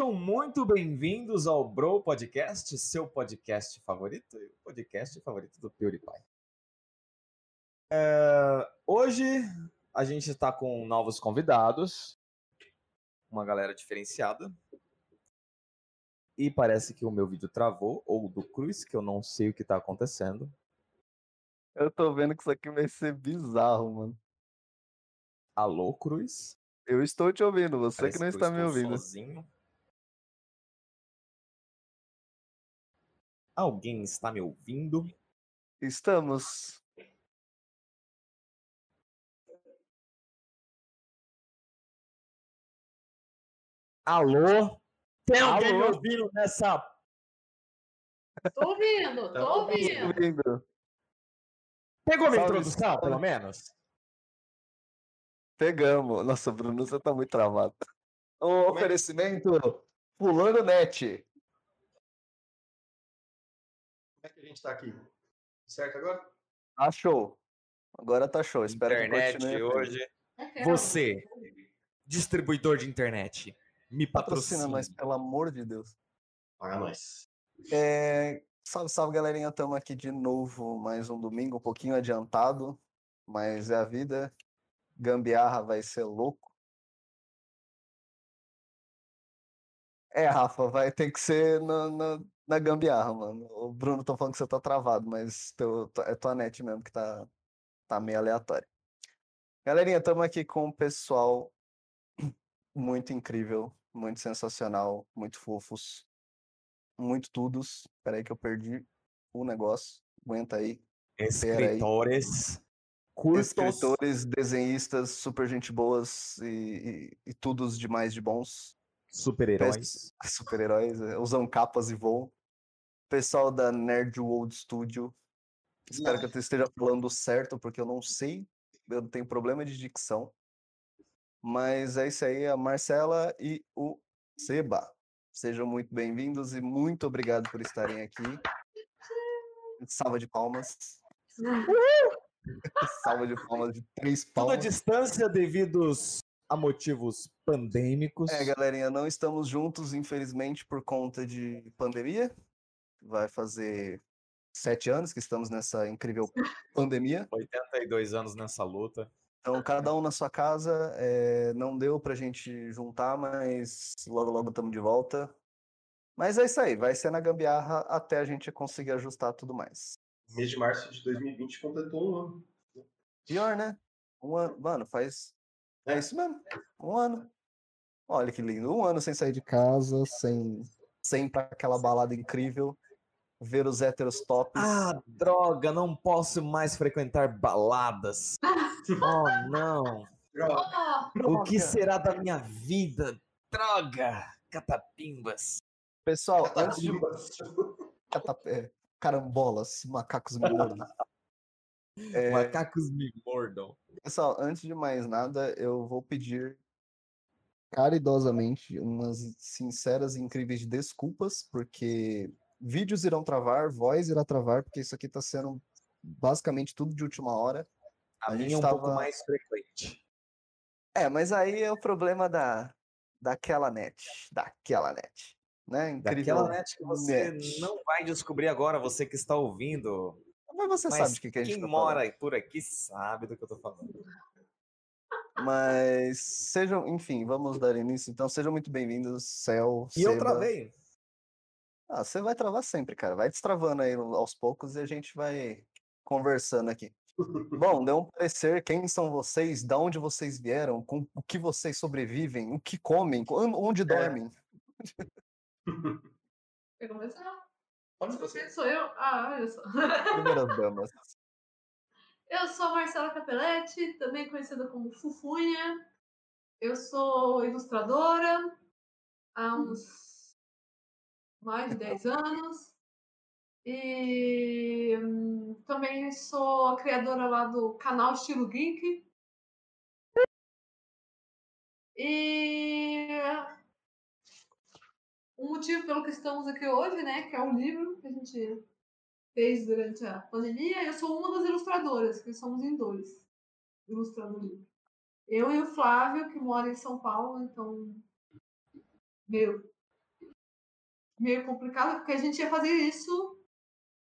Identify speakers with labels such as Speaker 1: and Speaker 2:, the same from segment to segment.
Speaker 1: Sejam muito bem-vindos ao Bro Podcast, seu podcast favorito e o podcast favorito do PewDiePie. É, hoje a gente está com novos convidados, uma galera diferenciada. E parece que o meu vídeo travou, ou do Cruz, que eu não sei o que está acontecendo.
Speaker 2: Eu tô vendo que isso aqui vai ser bizarro, mano.
Speaker 1: Alô, Cruz?
Speaker 2: Eu estou te ouvindo, você
Speaker 1: Parece
Speaker 2: que não está me ouvindo.
Speaker 1: Sozinho. Alguém está me ouvindo?
Speaker 2: Estamos.
Speaker 1: Alô? Tem alguém me
Speaker 2: Alô?
Speaker 1: ouvindo nessa.
Speaker 3: Tô ouvindo, tô ouvindo.
Speaker 2: ouvindo.
Speaker 1: Pegou minha
Speaker 2: Salve,
Speaker 1: introdução, pelo menos?
Speaker 2: Pegamos. Nossa, Bruno, você tá muito travado. O oferecimento Pulando Net.
Speaker 4: Gente tá aqui? Certo agora?
Speaker 2: Tá show. Agora tá show. Espero que
Speaker 1: internet
Speaker 2: continue assim.
Speaker 1: hoje. Você, distribuidor de internet, me
Speaker 2: Patrocina
Speaker 1: patrocina.
Speaker 2: nós, pelo amor de Deus.
Speaker 4: Paga nós.
Speaker 2: É, Salve, salve, galerinha. Estamos aqui de novo, mais um domingo, um pouquinho adiantado, mas é a vida. Gambiarra vai ser louco. É, Rafa, vai ter que ser na, na, na gambiarra, mano. O Bruno tá falando que você tá travado, mas teu, é tua net mesmo que tá, tá meio aleatório. Galerinha, estamos aqui com um pessoal muito incrível, muito sensacional, muito fofos, muito tudos. Peraí que eu perdi o negócio. Aguenta aí.
Speaker 1: Escritores, curtos,
Speaker 2: Escritores, desenhistas, super gente boas e, e, e tudos demais de bons.
Speaker 1: super-heróis.
Speaker 2: Super-heróis, é, usam capas e voam. Pessoal da Nerd World Studio. Espero que eu esteja falando certo, porque eu não sei. Eu tenho problema de dicção. Mas é isso aí, a Marcela e o Seba. Sejam muito bem-vindos e muito obrigado por estarem aqui. Salva de palmas. Salva de palmas de três
Speaker 1: Tudo à
Speaker 2: palmas.
Speaker 1: distância devido a motivos pandêmicos.
Speaker 2: É, galerinha, não estamos juntos, infelizmente, por conta de pandemia. Vai fazer sete anos que estamos nessa incrível pandemia.
Speaker 1: 82 anos nessa luta.
Speaker 2: Então, cada um na sua casa. eh, não deu pra gente juntar, mas logo, logo estamos de volta. Mas é isso aí, vai ser na gambiarra até a gente conseguir ajustar tudo mais.
Speaker 4: Mês de março de 2020 completou um ano.
Speaker 2: Pior, né? Um ano. Mano, faz. É
Speaker 4: É.
Speaker 2: isso mesmo. Um ano. Olha que lindo. Um ano sem sair de casa, sem, sem ir pra aquela balada incrível. Ver os héteros tops.
Speaker 1: Ah, droga, não posso mais frequentar baladas. Oh, não.
Speaker 4: Droga.
Speaker 3: Oh,
Speaker 1: O que será da minha vida? Droga, catapimbas.
Speaker 2: Pessoal, antes de.
Speaker 4: Catapimbas.
Speaker 2: Catap- é, carambolas, macacos me mordam. É,
Speaker 1: Macacos me mordam.
Speaker 2: Pessoal, antes de mais nada, eu vou pedir caridosamente umas sinceras e incríveis desculpas, porque vídeos irão travar, voz irá travar, porque isso aqui tá sendo basicamente tudo de última hora.
Speaker 1: A,
Speaker 2: A
Speaker 1: minha é um pouco
Speaker 2: tava-
Speaker 1: mais frequente.
Speaker 2: É, mas aí é o problema da daquela net, daquela net, né? Incrível.
Speaker 1: Daquela net que você
Speaker 2: net.
Speaker 1: não vai descobrir agora, você que está ouvindo.
Speaker 2: Mas você
Speaker 1: Mas
Speaker 2: sabe de que, que a gente
Speaker 1: quem
Speaker 2: tá
Speaker 1: mora por aqui sabe do que eu tô falando.
Speaker 2: falando. Mas sejam, enfim, vamos dar início. Então, sejam muito bem-vindos, Céu,
Speaker 1: E eu
Speaker 2: Seba.
Speaker 1: travei.
Speaker 2: Ah, você vai travar sempre, cara. Vai destravando aí aos poucos e a gente vai conversando aqui. Bom, deu um parecer. Quem são vocês? Da onde vocês vieram? Com o que vocês sobrevivem? O que comem? on- Onde dormem?
Speaker 3: Quer começar?
Speaker 4: Pode você.
Speaker 3: Sou eu? Ah, olha só.
Speaker 2: Primeiras damas.
Speaker 3: Eu sou a Marcela Capelletti, também conhecida como Fufunha. Eu sou ilustradora há uns mais de 10 anos. E hum, também sou a criadora lá do canal Estilo Geek. E o motivo pelo que estamos aqui hoje, né, que é um livro que a gente fez durante a pandemia. Eu sou uma das ilustradoras, que somos em dois ilustrando o livro. Eu e o Flávio, que mora em São Paulo, então. Meu. Meio complicado, porque a gente ia fazer isso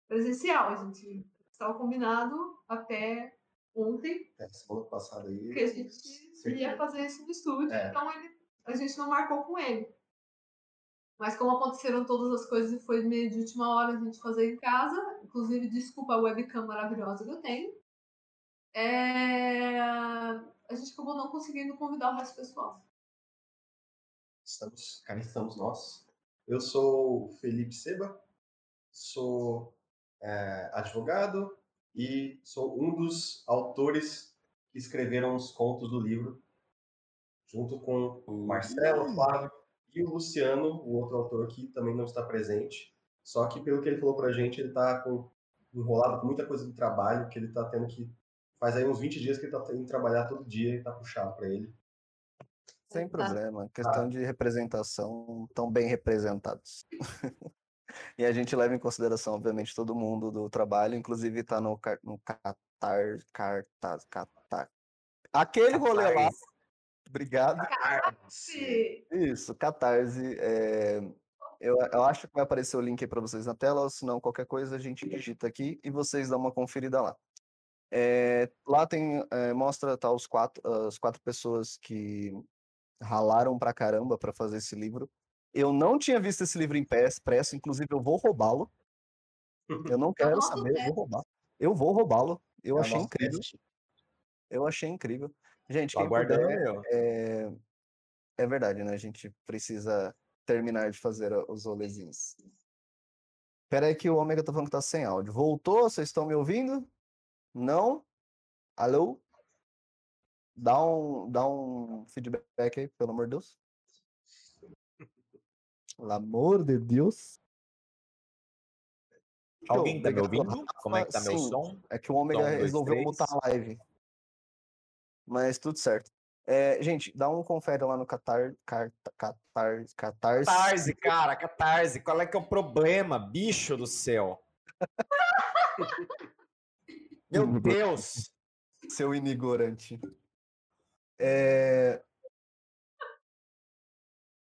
Speaker 3: presencial. A gente estava combinado até ontem
Speaker 4: É, semana passada aí.
Speaker 3: que a gente ia
Speaker 4: certeza.
Speaker 3: fazer isso no estúdio,
Speaker 4: É.
Speaker 3: então ele- a gente não marcou com ele. Mas como aconteceram todas as coisas e foi meio de última hora a gente fazer em casa, inclusive desculpa a webcam maravilhosa que eu tenho, é, a gente acabou não conseguindo convidar o resto do pessoal.
Speaker 4: Estamos, cá estamos nós. Eu sou Felipe Seba, sou é, advogado e sou um dos autores que escreveram os contos do livro, junto com o Marcelo, o Flávio e o Luciano, o outro autor que também não está presente. Só que pelo que ele falou pra gente, ele está com, enrolado com muita coisa do trabalho, que ele está tendo que faz aí uns 20 dias que ele está tendo que trabalhar todo dia e está puxado para ele.
Speaker 2: Sem
Speaker 3: Tá.
Speaker 2: problema. Questão de representação, tão bem representados. e a gente leva em consideração, obviamente, todo mundo do trabalho, inclusive tá no, no Catar, Cartaz, Catar. Aquele rolê lá.
Speaker 1: Catarse.
Speaker 2: Obrigado.
Speaker 3: Se-
Speaker 2: Isso, Catarse. é, Eu, eu acho que vai aparecer o link aí para vocês na tela, ou se não, qualquer coisa a gente digita aqui e vocês dão uma conferida lá. É, lá tem, é, mostra tá, os quatro, as quatro pessoas que ralaram pra caramba para fazer esse livro. Eu não tinha visto esse livro impresso, inclusive eu vou roubá-lo. Eu não quero
Speaker 3: nosso
Speaker 2: saber, eu vou roubar. Eu vou roubá-lo. Eu
Speaker 4: É
Speaker 2: achei incrível.
Speaker 4: teste.
Speaker 2: Eu achei incrível. Gente, quem puder, é... é verdade, né? A gente precisa terminar de fazer os rolezinhos. Espera aí que o Ômega tá falando que tá sem áudio. Voltou? Vocês estão me ouvindo? Não? Alô? Dá um, dá um feedback aí, pelo amor de Deus. Pelo amor de Deus.
Speaker 1: Alguém tá me ouvindo? Como é que tá meu
Speaker 2: Sim.
Speaker 1: som?
Speaker 2: É que o Ômega
Speaker 1: um,
Speaker 2: resolveu
Speaker 1: três.
Speaker 2: mutar a live. Mas tudo certo. É, gente, dá um confere lá no Catar, Catar, Catar, Catarse.
Speaker 1: Catarse, cara, catarse. Qual é que é o problema, bicho do céu? Meu Deus!
Speaker 2: Seu inigorante. É...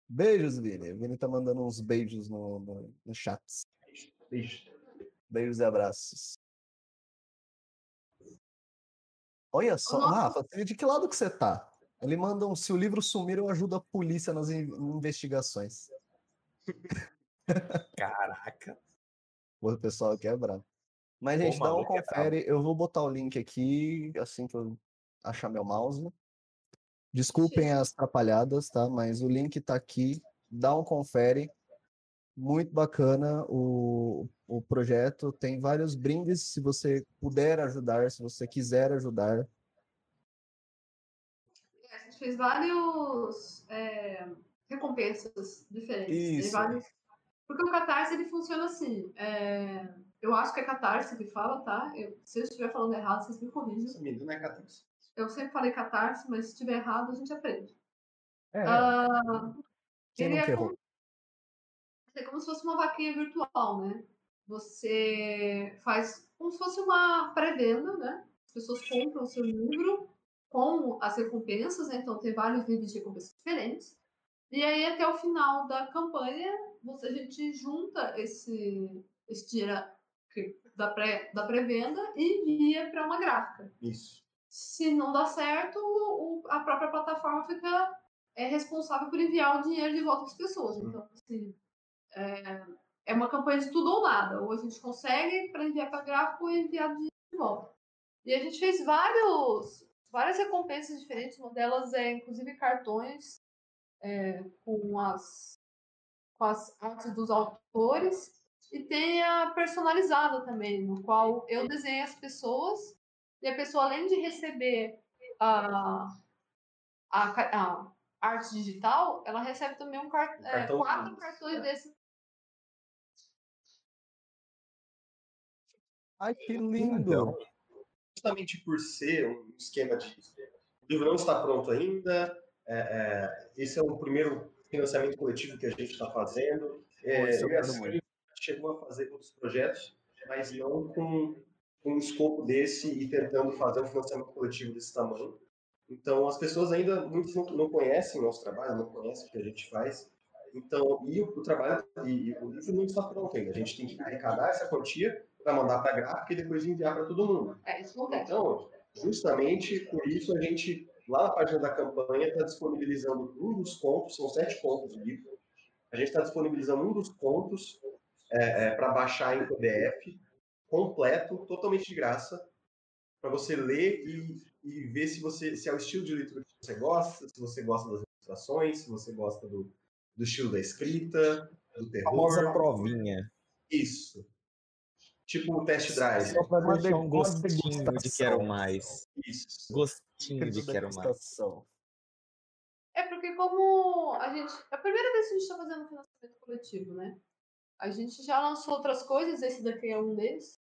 Speaker 2: Beijos, Vini. O Vini tá mandando uns beijos no, no, no chat.
Speaker 4: Beijo.
Speaker 2: Beijos e abraços. Olha só,
Speaker 3: nosso-
Speaker 2: Rafa, de que lado que você tá? Ele manda um, se o livro sumir, eu ajudo a polícia nas in- investigações.
Speaker 1: Caraca.
Speaker 2: O pessoal aqui é. Mas,
Speaker 1: Pô,
Speaker 2: gente, dá um
Speaker 1: é
Speaker 2: confere. Eu vou botar o link aqui assim que eu achar meu mouse. Desculpem as atrapalhadas, tá? Mas o link tá aqui. Dá um confere. Muito bacana o, o projeto. Tem vários brindes se você puder ajudar, se você quiser ajudar.
Speaker 3: A gente fez vários é, recompensas diferentes. Tem
Speaker 2: Isso.
Speaker 3: vários- Porque o Catarse ele funciona assim. é, Eu acho que é Catarse que fala, tá? Eu- Se eu estiver falando errado, vocês me corrigem.
Speaker 4: Esse menino é catarse.
Speaker 3: Eu sempre falei Catarse, mas se estiver errado, a gente aprende.
Speaker 2: É,
Speaker 3: Ah, ele é como, é como se fosse uma vaquinha virtual, né? Você faz como se fosse uma pré-venda, né? As pessoas compram o seu livro com as recompensas, né? Então tem vários níveis de recompensas diferentes. E aí, até o final da campanha, você, a gente junta esse, esse dinheiro da pré- da pré-venda e envia para uma gráfica
Speaker 4: Isso.
Speaker 3: Se não dá certo, o- a própria plataforma fica é, responsável por enviar o dinheiro de volta às pessoas. Então, assim, é, é uma campanha de tudo ou nada. Ou a gente consegue para enviar para gráfico ou enviar o dinheiro de volta. E a gente fez vários, várias recompensas diferentes. Uma delas é, inclusive, cartões é, com, as, com as artes dos autores. E tem a personalizada também, no qual eu desenho as pessoas e a pessoa, além de receber a, a, ca- a arte digital, ela recebe também um car-
Speaker 4: Um
Speaker 3: é,
Speaker 4: cartão
Speaker 3: quatro cartões
Speaker 4: é.
Speaker 3: desses.
Speaker 2: Ai, que
Speaker 1: Então,
Speaker 2: lindo!
Speaker 4: Justamente por ser um esquema de. O livro não está pronto ainda. é, é, esse é o primeiro financiamento coletivo que a gente está fazendo. É,
Speaker 2: eu
Speaker 4: eu e a chegou a fazer outros projetos, mas não com um escopo desse e tentando fazer um financiamento coletivo desse tamanho. Então, as pessoas ainda, muitos não, não conhecem o nosso trabalho, não conhecem o que a gente faz. Então, e o, o trabalho, e, e o livro não está pronto ainda. A gente tem que arrecadar essa quantia para mandar para a gráfica e depois enviar para todo mundo.
Speaker 3: É, isso não.
Speaker 4: Então, justamente por isso a gente, lá na página da campanha, está disponibilizando um dos contos, são sete contos do livro. A gente está disponibilizando um dos contos é, é, para baixar em PDF, completo, totalmente de graça, para você ler e, e ver se você se é o estilo de leitura que você gosta, se você gosta das ilustrações, se você gosta do, do estilo da escrita, do terror.
Speaker 1: Famosa provinha.
Speaker 4: Isso. Tipo um test drive.
Speaker 1: Só pra deixar um
Speaker 2: de-
Speaker 1: gostinho de quero mais.
Speaker 4: Isso.
Speaker 1: Gostinho de quero mais.
Speaker 3: É porque como a gente. É a primeira vez que a gente está fazendo financiamento coletivo, né? A gente já lançou outras coisas, esse daqui é um deles.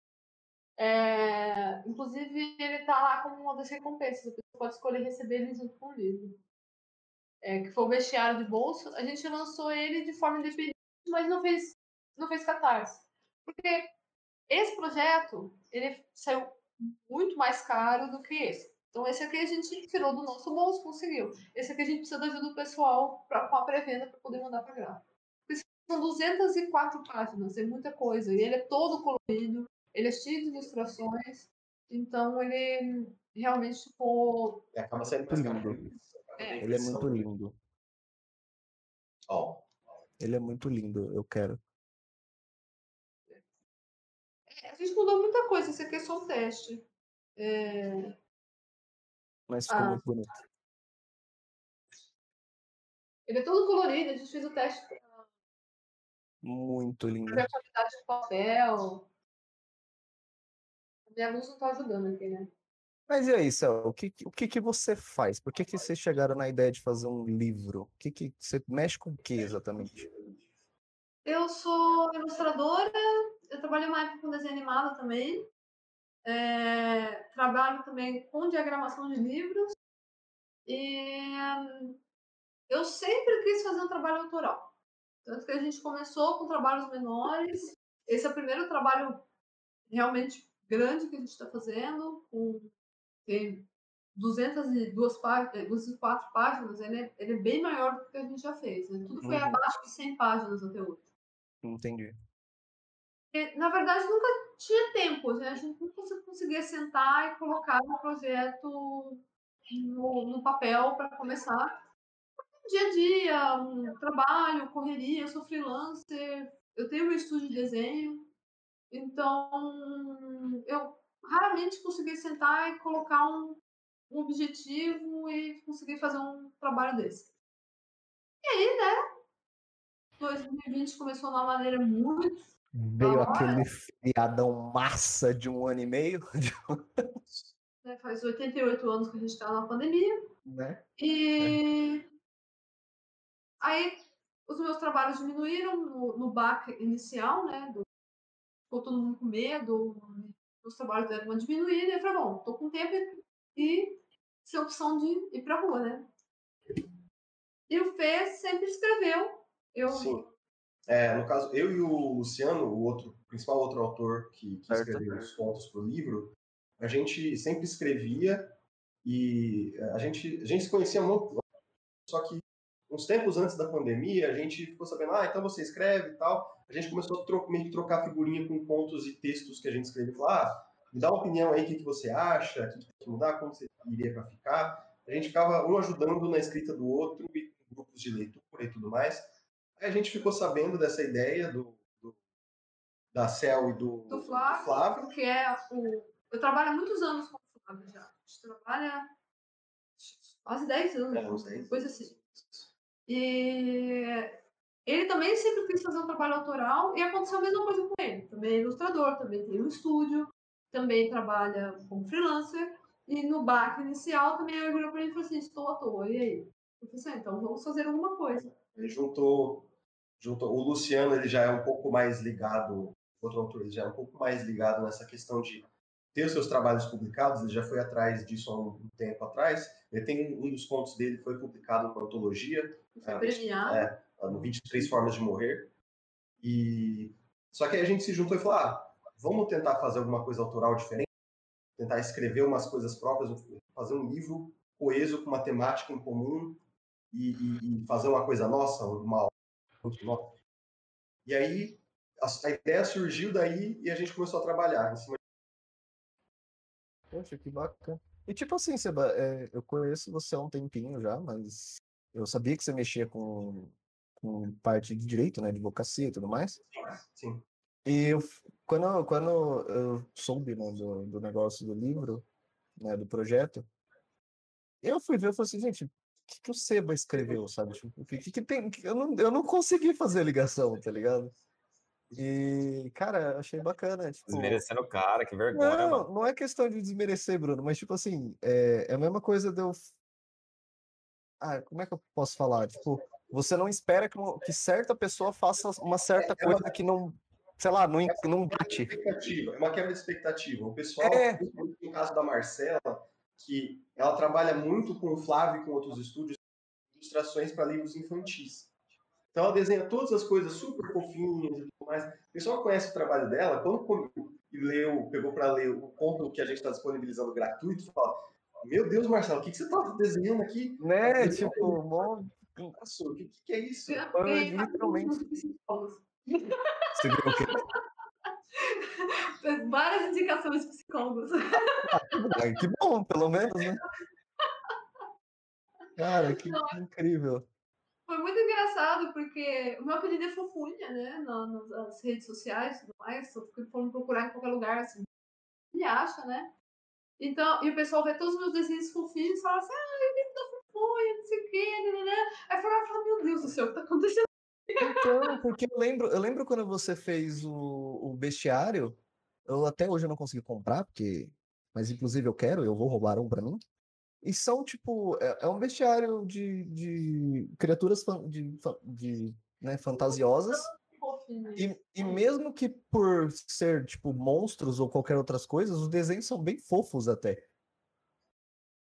Speaker 3: É, inclusive, ele tá lá como uma das recompensas. A pessoa pode escolher receber ele junto com o livro. É, que foi o bestiário de bolso. A gente lançou ele de forma independente, mas não fez, não fez catarse. Porque esse projeto, ele saiu muito mais caro do que esse. Então, esse aqui a gente tirou do nosso bolso, conseguiu. Esse aqui a gente precisa da ajuda do pessoal com a pré-venda para poder mandar para gráfica. São 204 páginas, é muita coisa. E ele é todo colorido, ele é cheio de ilustrações. Então, ele realmente ficou.
Speaker 4: E acaba sendo mais.
Speaker 2: Lindo.
Speaker 3: É,
Speaker 2: Ele é muito lindo.
Speaker 4: Ó,
Speaker 2: Ele é muito lindo, eu quero.
Speaker 3: a gente mudou muita coisa, esse aqui é só um teste. É,
Speaker 2: Mas ficou
Speaker 3: Ah.
Speaker 2: muito bonito.
Speaker 3: ele é todo colorido, a gente fez o teste
Speaker 2: Muito lindo.
Speaker 3: ver a qualidade do papel. A minha luz não tá ajudando aqui, né?
Speaker 2: Mas e aí, Céu, o que, o que que você faz? Por que, que vocês chegaram na ideia de fazer um livro? O que, que você mexe com o que exatamente?
Speaker 3: Eu sou ilustradora, eu trabalhei uma época com desenho animado também. É, trabalho também com diagramação de livros. E eu sempre quis fazer um trabalho autoral. Tanto que a gente começou com trabalhos menores. Esse é o primeiro trabalho realmente grande que a gente está fazendo, com tem 202 páginas, 204 páginas, ele é, ele é bem maior do que a gente já fez. Né? Tudo foi
Speaker 2: Uhum.
Speaker 3: abaixo de 100 páginas até hoje.
Speaker 2: Entendi.
Speaker 3: Porque, na verdade, nunca tinha tempo, né? a gente nunca conseguia sentar e colocar um projeto no, no papel para começar. Dia a dia, um trabalho, correria, eu sou freelancer, eu tenho meu estúdio de desenho, então eu raramente consegui sentar e colocar um, um objetivo e conseguir fazer um trabalho desse. E aí, né? 2020 começou de uma maneira muito
Speaker 2: Veio aquele feriadão massa de um ano e meio,
Speaker 3: né, faz 88 anos que a gente está na pandemia.
Speaker 2: né?
Speaker 3: E aí os meus trabalhos diminuíram no, no baque inicial, né? Do, ficou todo mundo com medo, os trabalhos deram uma diminuída, e eu falei, bom, tô com tempo e sem opção de ir pra rua, né? E o Fê sempre escreveu. Eu,
Speaker 4: sim. É, no caso, eu e o Luciano, o outro o principal outro autor que, que escreveu os contos para o livro, a gente sempre escrevia e a gente, a gente se conhecia muito, só que uns tempos antes da pandemia, a gente ficou sabendo, ah, então você escreve e tal. A gente começou a meio que trocar figurinha com contos e textos que a gente escreveu. Ah, me dá uma opinião aí, o que, que você acha, o que, que tem que mudar, como você iria para ficar. A gente ficava um ajudando na escrita do outro, em grupos de leitura e tudo mais. Aí a gente ficou sabendo dessa ideia do, do- da Cel e do,
Speaker 3: do Flávio,
Speaker 4: Flávio.
Speaker 3: que é o. Eu trabalho há muitos anos com o Flávio já. A gente trabalha quase 10 anos,
Speaker 4: É, uns 10
Speaker 3: coisa assim. E ele também sempre quis fazer um trabalho autoral e aconteceu a mesma coisa com ele. Também é ilustrador, também tem um estúdio, também trabalha como freelancer. E no baque inicial também eu virei para ele e falei assim: estou à toa, e aí? Eu falei assim: "Ah, então vamos fazer alguma coisa.
Speaker 4: Ele juntou, juntou. O Luciano ele já é um pouco mais ligado, outro autor, ele já é um pouco mais ligado nessa questão de ter os seus trabalhos publicados. Ele já foi atrás disso há um, tempo atrás. Ele tem um dos contos dele foi publicado numa antologia,
Speaker 3: Foi premiado.
Speaker 4: é, no 23 Formas de Morrer. E só que aí a gente se juntou e falou: ah, vamos tentar fazer alguma coisa autoral diferente, tentar escrever umas coisas próprias, fazer um livro coeso com uma temática em comum e, e- e fazer uma coisa nossa, uma E aí a, a ideia surgiu daí e a gente começou a trabalhar em cima
Speaker 2: Poxa, que bacana. E tipo assim, Seba, é, eu conheço você há um tempinho já, mas eu sabia que você mexia com, com parte de direito, né? Advocacia e tudo mais.
Speaker 4: Sim.
Speaker 2: E eu, quando, quando eu soube né, do, do negócio do livro, né, do projeto, eu fui ver e falei assim, gente, o que, que o Seba escreveu, sabe? Tipo, que, que tem. Eu não, eu não consegui fazer a ligação, tá ligado? E, cara, achei bacana. Tipo,
Speaker 1: Desmerecendo o cara, que vergonha,
Speaker 2: não,
Speaker 1: mano.
Speaker 2: não é questão de desmerecer, Bruno, mas tipo assim, é, é a mesma coisa de eu. Ah, como é que eu posso falar? Tipo, você não espera que, que certa pessoa faça uma certa
Speaker 4: É uma-
Speaker 2: coisa que não, sei lá, não, en- não bate.
Speaker 4: é uma quebra de expectativa. O pessoal,
Speaker 2: É.
Speaker 4: no caso da Marcela, que ela trabalha muito com o Flávio e com outros estúdios, ilustrações para livros infantis. Então ela desenha todas as coisas super fofinhas e tudo mais. O pessoal conhece o trabalho dela, quando e leu, pegou para ler o conto que a gente está disponibilizando gratuito, fala: Meu Deus, Marcelo, o que, que você está desenhando aqui?
Speaker 2: Né? Tipo,
Speaker 4: Nossa, o que, que que é isso?
Speaker 3: Ganhei
Speaker 2: literalmente- você viu o quê?
Speaker 3: Várias indicações de psicólogos.
Speaker 2: Ai, que bom, pelo menos, né? Cara, que incrível.
Speaker 3: Foi muito engraçado, porque o meu apelido é Fofunha, né? na- Nas, nas redes sociais e tudo mais. Só porque foram procurar em qualquer lugar, assim. Ele acha, né? Então, e o pessoal vê todos os meus desenhos fofinhos e fala assim, ah, eu livro da Fofunha, não sei o quê, né, né, né. Aí fala, fala, meu Deus do céu, o que tá acontecendo?
Speaker 2: Então, porque eu lembro, eu lembro quando você fez o, o bestiário, eu até hoje eu não consegui comprar, porque. Mas inclusive eu quero, eu vou roubar um pra mim. E são, tipo, é, é um bestiário de, de criaturas fan- de, de, né, fantasiosas. E, e mesmo que por ser, tipo, monstros ou qualquer outras coisas, os desenhos são bem fofos até,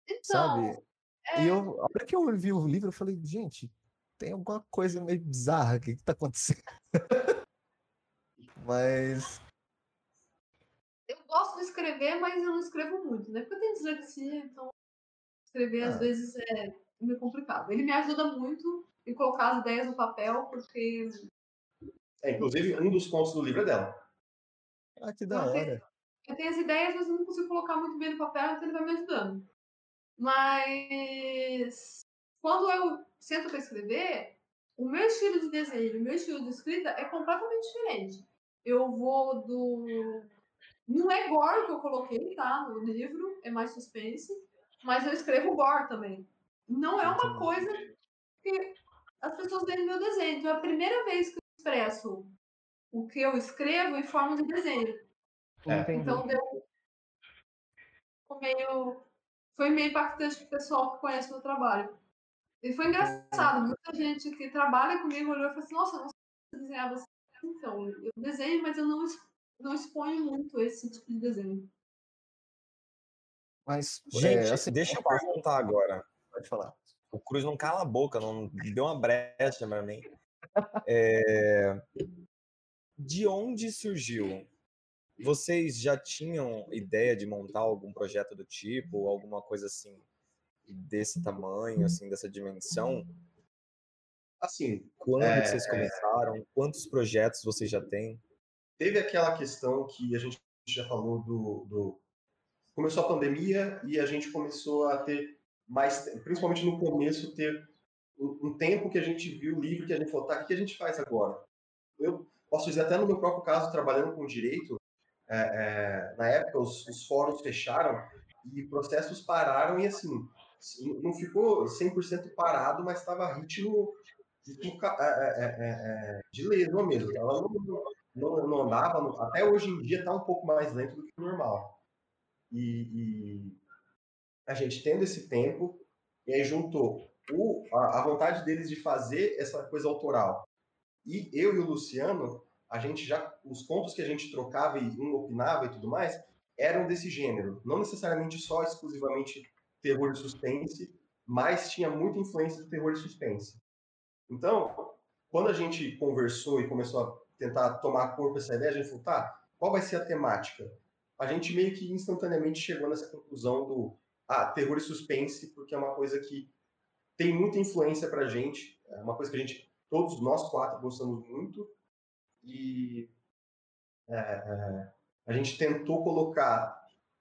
Speaker 3: Então,
Speaker 2: sabe?
Speaker 3: é,
Speaker 2: E eu, a hora que eu vi o livro, eu falei, gente, tem alguma coisa meio bizarra aqui que tá acontecendo. Mas,
Speaker 3: eu gosto de escrever, mas eu não escrevo muito, né? Porque eu tenho dislexia, então escrever às
Speaker 2: Ah.
Speaker 3: vezes é meio complicado. Ele me ajuda muito em colocar as ideias no papel, porque
Speaker 4: É, inclusive, um dos contos do livro é dela.
Speaker 2: ah, que da
Speaker 3: Não, tem-
Speaker 2: hora.
Speaker 3: eu tenho as ideias, mas eu não consigo colocar muito bem no papel, então ele vai me ajudando. Mas quando eu sento para escrever, o meu estilo de desenho, o meu estilo de escrita é completamente diferente. Eu vou do. Não é gore que eu coloquei, tá? No livro, é mais suspense, mas eu escrevo gore também. Não é uma coisa que as pessoas veem no meu desenho. Então é a primeira vez que eu expresso o que eu escrevo em forma de desenho.
Speaker 4: É.
Speaker 3: Então deu meio foi meio impactante pro pessoal que conhece o meu trabalho. E foi engraçado, muita gente que trabalha comigo olhou e falou assim, nossa, eu não sei se você desenhava assim. Então, eu desenho, mas eu não, não exponho muito esse tipo de desenho.
Speaker 2: Mas,
Speaker 1: Gente,
Speaker 2: é, assim,
Speaker 1: deixa eu perguntar agora.
Speaker 2: pode falar.
Speaker 1: O Cruz não cala a boca, não deu uma brecha pra mim. É, De onde surgiu? Vocês já tinham ideia de montar algum projeto do tipo, ou alguma coisa assim, desse tamanho, assim, dessa dimensão?
Speaker 4: Assim,
Speaker 1: Quando
Speaker 4: É,
Speaker 1: vocês começaram? Quantos projetos vocês já têm?
Speaker 4: teve aquela questão que a gente já falou do, do- começou a pandemia e a gente começou a ter mais te- principalmente no começo ter um, tempo que a gente viu livre que a gente falou tá o que a gente faz agora eu posso dizer até no meu próprio caso trabalhando com direito é, é, na época os, os fóruns fecharam e processos pararam e assim não ficou 100% parado mas estava ritmo, ritmo ca- é, é, é, de lesma mesmo ela não, não, não andava, até hoje em dia está um pouco mais lento do que o normal. E, e a gente tendo esse tempo, e aí juntou o, a, a vontade deles de fazer essa coisa autoral. E eu e o Luciano, a gente já, os contos que a gente trocava e um opinava e tudo mais, eram desse gênero. Não necessariamente só exclusivamente terror e suspense, mas tinha muita influência do terror e suspense. Então, quando a gente conversou e começou a tentar tomar corpo essa ideia, a gente falou, tá, qual vai ser a temática? A gente meio que instantaneamente chegou nessa conclusão do, ah, terror e suspense, porque é uma coisa que tem muita influência pra gente, é uma coisa que a gente todos nós quatro gostamos muito. E é, é, a gente tentou colocar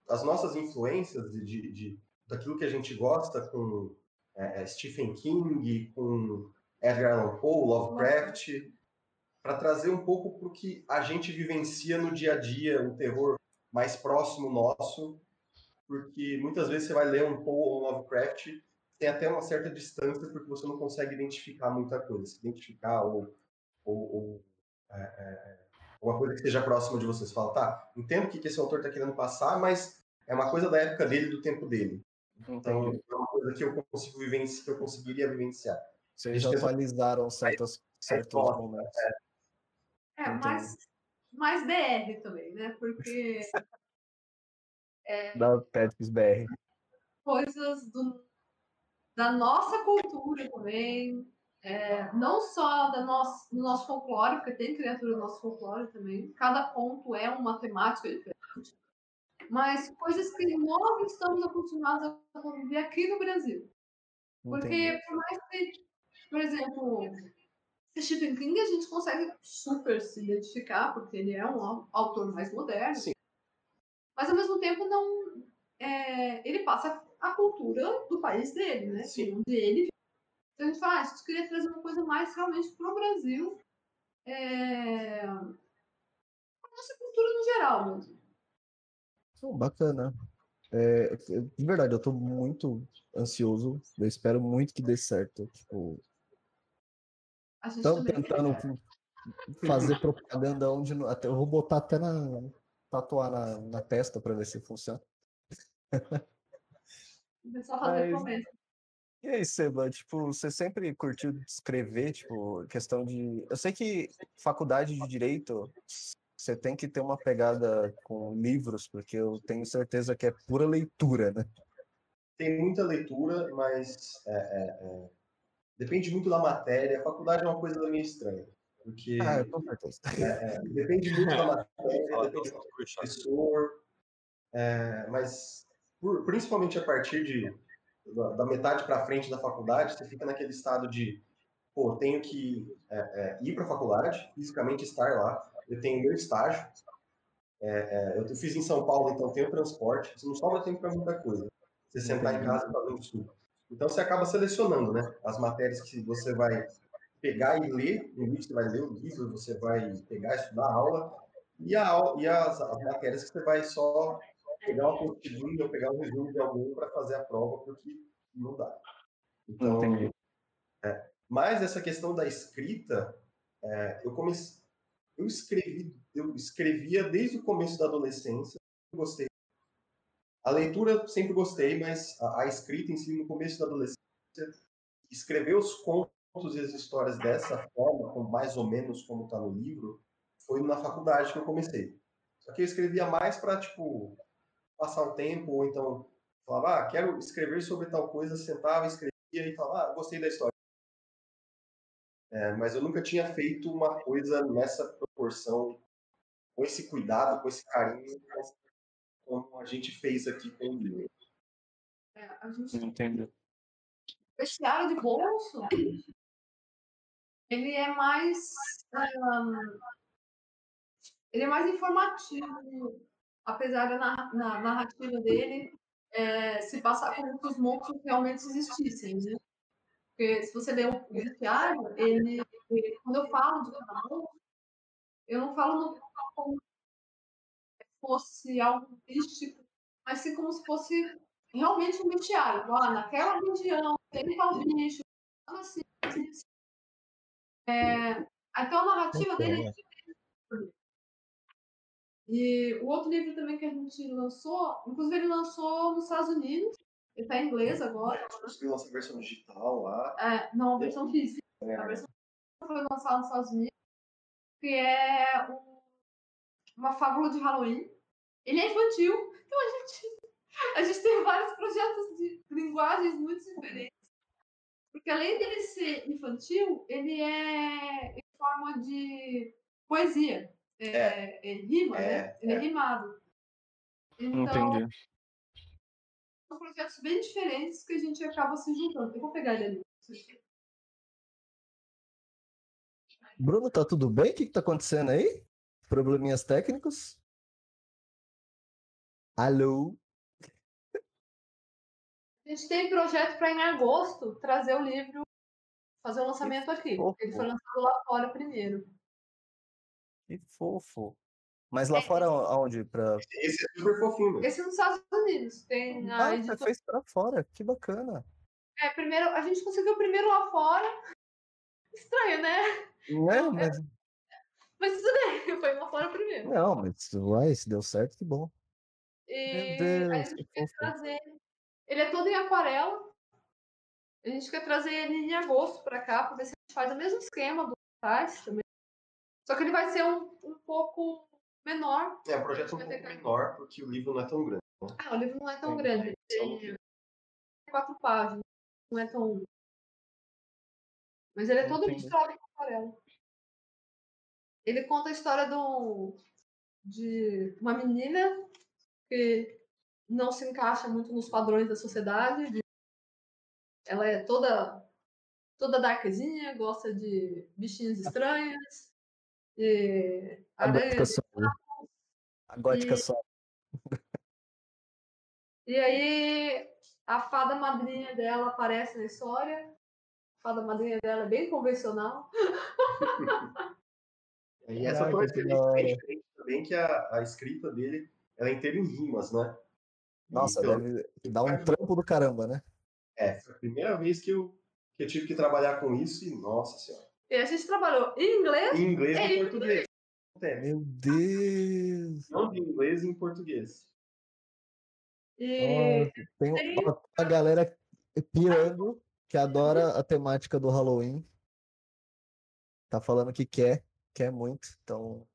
Speaker 4: as nossas influências de, de, de daquilo que a gente gosta com é, Stephen King, com Edgar Allan Poe, Lovecraft, para trazer um pouco para o que a gente vivencia no dia a dia, o terror mais próximo nosso, porque muitas vezes você vai ler um Poe ou um Lovecraft, tem até uma certa distância, porque você não consegue identificar muita coisa, se identificar ou, ou, ou é, é, uma coisa que seja próxima de você. Você fala, tá, entendo o que esse autor está querendo passar, mas é uma coisa da época dele, do tempo dele. Então, Entendi. é uma coisa que eu consigo vivenciar, que eu conseguiria vivenciar.
Speaker 2: Vocês já atualizaram certos, certos é, momentos.
Speaker 3: É, é mais, mais BR também, né? Porque.
Speaker 2: é, da Petrus BR.
Speaker 3: Coisas do, da nossa cultura também. É, não só da nosso, do nosso folclore, porque tem criatura do nosso folclore também. Cada ponto é uma temática diferente. Mas coisas que nós estamos acostumados a conviver aqui no Brasil. Porque, Entendi. por mais que por exemplo, Stephen King a gente consegue super se identificar, porque ele é um autor mais moderno. Sim. Mas ao mesmo tempo não. É, ele passa a cultura do país dele, né? Sim. Onde ele. Então a gente fala, ah, a gente queria trazer uma coisa mais realmente para o Brasil. É... A nossa cultura no geral mesmo.
Speaker 2: Oh, bacana. É, de verdade, eu estou muito ansioso. Eu espero muito que dê certo. Tipo, Estão tentando fazer propaganda onde. Até, eu vou botar até na. tatuar na, na testa para ver se funciona.
Speaker 3: Só fazer Mas...
Speaker 2: E aí, Seba, tipo, você sempre curtiu escrever, tipo, questão de. Eu sei que faculdade de direito você tem que ter uma pegada com livros, porque eu tenho certeza que é pura leitura, né?
Speaker 4: Tem muita leitura, mas é, é, é depende muito da matéria. A faculdade é uma coisa meio estranha. Porque
Speaker 2: ah, eu é,
Speaker 4: é, depende muito da matéria, depende do professor. É, mas por, principalmente a partir de, da, da metade para frente da faculdade, você fica naquele estado de pô, tenho que é, é, ir para a faculdade, fisicamente estar lá. Eu tenho meu estágio. É, eu fiz em São Paulo, então tenho transporte. Você não sobra tempo para muita coisa. Você sentar em casa e fazer um estudo. Então você acaba selecionando, né? As matérias que você vai pegar e ler, no livro você vai ler o livro, você vai pegar e estudar a aula, e, a, e as, as matérias que você vai só pegar uma apostila ou pegar um resumo de algum para fazer a prova, porque não dá. Então, é, mas essa questão da escrita, é, eu comecei, eu escrevi, eu escrevia desde o começo da adolescência, gostei a leitura sempre gostei, mas a, a escrita em si, no começo da adolescência, escrever os contos e as histórias dessa forma, com mais ou menos como está no livro, foi na faculdade que eu comecei. Só que eu escrevia mais para, tipo, passar o tempo, ou então falava, ah, quero escrever sobre tal coisa, sentava, escrevia e falava, ah, gostei da história. É, mas eu nunca tinha feito uma coisa nessa proporção, com esse cuidado, com esse carinho, como a gente fez aqui com o livro.
Speaker 3: É, a gente...
Speaker 2: Entendo.
Speaker 3: O vestiário de bolso, ele é mais... Um, ele é mais informativo, apesar da na, na narrativa dele é, se passar como se os monstros realmente existissem, né? Porque se você ler o vestiário, ele, quando eu falo de cada monstro, eu não falo no, fosse algo místico, mas sim como se fosse realmente um bestiário. Ah, naquela região tem tal bicho, assim, assim, assim. É, então a narrativa dele é e o outro livro também que a gente lançou, inclusive ele lançou nos Estados Unidos, ele está em inglês agora.
Speaker 4: Você lançou a versão digital lá?
Speaker 3: É, não, a versão física. É. A versão foi lançada nos Estados Unidos, que é um, uma fábula de Halloween. Ele é infantil, então a gente, a gente tem vários projetos de linguagens muito diferentes. Porque além dele ser infantil, ele é em forma de poesia. É, é. é rima, né? é, né? Ele é, rimado. Então, Entendi. são projetos bem diferentes que a gente acaba se juntando. Eu vou pegar ele ali.
Speaker 2: Bruno, tá tudo bem? O que, que tá acontecendo aí? Probleminhas técnicos? Alô?
Speaker 3: A gente tem projeto para em agosto trazer o livro, fazer o lançamento aqui. Ele foi lançado lá fora primeiro.
Speaker 2: Que fofo. Mas lá fora aonde? Pra...
Speaker 4: Esse é super fofinho. mesmo.
Speaker 3: Esse é nos Estados Unidos. Tem a
Speaker 2: Ah, você
Speaker 3: editora.
Speaker 2: fez pra fora. Que bacana.
Speaker 3: É, primeiro, a gente conseguiu primeiro lá fora. Estranho, né?
Speaker 2: Né? Mas,
Speaker 3: Mas tudo bem, foi lá fora primeiro.
Speaker 2: não, mas uai, se deu certo, que bom.
Speaker 3: E
Speaker 2: Meu
Speaker 3: a
Speaker 2: Deus,
Speaker 3: gente
Speaker 2: que
Speaker 3: quer
Speaker 2: fofo.
Speaker 3: trazer. Ele é todo em aquarela. A gente quer trazer ele em agosto pra cá, pra ver se a gente faz o mesmo esquema do Tais também. Só que ele vai ser um, um pouco menor.
Speaker 4: É um projeto um pouco menor, porque o livro não é tão grande.
Speaker 3: Ah, o livro não é tão
Speaker 4: Sim.
Speaker 3: grande. Tem quatro páginas. Não é tão. Mas ele é todo
Speaker 2: Entendi.
Speaker 3: ilustrado em aquarela. Ele conta a história do, de uma menina que não se encaixa muito nos padrões da sociedade. de- Ela é toda toda darkzinha, gosta de bichinhos estranhos, de
Speaker 2: A gótica só. A gótica
Speaker 3: E-
Speaker 2: só.
Speaker 3: E aí a fada madrinha dela aparece na história. A fada madrinha dela é bem convencional.
Speaker 4: E essa
Speaker 2: que
Speaker 4: é
Speaker 2: hora.
Speaker 4: bem diferente também que a, a escrita dele ela é inteira em rimas, né? E
Speaker 2: Nossa,
Speaker 4: pelo-
Speaker 2: deve dar um trampo do caramba, né?
Speaker 4: É, foi a primeira vez que eu, que eu tive que trabalhar com isso e, nossa senhora,
Speaker 3: E a gente trabalhou em inglês.
Speaker 4: em inglês e em português. É,
Speaker 2: Meu Deus!
Speaker 4: não em inglês e em português.
Speaker 3: E
Speaker 2: Nossa, tem ó, a galera pirando que adora a temática do Halloween. Tá falando que quer, quer muito. Então,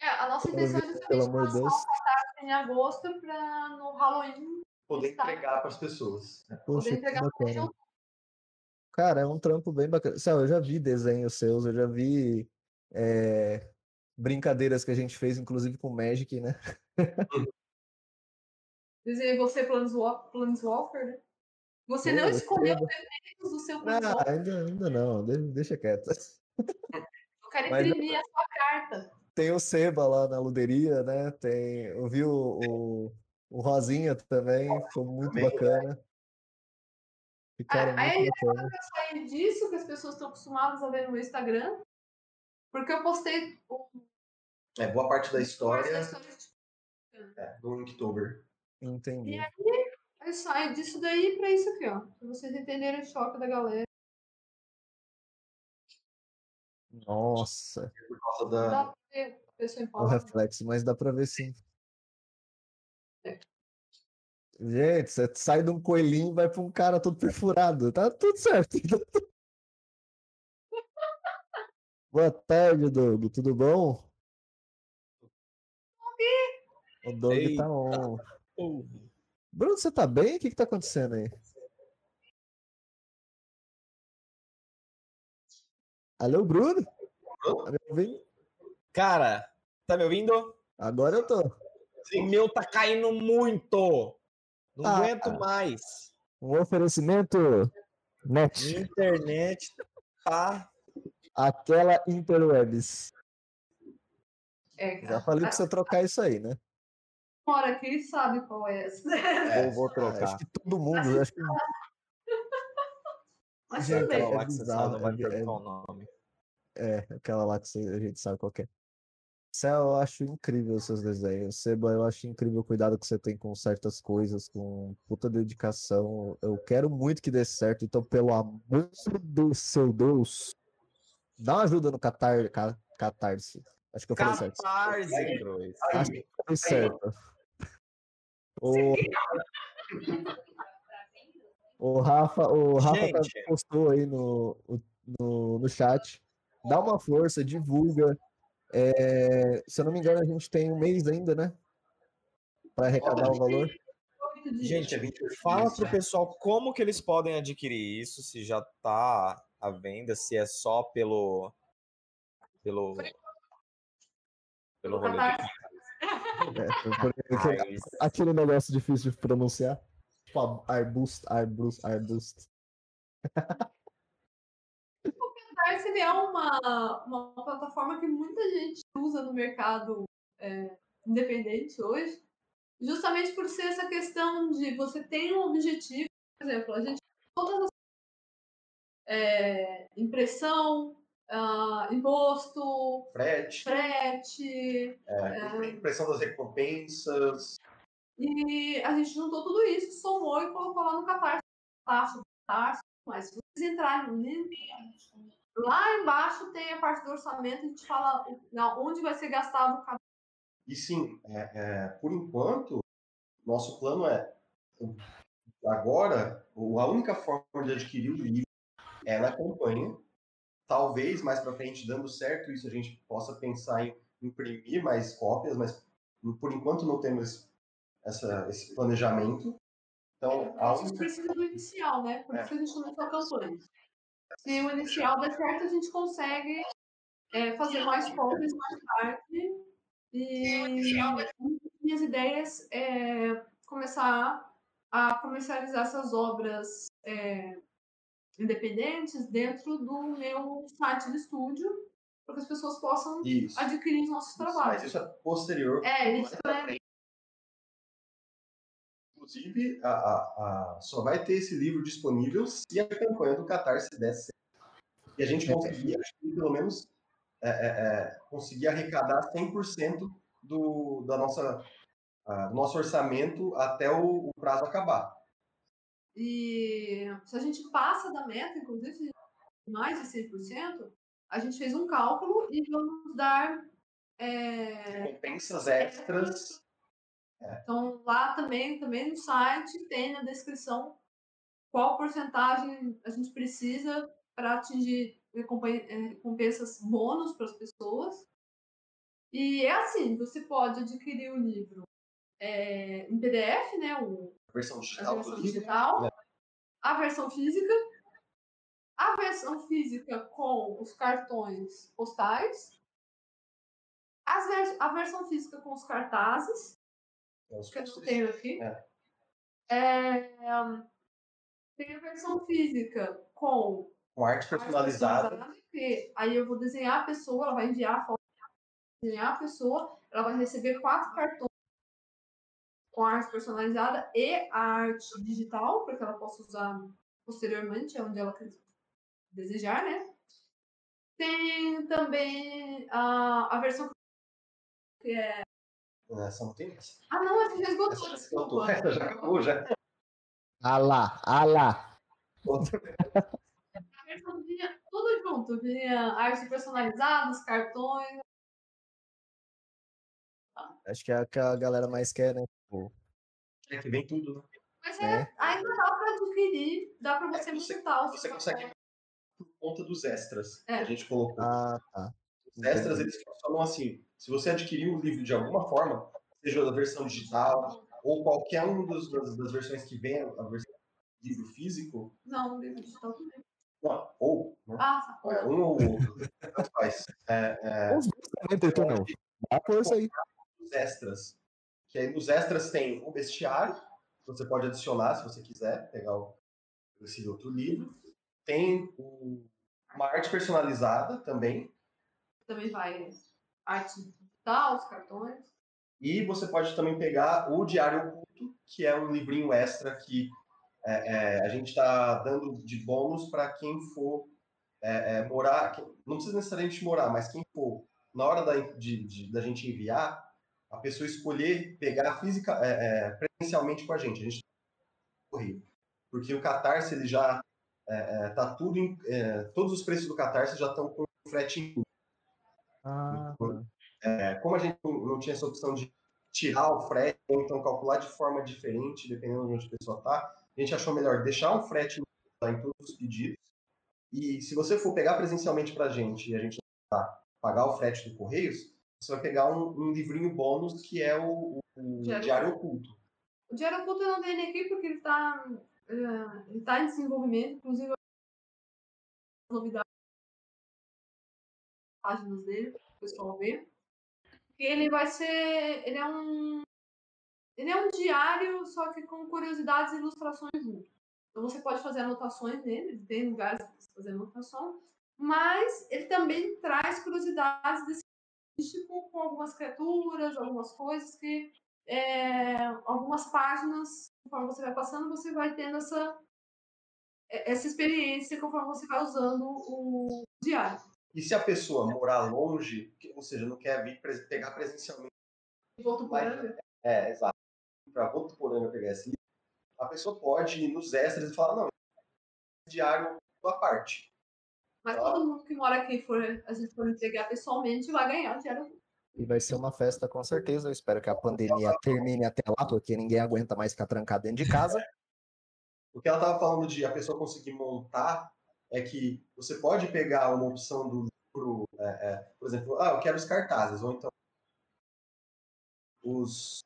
Speaker 3: é, a nossa intenção é
Speaker 2: pelo amor de Deus.
Speaker 3: em agosto para no Halloween
Speaker 4: Poder
Speaker 3: Está.
Speaker 4: entregar para as pessoas.
Speaker 2: poxa,
Speaker 3: poder entregar show.
Speaker 2: Cara, é um trampo bem bacana. Céu, eu já vi desenhos seus, eu já vi é, brincadeiras que a gente fez, inclusive com Magic, né?
Speaker 3: Dizer você Planeswalker, Planeswalker né? Você
Speaker 2: Pô,
Speaker 3: não
Speaker 2: eu
Speaker 3: escolheu os efeitos do seu
Speaker 2: Ah,
Speaker 3: Planeswalker.
Speaker 2: ainda, ainda não, de- deixa quieto.
Speaker 3: Eu quero
Speaker 2: mas-
Speaker 3: imprimir a sua carta.
Speaker 2: Tem o Seba lá na luderia, né? Tem, eu vi o, o, o Rosinha também, ficou muito
Speaker 4: né?
Speaker 2: bacana. Ficaram
Speaker 3: Ah, aí
Speaker 2: bacana.
Speaker 3: Eu saí disso que as pessoas estão acostumadas a ver no meu Instagram. Porque eu postei o
Speaker 4: É, boa parte da história
Speaker 3: da história de-
Speaker 4: é, do Inktober.
Speaker 2: Entendi.
Speaker 3: E aí, eu saio disso daí pra isso aqui, ó. Pra vocês entenderem o choque da galera.
Speaker 2: Nossa,
Speaker 4: Por causa
Speaker 3: Não
Speaker 4: da.
Speaker 3: dá pra ver a pessoa em
Speaker 2: o
Speaker 3: palavras.
Speaker 2: reflexo, mas dá pra ver sim.
Speaker 3: É.
Speaker 2: Gente, você sai de um coelhinho e vai pra um cara todo perfurado. Tá tudo certo. Boa tarde, Doug. Tudo bom? O Doug
Speaker 1: Eita.
Speaker 2: tá on. Bruno, você tá bem? O que que tá acontecendo aí? Alô, Bruno? Tá me ouvindo?
Speaker 1: Cara, tá me ouvindo?
Speaker 2: Agora eu tô.
Speaker 1: O meu tá caindo muito. Não
Speaker 2: Ah.
Speaker 1: aguento mais.
Speaker 2: Um oferecimento net.
Speaker 1: Internet tá.
Speaker 2: Aquela interwebs.
Speaker 3: É,
Speaker 2: Já falei pra você trocar isso aí, né?
Speaker 3: mora aqui sabe qual é essa.
Speaker 1: Eu vou
Speaker 2: Ah,
Speaker 1: trocar.
Speaker 2: acho que todo mundo, acho que
Speaker 3: Mas
Speaker 2: Gente,
Speaker 3: tudo bem.
Speaker 1: Aquela
Speaker 2: é
Speaker 1: lá que você
Speaker 2: bizarro,
Speaker 1: sabe, não vai
Speaker 2: é-
Speaker 1: perguntar
Speaker 2: é-
Speaker 1: o nome.
Speaker 2: é aquela lá que a gente sabe qual que é. Céu, eu acho incrível os seus desenhos. Seba, eu acho incrível o cuidado que você tem com certas coisas, com puta dedicação. Eu quero muito que dê certo, então, pelo amor do seu Deus, dá uma ajuda no Catar, Ca- Catarse. Acho que eu falei certo.
Speaker 1: Catarse, Cruz.
Speaker 2: Acho que eu falei certo. O, o Rafa, o Rafa tá-
Speaker 1: Gente.
Speaker 2: postou aí no, no, no chat. Dá uma força, divulga. É, se eu não me engano, a gente tem um mês ainda, né? Para arrecadar o valor.
Speaker 1: Gente,
Speaker 4: é 28
Speaker 1: fala pro pessoal como que eles podem adquirir isso, se já tá à venda, se é só pelo. pelo. pelo rolê
Speaker 2: É, por- por-
Speaker 1: Catarse.
Speaker 2: aquele negócio difícil de pronunciar. Tipo, arbusto, arbusto, arbusto.
Speaker 3: Catarse ele é uma, uma plataforma que muita gente usa no mercado é, independente hoje, justamente por ser essa questão de você tem um objetivo, por exemplo, a gente todas as é, impressão, ah, imposto,
Speaker 4: Frete,
Speaker 3: frete,
Speaker 4: é, impressão das recompensas.
Speaker 3: E a gente juntou tudo isso, somou e colocou lá no Catarse, Catarse, mas se vocês entrarem no lá embaixo tem a parte do orçamento, a gente fala onde vai ser gastado cada
Speaker 4: E sim, é, é, por enquanto, nosso plano é agora a única forma de adquirir o livro é na campanha. Talvez mais para frente, dando certo, isso a gente possa pensar em imprimir mais cópias, mas por enquanto não temos essa, esse planejamento. Então, a
Speaker 3: A gente
Speaker 4: única
Speaker 3: precisa do inicial, né? Por
Speaker 4: É.
Speaker 3: isso que a gente começou a campanha. Se o inicial der certo, a gente consegue é, fazer mais cópias mais tarde. E minhas ideias é começar a comercializar essas obras é, independentes dentro do meu site do estúdio, para que as pessoas possam
Speaker 4: isso.
Speaker 3: adquirir os nossos
Speaker 4: Mas
Speaker 3: trabalhos.
Speaker 4: isso é posterior.
Speaker 3: É, isso é.
Speaker 4: Inclusive, a, a- a- só vai ter esse livro disponível se a campanha do Catarse der certo. E a gente conseguir, pelo menos, é, é, é, conseguir arrecadar 100% do, da nossa, do nosso orçamento até o, o prazo acabar.
Speaker 3: E se a gente passa da meta, inclusive mais de 100%, a gente fez um cálculo e vamos dar. é,
Speaker 4: Recompensas extras.
Speaker 3: Então, lá também, também no site tem na descrição qual porcentagem a gente precisa para atingir é, recompensas bônus para as pessoas. E é assim, você pode adquirir o livro é, em PDF, né? O,
Speaker 4: A versão
Speaker 3: a
Speaker 4: digital do
Speaker 3: versão digital,
Speaker 4: né?
Speaker 3: a versão física, a versão física com os cartões postais, vers- a versão física com os cartazes,
Speaker 4: é
Speaker 3: que eu não tenho aqui.
Speaker 4: É.
Speaker 3: É, hum, tem a versão física com
Speaker 4: Com arte personalizada.
Speaker 3: personalizada, que aí eu vou desenhar a pessoa, ela vai enviar a foto, desenhar a pessoa, ela vai receber quatro cartões com arte personalizada e a arte digital, para que ela possa usar posteriormente, onde ela desejar, né? Tem também a, a versão que é.
Speaker 4: Essa não tem essa.
Speaker 3: Ah, não, essa já esgotou,
Speaker 4: Essa esgotou. Essa já acabou, já.
Speaker 2: Ah lá, ah lá.
Speaker 3: A versão vinha tudo junto, vinha arte personalizada, os cartões.
Speaker 2: Acho que é a que a galera mais quer, né? Tipo,
Speaker 4: É que vem tudo, né?
Speaker 3: Mas é, ainda dá para adquirir, dá para você
Speaker 4: É, você-
Speaker 3: montar
Speaker 4: Você consegue por conta dos extras que
Speaker 3: É.
Speaker 4: a gente colocou.
Speaker 2: Ah, tá.
Speaker 4: Os extras,
Speaker 2: entendi.
Speaker 4: eles funcionam assim. Se você adquirir o livro de alguma forma, seja da versão digital ou qualquer uma das, das, das versões que vem, a versão livro físico,
Speaker 3: Não, livro digital também.
Speaker 4: não, ou, né?
Speaker 3: Ah, tá.
Speaker 4: É, um ou outro, tanto faz. É, é,
Speaker 2: Os dois também, não. Dá aí.
Speaker 4: os extras. Que aí nos extras tem o bestiário, que você pode adicionar se você quiser, pegar o, esse outro livro. Tem o- uma arte personalizada também,
Speaker 3: Também vai arte digital, os cartões.
Speaker 4: E você pode também pegar o Diário Oculto, que é um livrinho extra que é, é, a gente está dando de bônus para quem for é, é, morar. quem- Não precisa necessariamente morar, mas quem for, na hora da, de, de- da gente enviar, a pessoa escolher pegar física, é, é, presencialmente com a gente. A gente correio. Porque o Catarse, ele já está tudo. Em, é, todos os preços do Catarse já estão com frete incluso.
Speaker 2: Ah, tá.
Speaker 4: É, como a gente não tinha essa opção de tirar o frete, ou então calcular de forma diferente, dependendo de onde a pessoa está, a gente achou melhor deixar um frete em todos os pedidos. E se você for pegar presencialmente para a gente e a gente tá, pagar o frete do Correios, você vai pegar um, um livrinho bônus que é o, o
Speaker 3: Diário
Speaker 4: Diário Oculto.
Speaker 3: O Diário Oculto eu não tenho aqui porque ele está ele tá em desenvolvimento, inclusive novidades páginas dele, o pessoal ver. Ele vai ser. Ele é um. Ele é um diário, só que com curiosidades e ilustrações junto. Então você pode fazer anotações nele, tem lugares para fazer anotação. mas ele também traz curiosidades desse tipo com algumas criaturas, algumas coisas que é, algumas páginas, conforme você vai passando, você vai tendo essa essa experiência conforme você vai usando o diário.
Speaker 4: E se a pessoa morar longe, ou seja, não quer vir pegar presencialmente.
Speaker 3: Votuporanga?
Speaker 4: É, exato. Para Votuporanga pegar esse livro, a pessoa pode ir nos extras e falar, não, diário à parte.
Speaker 3: Mas todo mundo que mora aqui, for, a gente for entregar pessoalmente, vai ganhar o diário.
Speaker 2: E vai ser uma festa com certeza. Eu espero que a pandemia termine até lá, porque ninguém aguenta mais ficar trancado dentro de casa.
Speaker 4: O que ela estava falando de a pessoa conseguir montar é que você pode pegar uma opção do livro, é, é, por exemplo, ah, eu quero os cartazes, ou então os,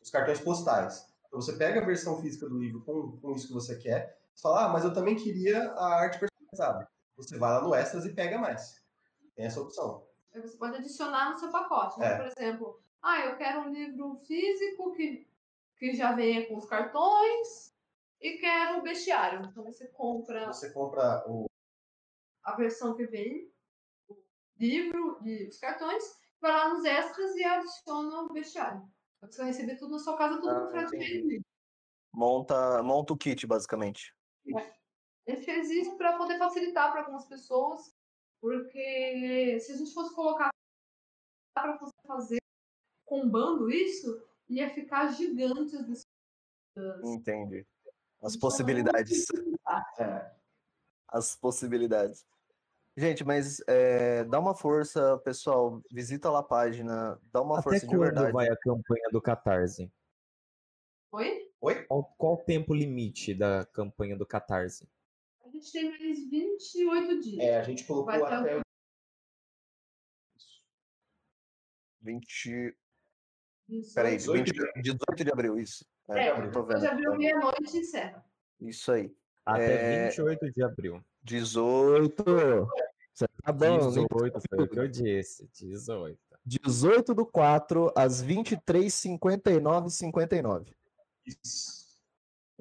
Speaker 4: os cartões postais. Então você pega a versão física do livro com, com isso que você quer, e fala, ah, mas eu também queria a arte personalizada. Você vai lá no Extras e pega mais. Tem essa opção.
Speaker 3: Você pode adicionar no seu pacote. Né?
Speaker 4: É.
Speaker 3: Por exemplo, ah, eu quero um livro físico que, que já venha com os cartões e quero o bestiário. Então você compra
Speaker 4: Você compra o.
Speaker 3: a versão que vem, o livro e os cartões, vai lá nos extras e adiciona o bestiário. Então, Você vai receber tudo na sua casa, tudo
Speaker 2: Ah,
Speaker 3: com frete incluído.
Speaker 2: Monta, monta o kit, basicamente.
Speaker 3: Ele fez isso para poder facilitar para algumas pessoas, porque se a gente fosse colocar para fazer combando isso, ia ficar gigante as despesas.
Speaker 2: Entendi. As possibilidades.
Speaker 4: É,
Speaker 2: As possibilidades. Gente, mas é, dá uma força, pessoal. Visita lá a página. Dá uma
Speaker 1: Até
Speaker 2: força de
Speaker 1: quando
Speaker 2: verdade.
Speaker 1: vai a campanha do Catarse?
Speaker 3: Oi?
Speaker 1: Qual, qual o tempo limite da campanha do Catarse?
Speaker 3: A gente tem mais 28 dias.
Speaker 4: é, a gente colocou
Speaker 3: Vai
Speaker 4: até o
Speaker 2: 20.
Speaker 3: 18
Speaker 2: Peraí,
Speaker 4: 18
Speaker 2: 20,
Speaker 4: de
Speaker 2: 18 de abril, isso.
Speaker 3: É,
Speaker 2: eu tô vendo.
Speaker 3: de abril, meia-noite e encerra.
Speaker 2: Isso aí.
Speaker 1: Até
Speaker 2: É,
Speaker 1: 28 de abril.
Speaker 2: 18. Você tá bom, hein?
Speaker 1: 18 foi o que eu disse. 18.
Speaker 2: 18 do 4 às 23h59 59
Speaker 4: Isso.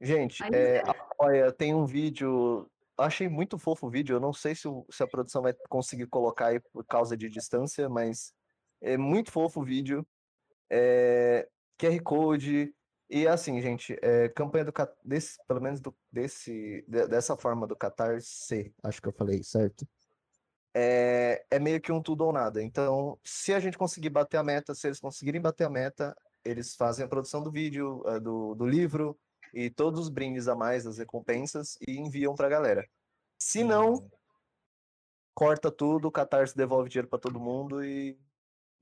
Speaker 2: Gente,
Speaker 3: Aí
Speaker 2: é,
Speaker 3: encerra.
Speaker 2: apoia, tem um vídeo. Achei muito fofo o vídeo. Eu não sei se, o- se a produção vai conseguir colocar aí por causa de distância, mas é muito fofo o vídeo. É, QR Code. E assim, gente, é, campanha do desse, pelo menos do, desse, de- dessa forma do Catarse, acho que eu falei certo. É, é meio que um tudo ou nada. Então, se a gente conseguir bater a meta, se eles conseguirem bater a meta, eles fazem a produção do vídeo, eh, do, do livro e todos os brindes a mais, as recompensas, e enviam pra galera. Se não, corta tudo, o Catarse devolve dinheiro pra todo mundo e,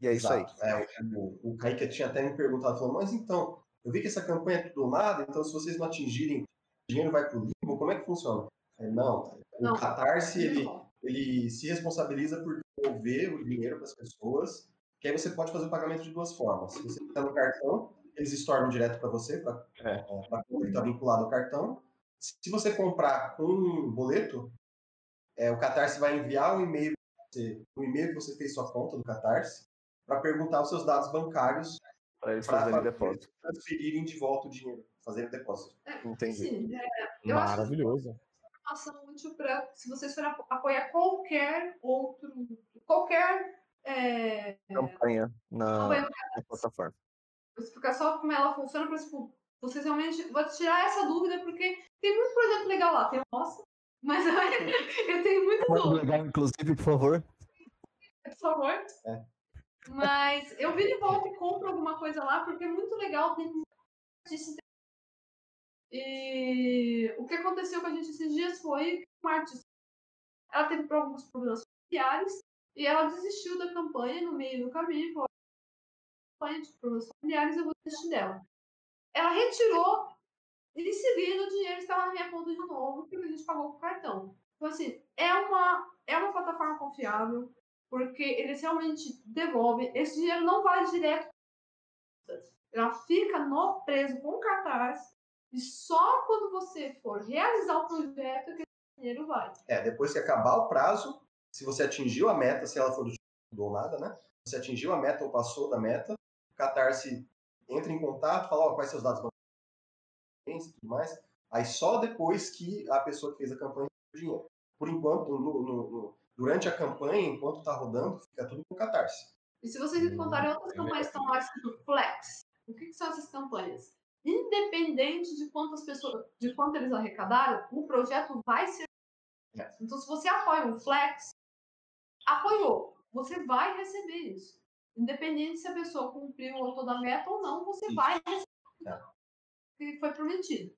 Speaker 2: e é isso aí.
Speaker 4: Exato. É, o, o Kaique tinha até me perguntado, falou, mas então, eu vi que essa campanha é tudo ou nada, então se vocês não atingirem, o dinheiro vai pro livro, como é que funciona? É, não, o. Catarse, ele, ele se responsabiliza por devolver o dinheiro para as pessoas, que aí você pode fazer o pagamento de duas formas. Se você está no cartão, eles estornam direto para você, para
Speaker 2: É.
Speaker 4: a conta que está vinculado ao cartão. Se você comprar com um boleto, é, o Catarse vai enviar um e-mail, um e-mail que você fez sua conta do Catarse, para perguntar os seus dados bancários
Speaker 2: Pra eles
Speaker 4: para
Speaker 2: fazerem depósito.
Speaker 4: transferirem de volta o dinheiro, fazerem depósito.
Speaker 2: Entendi.
Speaker 3: Sim, é, eu acho que
Speaker 1: Maravilhoso.
Speaker 3: informação útil para se vocês forem apo- apoiar qualquer outro, qualquer é,
Speaker 2: Campanha na, na plataforma.
Speaker 3: Vou explicar só como ela funciona para tipo, vocês realmente. Vou tirar essa dúvida, porque tem muito projeto legal lá. Tem o nosso, mas eu tenho dúvida,
Speaker 2: legal, inclusive, por favor.
Speaker 3: por favor.
Speaker 4: É.
Speaker 3: Mas eu vi de volta e compro alguma coisa lá, porque é muito legal. Tem artista E o que aconteceu com a gente esses dias foi que uma artista ela teve alguns problemas familiares e ela desistiu da campanha no meio do caminho. Falou, campanha de problemas familiares, eu vou desistir dela. Ela retirou e em seguida o dinheiro estava na minha conta de novo, porque a gente pagou com cartão. Então, assim, é uma, é uma plataforma confiável, porque eles realmente devolvem. Esse dinheiro não vai direto. Ela fica no preso com cartaz e só quando você for realizar o projeto que esse dinheiro vai.
Speaker 4: É, depois que acabar o prazo, se você atingiu a meta, se ela for do nada, né? Você atingiu a meta ou passou da meta, o Catarse entra em contato, fala, ó, quais seus dados e tudo mais. Aí só depois que a pessoa que fez a campanha o dinheiro. por enquanto, no, no, no, durante a campanha, enquanto está rodando, fica tudo com Catarse.
Speaker 3: E se vocês encontrarem outras campanhas que estão lá escrito Flex, o que, que são essas campanhas? Independente de quantas pessoas, de quanto eles arrecadaram, o projeto vai ser. Então, se você apoia um Flex, apoiou, você vai receber isso. Independente se a pessoa cumpriu toda a meta ou não, você
Speaker 4: Isso.
Speaker 3: vai receber
Speaker 4: É.
Speaker 3: o que foi prometido.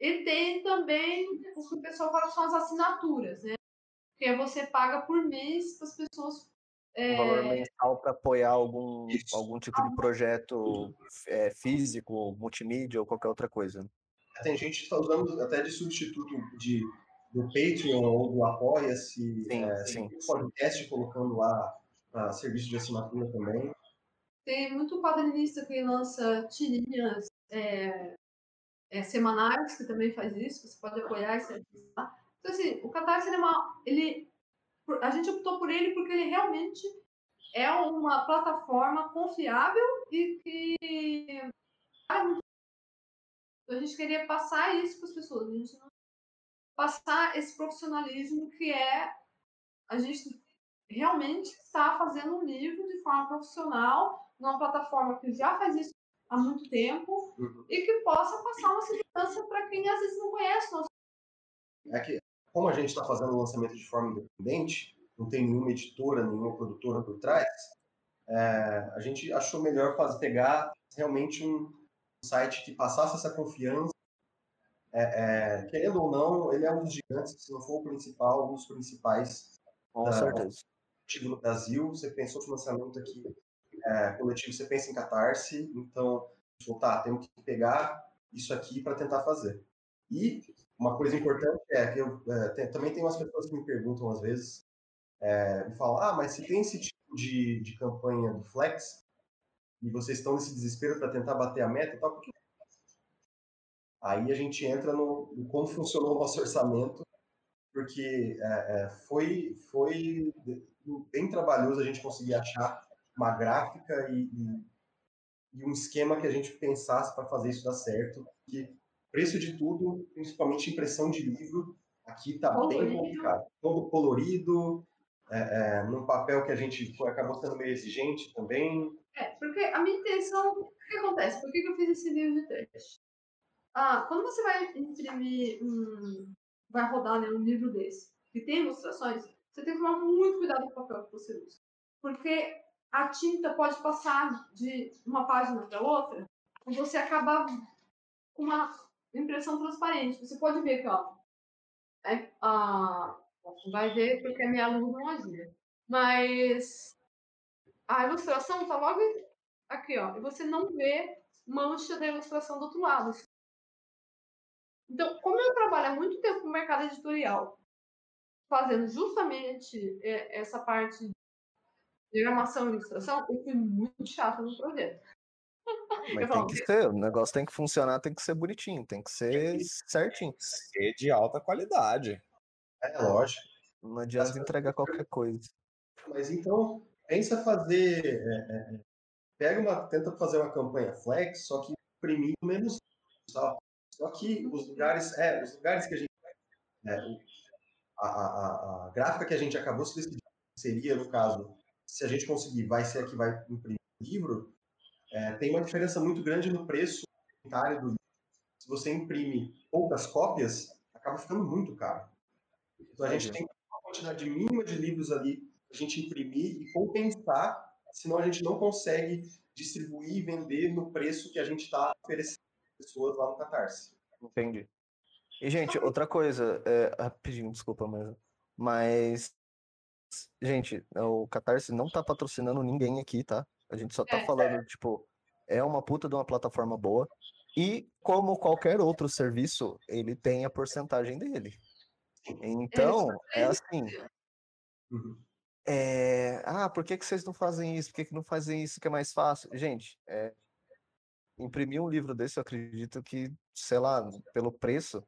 Speaker 3: E tem também o que o pessoal fala são as assinaturas, né? Que é você paga por mês para as pessoas.
Speaker 2: Um valor
Speaker 3: é,
Speaker 2: mensal para apoiar algum,
Speaker 4: Isso.
Speaker 2: algum tipo de projeto é, físico, multimídia ou qualquer outra coisa.
Speaker 4: Tem gente que está usando até de substituto de, do Patreon ou do Apoia-se,
Speaker 2: Sim,
Speaker 4: é,
Speaker 2: sim.
Speaker 4: tem podcast colocando lá para serviço de assinatura também.
Speaker 3: Tem muito quadrinista que lança tirinhas é, é, semanais, que também faz isso, você pode apoiar e se ajudar. Então, assim, o Catarse, ele é uma, ele, a gente optou por ele porque ele realmente é uma plataforma confiável e que. Então, a gente queria passar isso para as pessoas, a gente não passar esse profissionalismo que é a gente realmente está fazendo um livro de forma profissional, numa plataforma que já faz isso há muito tempo
Speaker 4: Uhum.
Speaker 3: e que possa passar uma segurança para quem às vezes não conhece nosso
Speaker 4: É que, como a gente está fazendo o lançamento de forma independente, não tem nenhuma editora, nenhuma produtora por trás, é, a gente achou melhor fazer, pegar realmente um site que passasse essa confiança. É, é, querendo ou não, ele é um dos gigantes, se não for o principal, um dos principais
Speaker 2: Com
Speaker 4: Ah,
Speaker 2: certeza.
Speaker 4: coletivo no Brasil. Você pensou financiamento aqui é, coletivo, você pensa em Catarse, então, tá, temos que pegar isso aqui para tentar fazer. E uma coisa importante é que eu é, tem- também tem umas pessoas que me perguntam às vezes, é, me falam, ah, mas se tem esse tipo de, de campanha do Flex e vocês estão nesse desespero para tentar bater a meta tal, por que Aí a gente entra no, no como funcionou o nosso orçamento, porque é, é, foi, foi bem trabalhoso a gente conseguir achar uma gráfica e, e- e um esquema que a gente pensasse para fazer isso dar certo. Que preço de tudo, principalmente impressão de livro, aqui está bem complicado. Todo colorido, é, é, num papel que a gente foi, acabou sendo meio exigente também.
Speaker 3: É, porque a minha intenção. O que acontece? Por que que eu fiz esse livro de teste? Ah, quando você vai imprimir um. vai rodar né, um livro desse, que tem ilustrações, você tem que tomar muito cuidado com o papel que você usa. Porque a tinta pode passar de uma página para outra e você acaba com uma impressão transparente. Você pode ver aqui, ó. É, vai ver porque a minha luz não agia. Mas a ilustração tá logo aqui, ó. E você não vê mancha da ilustração do outro lado. Então, como eu trabalho há muito tempo no mercado editorial, fazendo justamente é, essa parte de diagramação e ilustração, eu fui muito chata no projeto.
Speaker 2: Mas tem que ser, o negócio tem que funcionar, tem que ser bonitinho, tem que ser certinho.
Speaker 1: Ser de alta qualidade.
Speaker 4: É lógico.
Speaker 2: Não adianta entregar qualquer coisa.
Speaker 4: Mas então, pensa fazer. é, é, pega uma. Tenta fazer uma campanha flex, só que imprimindo menos. Só, só que os lugares. É, os lugares que a gente. é, a, a- a gráfica que a gente acabou se decidindo seria, no caso, se a gente conseguir, vai ser a que vai imprimir o livro, é, tem uma diferença muito grande no preço unitário do livro. Se você imprime poucas cópias, acaba ficando muito caro. Então a gente
Speaker 2: Entendi.
Speaker 4: tem uma quantidade mínima de livros ali a gente imprimir e compensar, senão a gente não consegue distribuir e vender no preço que a gente está oferecendo para pessoas lá no Catarse.
Speaker 2: Entendi. E, gente, outra coisa, é, rapidinho, desculpa, mas, mas, gente, o Catarse não tá patrocinando ninguém aqui, tá? A gente só tá
Speaker 3: É.
Speaker 2: falando, tipo, é uma puta de uma plataforma boa e, como qualquer outro serviço, ele tem a porcentagem dele. Então, é assim,
Speaker 4: Uhum.
Speaker 2: é, ah, por que que vocês não fazem isso? Por que que não fazem isso que é mais fácil? Gente, é, imprimir um livro desse, eu acredito que, sei lá, pelo preço,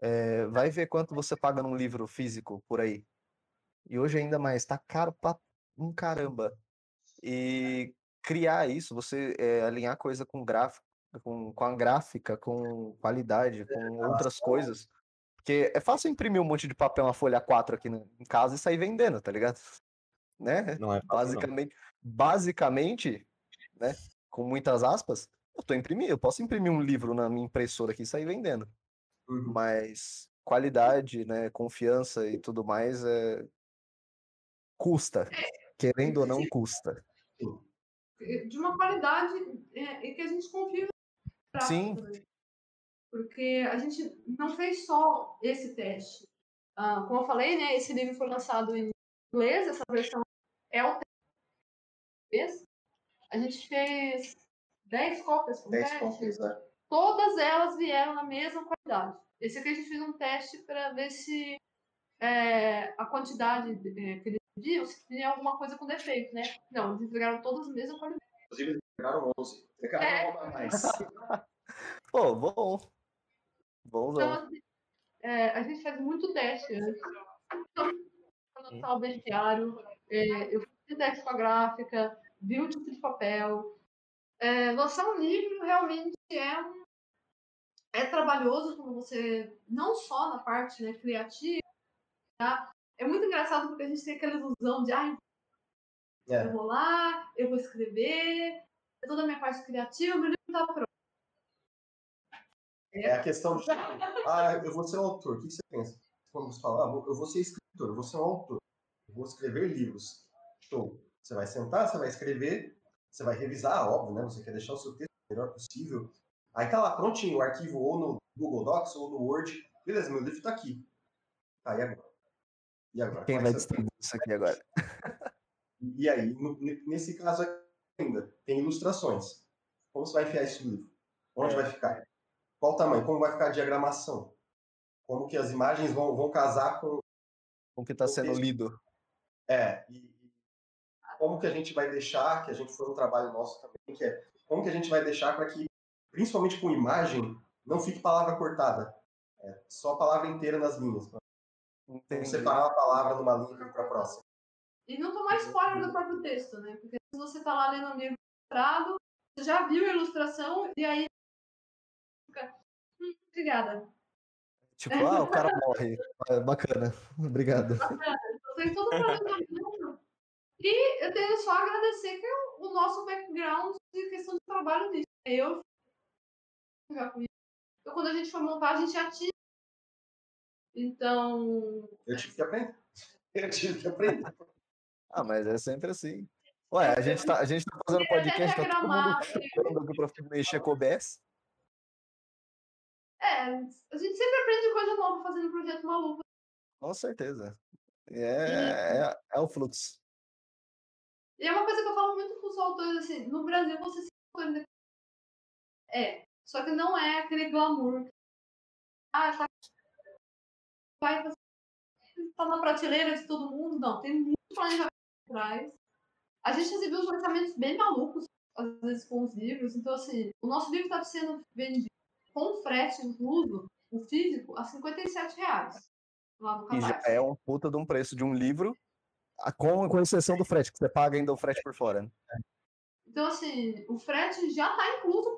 Speaker 2: é, vai ver quanto você paga num livro físico por aí. E hoje ainda mais, tá caro pra um caramba. E criar isso, você é, alinhar coisa com gráfico, com, com a gráfica, com qualidade, com outras coisas, Porque é fácil imprimir um monte de papel, uma folha 4 aqui no- em casa e sair vendendo, tá ligado? Né?
Speaker 1: Não é fácil, não.
Speaker 2: Basicamente, basicamente, né? Com muitas aspas, eu tô imprimindo, eu posso imprimir um livro na minha impressora aqui e sair vendendo.
Speaker 4: Uhum.
Speaker 2: Mas qualidade, né, confiança e tudo mais é custa. Querendo ou não custa.
Speaker 3: De uma qualidade é, e que a gente confia. no
Speaker 2: Sim.
Speaker 3: né? Porque a gente não fez só esse teste. Ah, como eu falei, né, esse livro foi lançado em inglês, essa versão é o teste. A gente fez 10 cópias com
Speaker 4: 10
Speaker 3: teste.
Speaker 4: cópias, né?
Speaker 3: todas elas vieram na mesma qualidade. Esse aqui a gente fez um teste para ver se é, a quantidade é, que pediam, se tinha alguma coisa com defeito, né? Não, eles entregaram todas a mesma qualidade.
Speaker 4: Inclusive, eles pegaram 11. Pegaram
Speaker 3: É.
Speaker 4: uma a mais.
Speaker 2: Pô, bom.
Speaker 3: Então,
Speaker 2: Bonzão.
Speaker 3: assim, é, a gente faz muito teste antes. Então, o bestiário, é, eu fiz teste com a gráfica, vi o tipo de papel. É, lançar um livro realmente é um é trabalhoso quando você não só na parte né, criativa, tá? É muito engraçado porque a gente tem aquela ilusão de ah,
Speaker 4: É.
Speaker 3: eu vou lá, eu vou escrever, toda a minha parte criativa, meu livro tá pronto.
Speaker 4: É a questão de. Ah, eu vou ser um autor. O que você pensa? Quando você fala, ah, eu vou ser escritor, eu vou ser um autor. Eu vou escrever livros. Show. Você vai sentar, você vai escrever, você vai revisar, óbvio, né? Você quer deixar o seu texto o melhor possível. Aí tá lá prontinho o arquivo ou no Google Docs ou no Word. Beleza, meu livro tá aqui. Tá, e agora? E agora?
Speaker 2: Quem vai distribuir isso aqui agora?
Speaker 4: E aí, no- ne- nesse caso ainda, tem ilustrações. Como você vai enfiar esse livro? Onde
Speaker 2: É.
Speaker 4: vai ficar? Qual o tamanho? Como vai ficar a diagramação? Como que as imagens vão, vão casar com...
Speaker 2: Com o que está sendo
Speaker 4: texto.
Speaker 2: lido.
Speaker 4: É, e como que a gente vai deixar, que a gente foi um trabalho nosso também, que é como que a gente vai deixar para que, principalmente com imagem, não fique palavra cortada. É, só palavra inteira nas linhas.
Speaker 2: Entendi.
Speaker 4: separar uma palavra numa linha para a próxima.
Speaker 3: E não tomar spoiler do próprio texto, né? Porque se você tá lá lendo um livro ilustrado, você já viu a ilustração e aí fica. Hum, obrigada.
Speaker 2: Tipo, ah, o cara morre. É, bacana. Obrigado.
Speaker 3: Eu tenho todo o planejamento. E eu tenho só a agradecer que o, o nosso background de questão de trabalho disso. Eu já com isso. Então, quando a gente foi montar, a gente já tinha. Então,
Speaker 4: Eu tive que aprender. Eu tive que aprender.
Speaker 2: Ah, mas é sempre assim. Ué, a gente tá, a gente tá fazendo podcast, tá todo mundo chutando aqui pra mexer com o OBS.
Speaker 3: é, a gente sempre aprende coisa nova fazendo projeto maluco.
Speaker 2: Com certeza. É, é, é o fluxo.
Speaker 3: E é uma coisa que eu falo muito com os autores, assim, no Brasil você se É, só que não é aquele glamour. Ah, tá. Vai fazer- tá na prateleira de todo mundo. Não, tem muito planejamento por trás. A gente recebeu os orçamentos bem malucos, às vezes, com os livros. Então, assim, o nosso livro está sendo vendido com frete incluso, o físico, a 57 reais. Lá no
Speaker 2: E já é um puta de um preço de um livro, com, com exceção do frete, que você paga ainda o frete por fora. né?
Speaker 3: Então, assim, o frete já está incluso.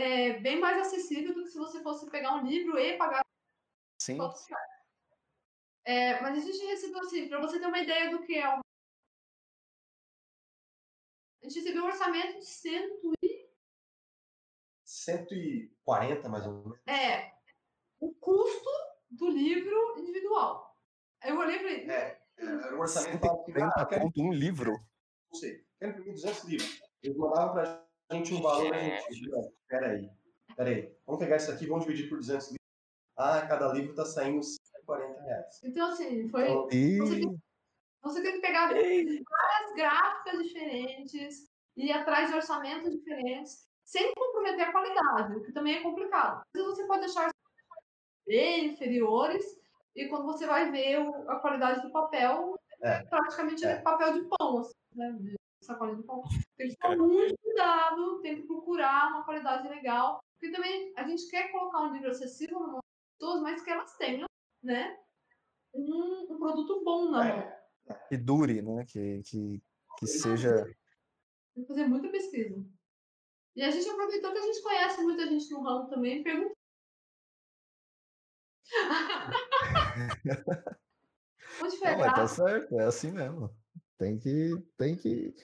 Speaker 3: É bem mais acessível do que se você fosse pegar um livro e pagar
Speaker 2: Sim.
Speaker 3: É, mas a gente recebeu, assim, para você ter uma ideia do que é o. A gente recebeu um orçamento de cento e.
Speaker 4: 140, mais ou menos.
Speaker 3: É, o custo do livro individual. Aí eu olhei e falei,
Speaker 4: É, era um orçamento falava assim,
Speaker 2: 140
Speaker 4: ah, quero,
Speaker 2: conto um livro.
Speaker 4: não sei, quero imprimir 200 livros. Eles mandavam pra gente um valor, a gente, não, peraí, peraí, vamos pegar isso aqui, vamos dividir por 200 livros. Ah, cada livro tá saindo 140 reais.
Speaker 3: então assim, foi.
Speaker 4: Então,
Speaker 2: E
Speaker 3: Você tem que pegar várias gráficas diferentes, ir atrás de orçamentos diferentes, sem comprometer a qualidade, o que também é complicado. Às vezes você pode deixar bem inferiores, e quando você vai ver a qualidade do papel,
Speaker 4: É.
Speaker 3: praticamente
Speaker 4: É.
Speaker 3: é papel de pão, assim, né? Sacola de pão. Tem que tomar muito cuidado, tem que procurar uma qualidade legal, porque também a gente quer colocar um livro acessível nas pessoas, mas que elas tenham, né? Um, um produto bom na mão.
Speaker 4: é,
Speaker 2: que dure, né? Que, que, que seja.
Speaker 3: Tem que fazer muita pesquisa. E a gente aproveitou que a gente conhece muita gente no ramo também e perguntou. Onde a
Speaker 2: Não, mas tá certo, é assim mesmo. Tem que, tem que.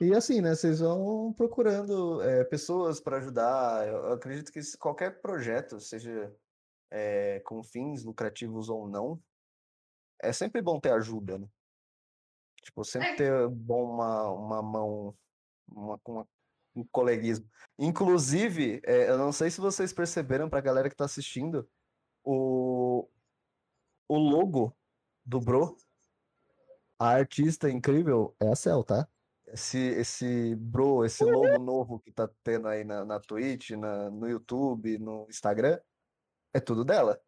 Speaker 2: E assim, né? Vocês vão procurando é, pessoas para ajudar. Eu acredito que qualquer projeto, seja é, com fins lucrativos ou não, é sempre bom ter ajuda, né? Tipo, sempre
Speaker 3: É.
Speaker 2: ter bom uma, uma mão, uma, uma- um coleguismo. Inclusive, é, eu não sei se vocês perceberam, pra galera que tá assistindo, o, o logo do Bro, a artista incrível é a Cel, tá? Esse, esse Bro, esse logo novo que tá tendo aí na, na Twitch, na, no YouTube, no Instagram, é tudo dela.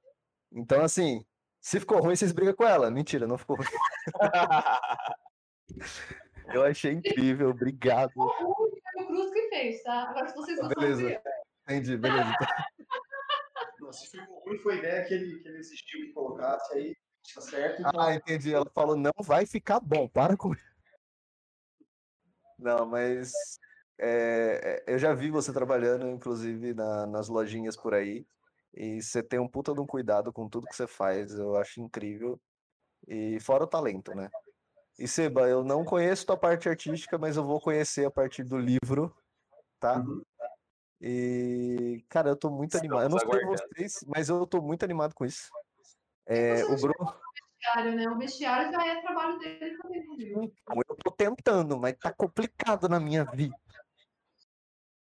Speaker 2: Então, assim, se ficou ruim, vocês brigam com ela. Mentira, não ficou ruim. Eu achei incrível, obrigado.
Speaker 3: O Caio Cruz que fez, tá? Agora, se vocês não
Speaker 2: Beleza. Entendi, beleza. Então,
Speaker 4: Não, se ficou ruim, foi ideia que ele, que ele existiu que colocasse, aí tá certo. Então,
Speaker 2: Ah, entendi. Ela falou, não vai ficar bom, para com isso. Não, mas é, é, eu já vi você trabalhando, inclusive, na- nas lojinhas por aí. E você tem um puta de um cuidado com tudo que você faz, eu acho incrível. E fora o talento, né? E Seba, eu não conheço tua parte artística, mas eu vou conhecer a partir do livro, tá?
Speaker 4: Uhum.
Speaker 2: E, cara, eu tô muito animado. Eu não
Speaker 1: Estamos
Speaker 2: sei vocês, mas eu tô muito animado com isso. É, o Bruno.
Speaker 3: Vestiário, né? O vestiário já é trabalho dele também?
Speaker 2: Então, eu tô tentando, mas tá complicado na minha vida.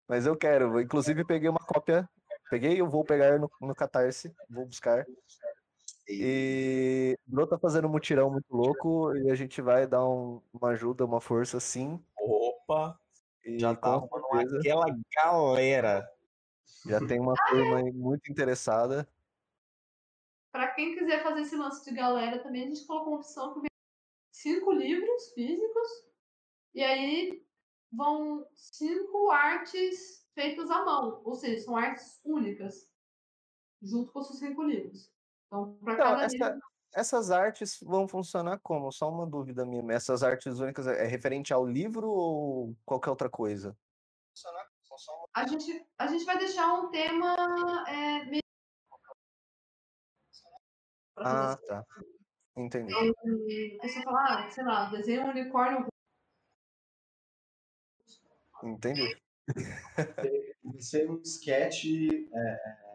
Speaker 2: Mas eu quero. Inclusive, peguei uma cópia. Peguei, eu vou pegar no, no Catarse, vou buscar. E o Bruno tá fazendo um mutirão muito louco e a gente vai dar um- uma ajuda, uma força sim.
Speaker 1: Opa,
Speaker 2: E
Speaker 1: já tá
Speaker 2: com
Speaker 1: arrumando aquela galera.
Speaker 2: já tem uma turma aí muito interessada.
Speaker 3: Pra quem quiser fazer esse lance de galera também, a gente colocou uma opção que vem cinco livros físicos e aí vão cinco artes feitas à mão, ou seja, são artes únicas, junto com os cinco livros. Então, para
Speaker 2: Então,
Speaker 3: cada
Speaker 2: essa-
Speaker 3: livro,
Speaker 2: Essas artes vão funcionar como? Só uma dúvida minha. Essas artes únicas é é referente ao livro ou qualquer outra coisa?
Speaker 3: a gente, a gente vai deixar um tema é, meio...
Speaker 2: Ah,
Speaker 3: fazer
Speaker 2: tá. Entendi.
Speaker 3: assim. Você falar, ah, sei lá, desenha um unicórnio
Speaker 2: Entendi.
Speaker 4: vai ser um sketch é,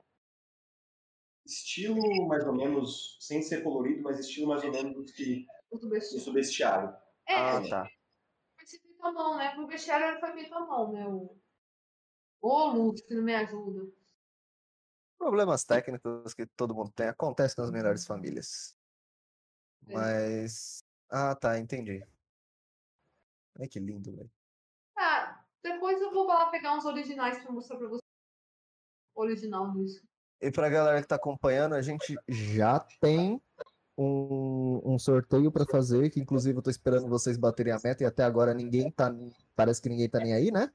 Speaker 4: estilo mais ou menos, sem ser colorido, mas estilo mais ou menos do que
Speaker 3: do
Speaker 4: do
Speaker 3: bestiário.
Speaker 4: bestiário.
Speaker 3: É,
Speaker 2: Ah, tá.
Speaker 3: foi feito à mão, né? Pro bestiário foi feito à mão, né? O... Ô, Lúcio, que não me ajuda.
Speaker 2: Problemas técnicos que todo mundo tem acontece nas melhores famílias.
Speaker 3: É.
Speaker 2: Mas. Ah, tá, entendi. Ai, que lindo, velho.
Speaker 3: Ah, depois eu vou lá pegar uns originais pra mostrar pra você. Original disso.
Speaker 2: E pra galera que tá acompanhando, a gente já tem um, um sorteio pra fazer, que inclusive eu tô esperando vocês baterem a meta e até agora ninguém tá. Parece que ninguém tá nem aí, né?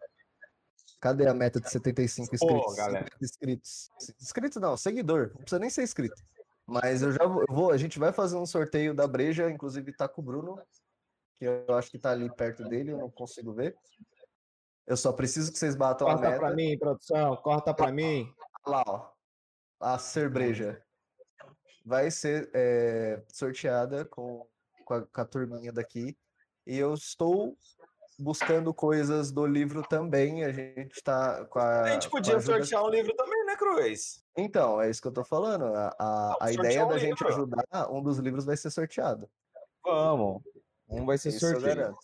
Speaker 2: Cadê a meta de 75 inscritos?
Speaker 1: galera.
Speaker 2: 50 inscritos. Inscrito não, seguidor. Não precisa nem ser inscrito. Mas eu já vou, eu vou- a gente vai fazer um sorteio da breja, inclusive tá com o Bruno, que eu acho que tá ali perto dele, eu não consigo ver. Eu só preciso que vocês batam a
Speaker 1: Corta
Speaker 2: meta.
Speaker 1: pra mim, produção, corta pra mim.
Speaker 2: Lá, ó. A cerveja vai ser é, sorteada com, com, a, com a turminha daqui. E eu estou buscando coisas do livro também. A gente tá com a.
Speaker 1: A gente
Speaker 2: a
Speaker 1: podia
Speaker 2: ajuda-
Speaker 1: sortear um livro também, né, Cruz?
Speaker 2: Então, é isso que eu tô falando. A, a, a ideia
Speaker 1: um
Speaker 2: da gente
Speaker 1: livro.
Speaker 2: ajudar, um dos livros vai ser sorteado.
Speaker 1: Vamos. Um vai ser
Speaker 2: Isso garanto.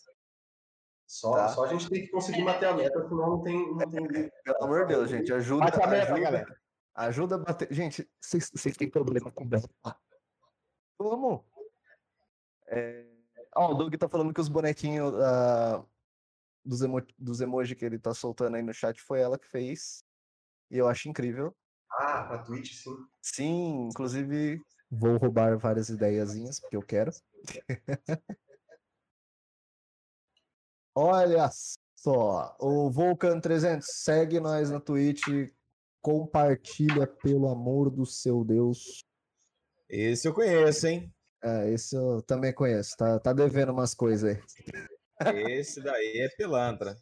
Speaker 4: Só,
Speaker 2: Tá.
Speaker 4: só a gente tem que conseguir bater a meta, senão não tem. Não tem...
Speaker 2: Pelo amor de Deus, gente, ajuda.
Speaker 1: Bate a meta,
Speaker 2: ajuda,
Speaker 1: galera.
Speaker 2: Ajuda a bater. Gente, vocês têm problema com meta? Vamos. É... Ó, o Doug tá falando que os bonequinhos ah, dos, emo... dos emoji que ele tá soltando aí no chat foi ela que fez. E eu acho incrível.
Speaker 4: Ah, pra Twitch, sim.
Speaker 2: Sim, inclusive vou roubar várias ideiazinhas, porque eu quero. Olha só, o Vulcan 300, segue nós na Twitch, compartilha pelo amor do seu Deus.
Speaker 1: Esse eu conheço, hein?
Speaker 2: É, esse eu também conheço, tá, tá devendo umas coisas aí.
Speaker 1: Esse daí é pilantra.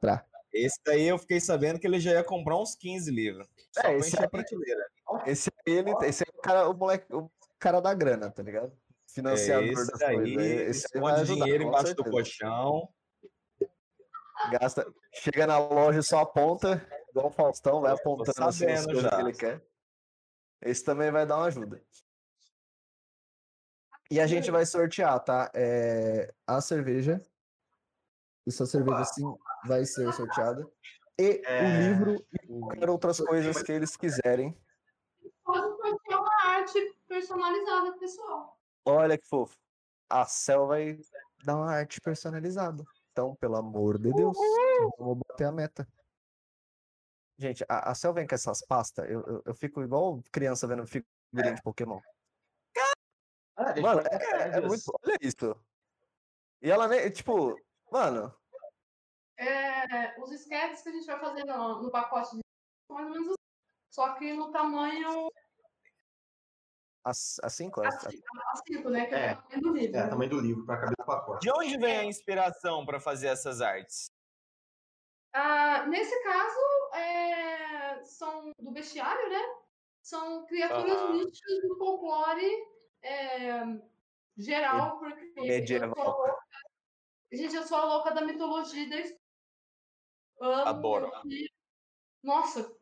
Speaker 2: Pra.
Speaker 1: Esse daí eu fiquei sabendo que ele já ia comprar uns 15 livros.
Speaker 2: É, esse
Speaker 1: encher a prateleira.
Speaker 2: Esse aí, ele, esse é o cara, o moleque, o cara da grana, tá ligado? Financiador
Speaker 1: É, esse daí,
Speaker 2: coisas. Esse
Speaker 1: esconde
Speaker 2: ajudar,
Speaker 1: dinheiro embaixo do
Speaker 2: certeza.
Speaker 1: colchão.
Speaker 2: Gasta, chega na loja e só aponta, igual o Faustão, vai apontando assim as coisas
Speaker 1: já.
Speaker 2: que ele quer. Esse também vai dar uma ajuda. E a gente vai sortear, tá? É, a cerveja. Essa cerveja sim vai ser sorteada. E o
Speaker 4: É,
Speaker 2: livro e qualquer outras coisas que eles quiserem.
Speaker 3: Pode sortear uma arte personalizada, pessoal.
Speaker 2: Olha que fofo. A Cel vai dar uma arte personalizada. Então, pelo amor de Deus, vamos bater a meta. Gente, a, a Cel vem com essas pastas, eu, eu, eu fico igual criança vendo figurinha de Pokémon.
Speaker 4: Ah, a gente
Speaker 2: Mano, é, é muito. Olha isso. E ela nem. Tipo, mano,
Speaker 3: É, os sketches que a gente vai fazer no, no pacote de são mais ou menos assim. Só que no tamanho
Speaker 2: as, as cinco. as-
Speaker 3: A5, né? Que é,
Speaker 4: É.
Speaker 3: o tamanho do livro.
Speaker 4: É,
Speaker 3: né?
Speaker 4: tamanho do livro, para caber no pacote.
Speaker 1: De onde vem a inspiração para fazer essas artes?
Speaker 3: Ah, nesse caso, é, são do bestiário, né? São criaturas
Speaker 1: Aham.
Speaker 3: místicas do folclore é, geral, porque eu
Speaker 2: medieval.
Speaker 3: sou a louca. Gente, eu sou a louca da mitologia da história. Amo,
Speaker 1: Adoro.
Speaker 3: eu Nossa,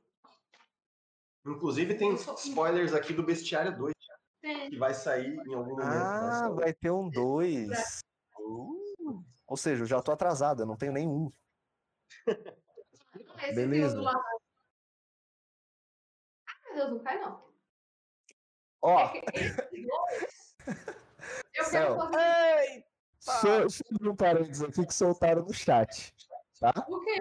Speaker 4: Inclusive tem
Speaker 3: Eu sou-
Speaker 4: spoilers aqui do Bestiário 2,
Speaker 3: tem.
Speaker 4: que vai sair em algum momento.
Speaker 2: Ah,
Speaker 4: vai
Speaker 2: vai ter um dois. Uh, ou seja, eu já tô atrasado, eu não tenho nenhum.
Speaker 3: Esse aqui o
Speaker 2: Beleza.
Speaker 3: Ai, meu Deus, não cai não.
Speaker 2: Ó,
Speaker 3: É eu quero fazer
Speaker 1: Ei!
Speaker 2: só, só abrir um parênteses aqui que soltaram no chat. Tá?
Speaker 3: o quê?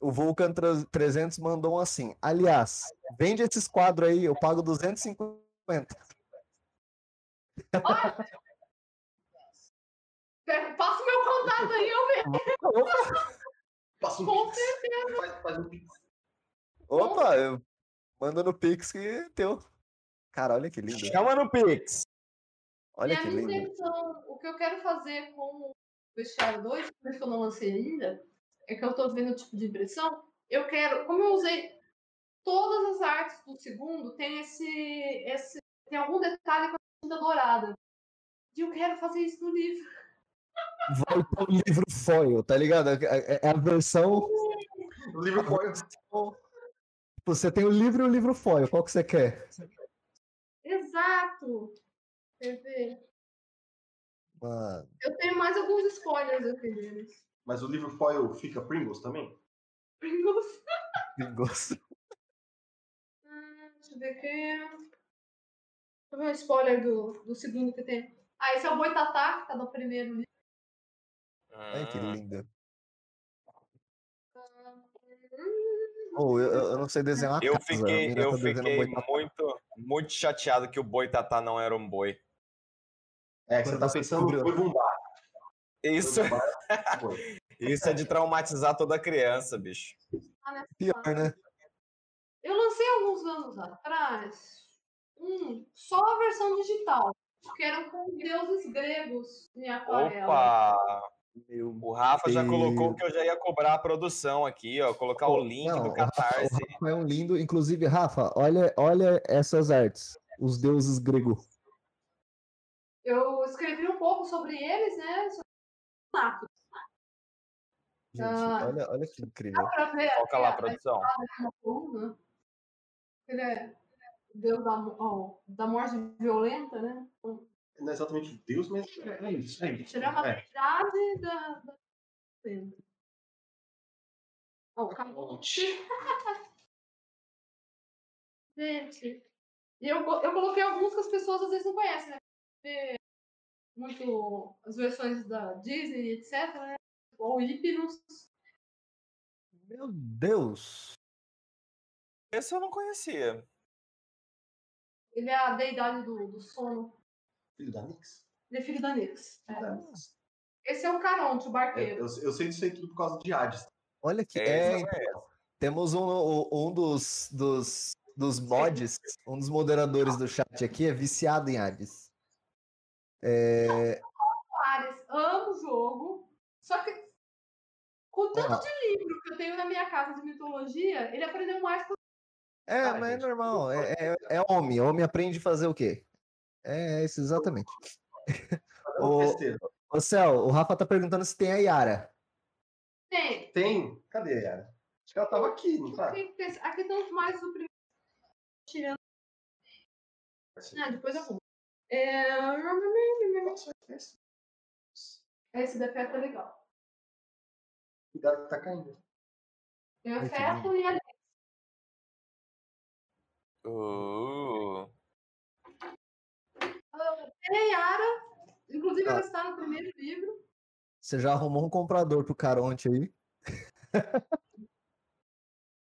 Speaker 2: O Vulcan 300 mandou um assim. Aliás, vende esses quadros aí, eu pago 250.
Speaker 3: Passa o meu contato aí, eu vejo.
Speaker 4: Passa um
Speaker 3: Com
Speaker 4: pix. Faz, faz um pix.
Speaker 2: Opa, eu mando no Pix que é teu. Cara, olha que lindo.
Speaker 1: Chama no Pix.
Speaker 2: Olha
Speaker 3: e a
Speaker 2: que
Speaker 3: minha
Speaker 2: lindo.
Speaker 3: intenção, o que eu quero fazer com o Vestiário 2, por isso que eu não lancei ainda, é que eu tô vendo o tipo de impressão. Eu quero, como eu usei todas as artes do segundo, tem esse, esse tem algum detalhe com a tinta dourada. E eu quero fazer isso no livro.
Speaker 2: Vai ter um livro foil, tá ligado? É, é- é a versão.
Speaker 4: O livro foi.
Speaker 2: Você tem o livro e o livro foil. Qual que você quer?
Speaker 3: Exato! Quer ver?
Speaker 2: Mano,
Speaker 3: Eu tenho mais alguns spoilers aqui deles.
Speaker 4: Mas o livro foil fica Pringles também?
Speaker 3: Pringles.
Speaker 2: Pringles.
Speaker 3: Hum, Deixa eu ver aqui. Deixa eu ver o spoiler do, do segundo que tem. Ah, esse é o Boitatá, que tá no primeiro livro.
Speaker 2: Ai, que
Speaker 1: Hum,
Speaker 2: lindo.
Speaker 3: Hum,
Speaker 2: Oh, eu, eu não sei desenhar
Speaker 1: eu
Speaker 2: casa.
Speaker 1: fiquei, eu
Speaker 2: tá
Speaker 1: fiquei muito, muito chateado que o boitatá não era um boi.
Speaker 4: É, que você tá pensando no
Speaker 2: descobriu.
Speaker 4: Voivumbá.
Speaker 1: Isso, isso é de traumatizar toda criança, bicho.
Speaker 2: Pior, né?
Speaker 3: Eu lancei alguns anos atrás um, só a versão digital, que eram com deuses gregos em aquarela.
Speaker 1: Opa!
Speaker 2: Meu
Speaker 1: O Rafa já colocou
Speaker 2: Deus.
Speaker 1: que eu já ia cobrar a produção aqui, ó. Colocar o
Speaker 2: Pô,
Speaker 1: link
Speaker 2: não,
Speaker 1: do
Speaker 2: o Rafa-
Speaker 1: Catarse.
Speaker 2: O Rafa é um lindo. Inclusive, Rafa, olha, olha essas artes. Os deuses grego.
Speaker 3: Eu escrevi um pouco sobre eles, né? Sobre o.
Speaker 2: Gente,
Speaker 3: Ah.
Speaker 2: olha, olha que incrível.
Speaker 3: Dá pra ver
Speaker 1: Coloca lá a
Speaker 3: a-
Speaker 1: produção.
Speaker 3: uma coluna. Ele é o deus da, mo- ó, da morte violenta, né?
Speaker 4: Não é exatamente Deus, mas é é isso. É isso.
Speaker 3: Ele é uma
Speaker 4: É.
Speaker 3: verdade da, da violenta. Ó, o Camonte. Gente, e eu, eu coloquei alguns que as pessoas às vezes não conhecem, né? Porque muito as versões da Disney, etc, né? Ou Hipnos.
Speaker 2: Meu Deus.
Speaker 1: Esse eu não conhecia.
Speaker 3: Ele é a deidade do, do sono.
Speaker 4: Filho da Nix?
Speaker 3: Ele é filho da Nix. É.
Speaker 4: Filho da Nix.
Speaker 3: Esse é o Caronte, o
Speaker 4: É,
Speaker 3: barqueiro.
Speaker 4: eu, eu sei disso aí tudo por causa de Hades.
Speaker 2: Olha que. É, então,
Speaker 1: conheço.
Speaker 2: temos um, um dos, dos, dos mods, um dos moderadores do chat aqui é viciado em Hades. É,
Speaker 3: Ares, amo o jogo. Só que Com o tanto
Speaker 2: Ah.
Speaker 3: de livro que eu tenho na minha casa de mitologia, ele aprendeu mais
Speaker 2: É,
Speaker 1: Ah,
Speaker 2: mas é
Speaker 1: gente,
Speaker 2: normal. É, é, é homem. Homem aprende a fazer o quê? É isso, exatamente.
Speaker 4: Besteira.
Speaker 2: ô Céu, o Rafa tá perguntando se tem a Yara.
Speaker 3: tem.
Speaker 4: Tem? Cadê a Yara? Acho que ela tava aqui, não tá?
Speaker 3: Aqui, estão mais do primeiro. Tirando. Ah, depois eu vou. É...
Speaker 4: Esse-
Speaker 3: Esse da festa é legal.
Speaker 4: Cuidado que tá caindo.
Speaker 3: Tem a festa e a
Speaker 1: Uh,
Speaker 3: Tem a Yara. Inclusive, ela
Speaker 2: Ah.
Speaker 3: está no primeiro livro.
Speaker 2: Você já arrumou um comprador pro Caronte aí?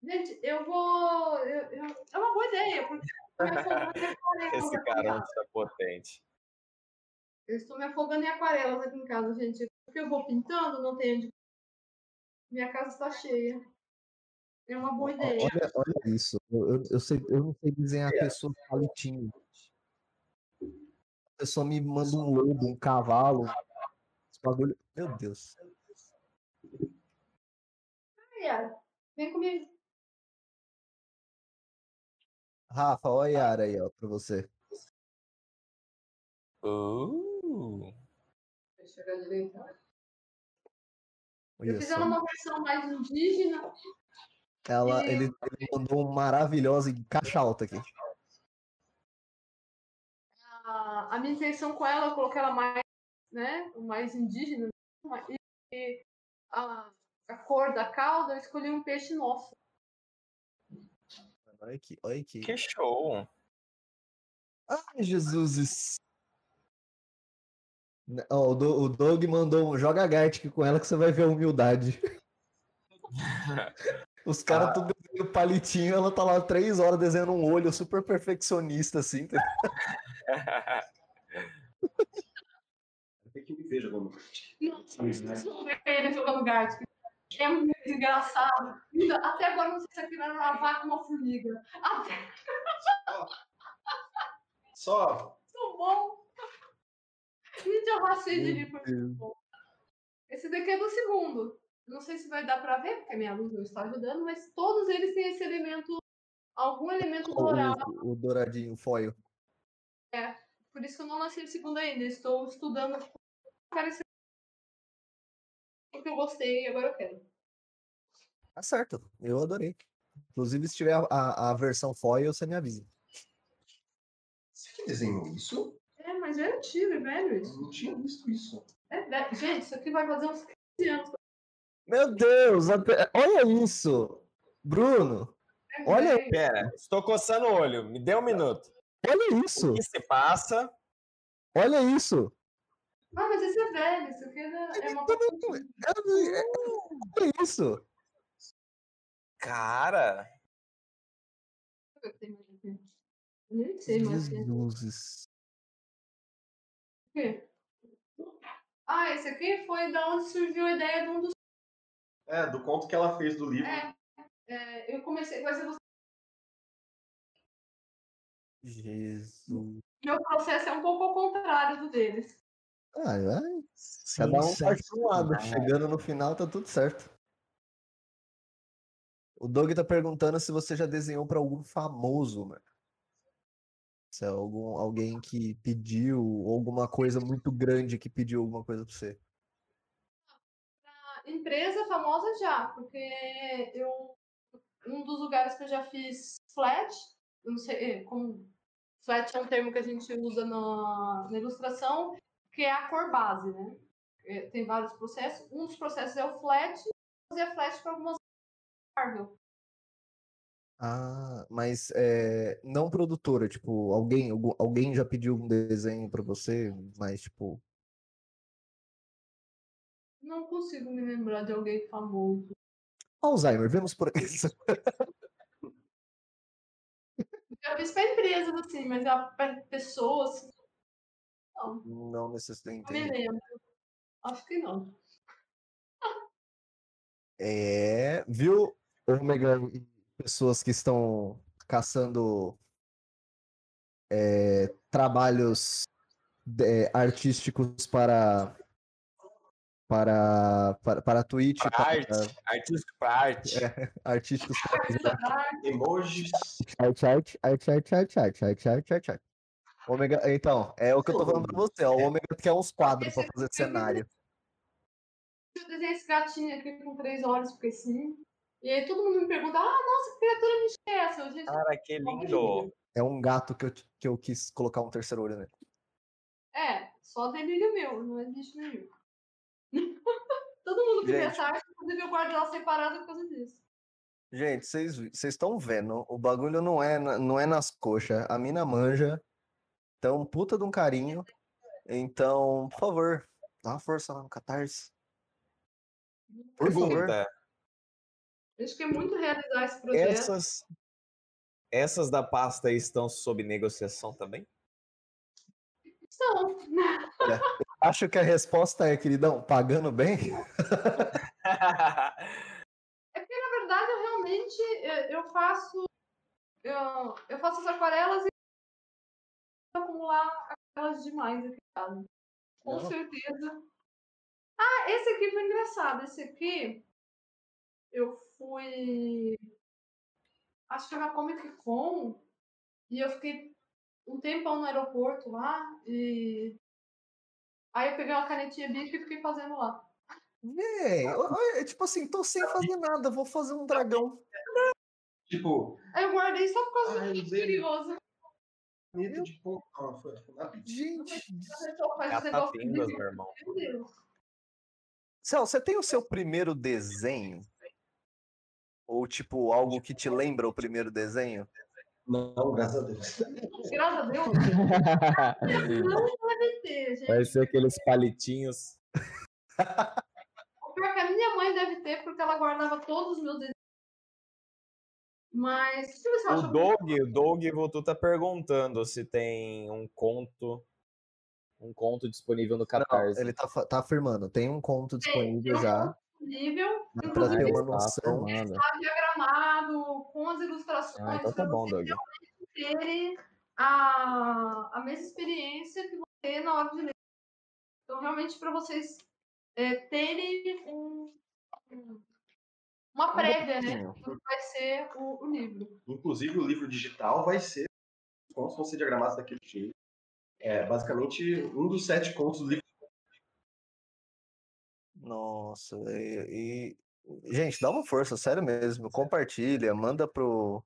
Speaker 3: Gente, eu vou. eu- eu- É uma boa ideia, porque eu estou me afogando em aquarelas
Speaker 1: esse
Speaker 3: aqui em
Speaker 1: cara
Speaker 3: casa.
Speaker 1: tá potente.
Speaker 3: Eu estou me afogando em aquarelas aqui em casa, gente. Porque eu vou pintando, não tenho onde. Minha casa está cheia. É uma boa ideia.
Speaker 2: Olha, olha isso. Eu, eu, sei, eu não sei desenhar pessoas palitinho. Pessoa me manda um lobo, um cavalo. Esse bagulho. Meu Deus.
Speaker 3: Ai, Yara, vem comigo.
Speaker 2: Rafa, olha a Yara aí, ó, pra você.
Speaker 1: Uh,
Speaker 3: Deixa eu chegar direito.
Speaker 2: Olha
Speaker 3: Eu fiz ela uma versão mais indígena.
Speaker 2: Ela,
Speaker 3: e-
Speaker 2: ele, ele mandou um maravilhosa em caixa alta aqui.
Speaker 3: A, a minha intenção com ela é colocar ela mais, né, mais indígena. E, a, a cor da cauda, eu escolhi um peixe nosso.
Speaker 2: Olha aqui, olha aqui.
Speaker 1: que show.
Speaker 2: Ai, Jesus. Ó, o, Do- o Doug mandou um joga Gartic com ela que você vai ver a humildade. Os caras
Speaker 4: Ah.
Speaker 2: tudo desenhando palitinho, ela tá lá três horas desenhando um olho super perfeccionista, assim.
Speaker 4: Tem que me ver jogando.
Speaker 3: Nossa, não ver ele jogando Gartic. É muito engraçado. Ainda- Até agora não sei se aquilo era uma vaca ou uma formiga. Até
Speaker 4: Só.
Speaker 3: muito bom. Gente, eu rachei de rir, foi muito bom. Esse daqui é do segundo. Não sei se vai dar pra ver, porque a minha luz não está ajudando, mas todos eles têm esse elemento, algum elemento dourado.
Speaker 2: O, o douradinho foil.
Speaker 3: Por isso que eu não lancei o segundo ainda. Estou estudando. Porque eu gostei e agora eu quero.
Speaker 2: Tá certo, eu adorei. Inclusive, se tiver a, a, a versão foil, você me avisa.
Speaker 4: Você que desenhou isso?
Speaker 3: É, mas é antigo, é velho
Speaker 4: Eu
Speaker 3: isso.
Speaker 4: não tinha visto isso.
Speaker 3: É velho. Gente, isso aqui vai fazer uns 15 anos.
Speaker 2: Meu Deus, até- olha isso! Bruno,
Speaker 3: É
Speaker 2: Olha-.
Speaker 1: Pera, estou coçando o olho. Me dê um minuto.
Speaker 2: Olha isso!
Speaker 1: O que se passa?
Speaker 2: Olha isso!
Speaker 3: Ah, mas esse é velho. Isso aqui é, é uma
Speaker 2: Olha isso!
Speaker 1: Cara,
Speaker 3: Eu nem sei mais. o que é.
Speaker 2: Jesus.
Speaker 3: O quê? Ah, esse aqui foi da onde surgiu a ideia de um dos.
Speaker 4: É, do conto que ela fez do livro.
Speaker 3: É, é, eu comecei com essa
Speaker 2: Jesus.
Speaker 3: Meu processo é um pouco ao contrário do deles.
Speaker 2: Ah, vai. Cada um parte para um lado. Chegando no final, tá tudo certo. O Doug tá perguntando se você já desenhou para algum famoso, mano. Se é algum, alguém que pediu, ou alguma coisa muito grande que pediu alguma coisa pra você.
Speaker 3: A empresa famosa já, porque eu um dos lugares que eu já fiz flat, não sei é, como flat é um termo que a gente usa na, na ilustração, que é a cor base, né? É, Tem vários processos. Um dos processos é o flat, fazer flat para algumas Marvel.
Speaker 2: Ah, mas é, não produtora, tipo, alguém, alguém já pediu um desenho pra você, mas tipo,
Speaker 3: Não consigo me lembrar de alguém famoso.
Speaker 2: Alzheimer, vemos por isso.
Speaker 3: Já fiz para empresas, assim, mas para pessoas,
Speaker 2: Não necessita
Speaker 3: não me lembro. Acho que não.
Speaker 2: É, viu, Ômega e pessoas que estão caçando é, trabalhos é, artísticos para para, para, para Twitch,
Speaker 1: Pra
Speaker 2: para
Speaker 1: arte, artístico pra arte.
Speaker 2: É. artísticos para
Speaker 3: Dark,
Speaker 4: Emojis.
Speaker 2: arte, arte, arte, arte, arte, arte, arte, arte, arte, arte. Ômega, então, é o que eu tô falando pra você, ó. O Ômega quer uns quadros pra fazer cenário.
Speaker 3: eu desenhei esse gatinho aqui com três olhos, porque sim. E aí todo mundo me pergunta, ah, nossa, que criatura mística é essa? Gente,
Speaker 1: Cara, que lindo.
Speaker 2: É um gato que eu, que eu quis colocar um terceiro olho nele.
Speaker 3: É, só delírio meu, não existe nenhum. todo mundo que vê
Speaker 2: Gente.
Speaker 3: essa arte, inclusive eu guardo ela separada por causa disso.
Speaker 2: Gente, vocês vocês estão vendo, o bagulho não é, não é nas coxas. A mina manja. Então, puta de um carinho. Então, por favor, dá uma força lá no Catarse. Por favor.
Speaker 1: Pergunta:
Speaker 3: A gente quer muito realizar esse projeto.
Speaker 1: essas, essas da pasta estão sob negociação também?
Speaker 3: Então,
Speaker 2: Acho que a resposta é, queridão, pagando bem.
Speaker 3: É porque, na verdade, eu realmente eh, eu faço eu, eu faço as aquarelas e acumular aquelas demais aqui em casa. Com
Speaker 2: Não.
Speaker 3: certeza. Ah, esse aqui foi engraçado. Esse aqui eu fui. Acho que era Comic Con e eu fiquei um tempão no aeroporto lá e aí eu peguei uma canetinha bic e fiquei fazendo lá.
Speaker 2: É tipo assim, tô sem fazer nada, vou fazer um dragão.
Speaker 4: Tipo,
Speaker 3: Aí eu guardei só por causa
Speaker 4: Ai,
Speaker 3: do
Speaker 4: Deus.
Speaker 3: perigoso.
Speaker 4: caneta de.
Speaker 2: Gente,
Speaker 1: Catapimbas,
Speaker 3: comigo,
Speaker 1: meu irmão.
Speaker 3: Meu Deus.
Speaker 2: Céu, você tem o seu primeiro desenho? Ou tipo, algo que te lembra o primeiro desenho?
Speaker 4: Não, graças a Deus.
Speaker 3: Graças a Deus, não deve ter, gente.
Speaker 1: Vai ser aqueles palitinhos.
Speaker 3: O pior é que a minha mãe deve ter, porque ela guardava todos os meus desenhos. Mas, deixa eu ver se eu
Speaker 1: O
Speaker 3: acho.
Speaker 1: Doug, o Doug Votu tá perguntando se tem um conto, um conto disponível no
Speaker 2: Não,
Speaker 1: Catarse.
Speaker 2: ele tá, tá afirmando, tem um conto disponível já,
Speaker 3: nível,
Speaker 2: pra
Speaker 3: inclusive
Speaker 2: ter uma noção.
Speaker 1: afirmando.
Speaker 3: está diagramado, com as ilustrações,
Speaker 1: Ah, então tá bom,
Speaker 3: vocês
Speaker 1: Doug.
Speaker 3: terem a, a mesma experiência que vão ter na hora de ler. Então, realmente, para vocês é, terem um- um- uma prévia, né? Do que vai ser o, o livro.
Speaker 4: Inclusive, o livro digital vai ser. Os contos vão ser diagramados daquele jeito. É basicamente um dos sete contos do livro.
Speaker 2: Nossa, e, e- Gente, dá uma força, sério mesmo. Compartilha, manda pro.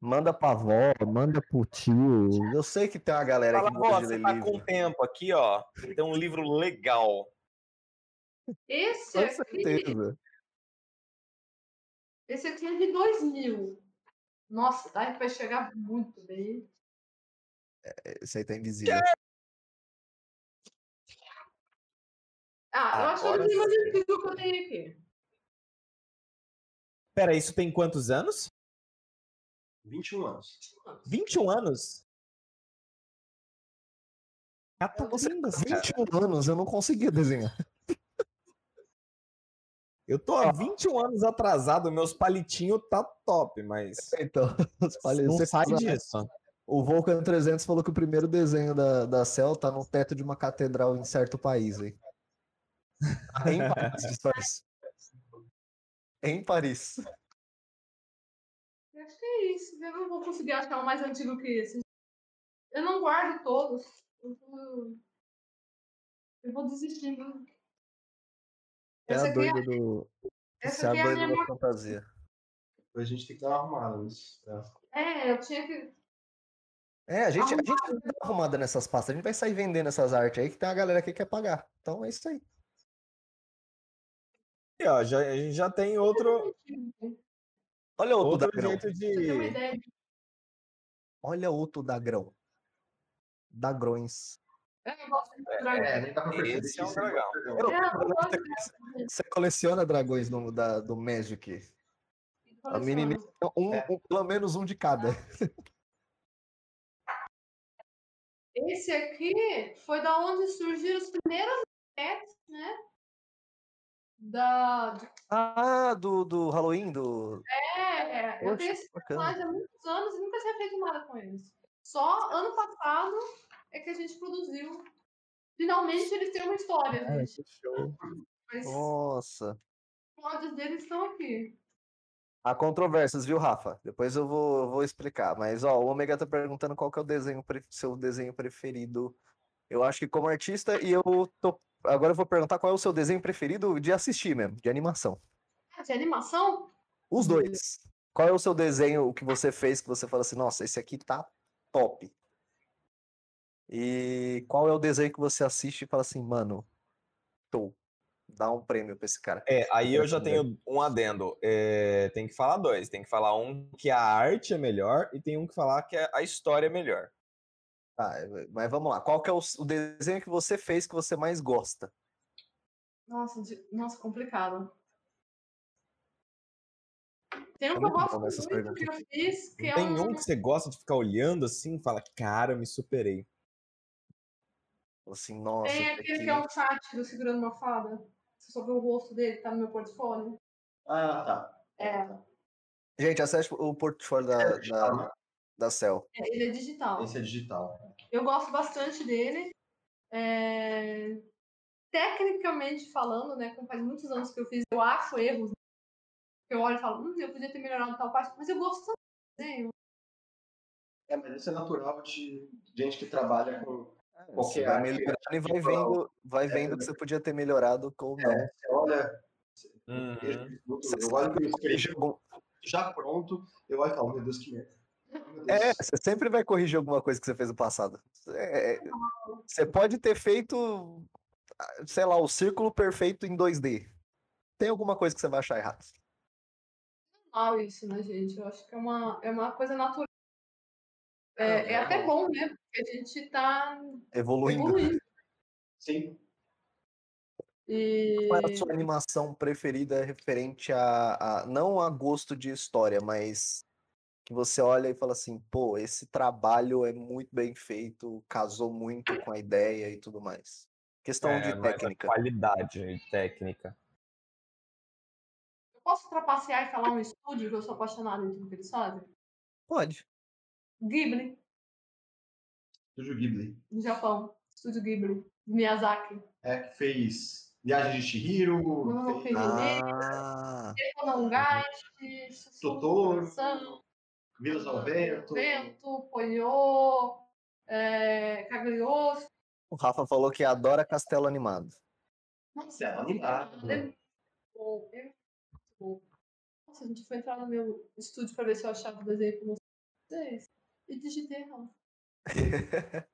Speaker 2: Manda pra avó, manda pro tio. Eu sei que tem uma galera
Speaker 1: Fala,
Speaker 2: que gosta
Speaker 1: você tá
Speaker 2: livro.
Speaker 1: com tempo aqui, ó. Tem um livro legal.
Speaker 3: Esse
Speaker 2: Com
Speaker 3: aqui,
Speaker 2: certeza.
Speaker 3: esse aqui é de 2000. Nossa, tá? vai chegar muito bem.
Speaker 2: Esse aí tá invisível.
Speaker 3: Ah, eu acho que
Speaker 1: Agora
Speaker 3: eu não
Speaker 1: sim.
Speaker 3: tenho mais do que eu tenho aqui.
Speaker 1: Pera, isso tem quantos anos?
Speaker 4: 21 anos.
Speaker 1: 21 anos?
Speaker 2: Você,
Speaker 1: Catapimbas, cara.
Speaker 2: 21 anos, eu não conseguia desenhar.
Speaker 1: Eu tô há 21 anos atrasado, meus palitinhos tá top, mas
Speaker 2: Então, os palha-
Speaker 1: não
Speaker 2: você
Speaker 1: sai
Speaker 2: faz-
Speaker 1: disso.
Speaker 2: O Vulcan 300 falou que o primeiro desenho da, da Cell tá no teto de uma catedral em certo país em Paris. Em Paris.
Speaker 3: Eu acho que é isso. Eu não vou conseguir achar um mais antigo que esse. Eu não guardo todos. Eu vou, eu vou desistindo.
Speaker 2: É
Speaker 3: Essa
Speaker 2: a
Speaker 3: aqui é,
Speaker 2: doida do.
Speaker 3: essa
Speaker 2: é a
Speaker 3: aqui é a
Speaker 2: doida
Speaker 3: minha.
Speaker 2: da fantasia.
Speaker 4: A gente tem que dar uma arrumada nisso. tá?
Speaker 3: É, eu tinha que.
Speaker 2: É, a gente, a gente vai dar arrumada nessas pastas. A gente vai sair vendendo essas artes aí que tem uma galera que quer pagar. Então é isso aí.
Speaker 1: E, ó, já, a gente já tem outro,
Speaker 2: Olha outro
Speaker 1: outro
Speaker 2: dagrão.
Speaker 1: jeito de.
Speaker 2: Olha outro dagrão. Dagrões.
Speaker 3: É, eu gosto de dragão.
Speaker 4: É.
Speaker 1: Esse é um dragão.
Speaker 2: Eu-
Speaker 3: É,
Speaker 2: Você coleciona dragões do, da, do Magic. A menininha tem um,
Speaker 4: É.
Speaker 2: um- pelo menos um de cada.
Speaker 3: Esse aqui foi da onde surgiram as primeiras maquetes, né? Da.
Speaker 2: Ah, do, do Halloween, do.
Speaker 3: É, eu
Speaker 2: Poxa,
Speaker 3: tenho esse
Speaker 2: bacana.
Speaker 3: personagem há muitos anos e nunca tinha feito nada com eles. Só ano passado é que a gente produziu Finalmente eles têm uma história,
Speaker 2: Ai,
Speaker 3: gente.
Speaker 2: que show.
Speaker 3: Mas
Speaker 2: Nossa.
Speaker 3: os plots deles estão aqui.
Speaker 2: Há controvérsias, viu, Rafa? Depois eu vou, eu vou explicar. Mas, ó, o Omega tá perguntando qual que é o desenho, seu desenho preferido. Eu acho que como artista, e eu tô. Agora eu vou perguntar qual é o seu desenho preferido de assistir mesmo, de animação.
Speaker 3: Ah, De animação?
Speaker 2: Os dois. Qual é o seu desenho que você fez que você fala assim, nossa, esse aqui tá top? E qual é o desenho que você assiste e fala assim, mano, show. Dá um prêmio pra esse cara.
Speaker 1: É, aí eu já
Speaker 2: Também.
Speaker 1: tenho um adendo. É, tem que falar dois. Tem que falar um que a arte é melhor e tem um que falar que a história é melhor.
Speaker 2: Tá, mas vamos lá. Qual que é o, o desenho que você fez que você mais gosta?
Speaker 3: Nossa, de- nossa, complicado. Tem um
Speaker 2: É
Speaker 3: que eu gosto muito que eu fiz, que
Speaker 1: Não
Speaker 3: é
Speaker 1: tem
Speaker 3: um...
Speaker 1: um que você gosta de ficar olhando assim e fala, cara, eu me superei.
Speaker 2: Assim, nossa,
Speaker 3: Tem aquele
Speaker 2: aqui-
Speaker 3: que é um chat do Segurando uma Fada. Você só vê o rosto dele, tá no meu portfólio.
Speaker 4: Ah, tá.
Speaker 3: É,
Speaker 2: Gente, acesse o portfólio da,
Speaker 4: digital,
Speaker 2: da? Da Cell.
Speaker 3: é, ele é digital.
Speaker 4: Esse é digital.
Speaker 3: Eu gosto bastante dele. É, Tecnicamente falando, né, como faz muitos anos que eu fiz, eu acho erros. Eu olho e falo, hum, eu podia ter melhorado tal parte, mas eu gosto tanto do desenho.
Speaker 4: É, mas isso é natural de gente que trabalha com.
Speaker 2: Você
Speaker 4: Qualquer
Speaker 2: vai melhorando e vai
Speaker 4: visual.
Speaker 2: vendo, vai
Speaker 4: É,
Speaker 2: vendo que você podia ter melhorado não.
Speaker 4: É, você olha.
Speaker 1: Uhum.
Speaker 4: Eu,
Speaker 2: Você
Speaker 4: eu olho script
Speaker 2: algum-
Speaker 4: já pronto, eu olho e falo, meu Deus, que merda.
Speaker 2: É, você sempre vai corrigir alguma coisa que você fez no passado. É, é, você pode ter feito, ah, sei lá, o círculo perfeito em 2D. Tem alguma coisa que você vai achar errado.
Speaker 3: Normal isso, né, gente? Eu acho que é uma, é uma coisa natural. É, é
Speaker 4: Ah,
Speaker 3: até bom, né? Porque a gente tá
Speaker 2: Evoluindo.
Speaker 3: evoluindo.
Speaker 4: Sim.
Speaker 3: E
Speaker 2: Qual é a sua animação preferida referente a, a- não a gosto de história, mas que você olha e fala assim, pô, esse trabalho é muito bem feito, casou muito com a ideia e tudo mais. Questão
Speaker 1: É,
Speaker 2: de técnica.
Speaker 1: qualidade e técnica.
Speaker 3: eu posso trapacear e falar um estúdio que eu sou apaixonada em tudo que eles fazem?
Speaker 2: Pode.
Speaker 3: Ghibli,
Speaker 4: Estúdio Ghibli.
Speaker 3: no Japão. Estúdio Ghibli, Miyazaki.
Speaker 4: É, que fez Viagem de Chihiro,
Speaker 3: Mononoke
Speaker 4: fez
Speaker 2: Ah,
Speaker 3: Econongashi,
Speaker 4: Totoro, Vilas ao Vento.
Speaker 3: Vento, Ponyo, é,
Speaker 2: o Rafa falou que adora castelo animado.
Speaker 3: Nossa,
Speaker 4: É animado.
Speaker 3: Nossa, a gente foi entrar no meu estúdio pra ver se eu achava o desenho com vocês. E digitei errado.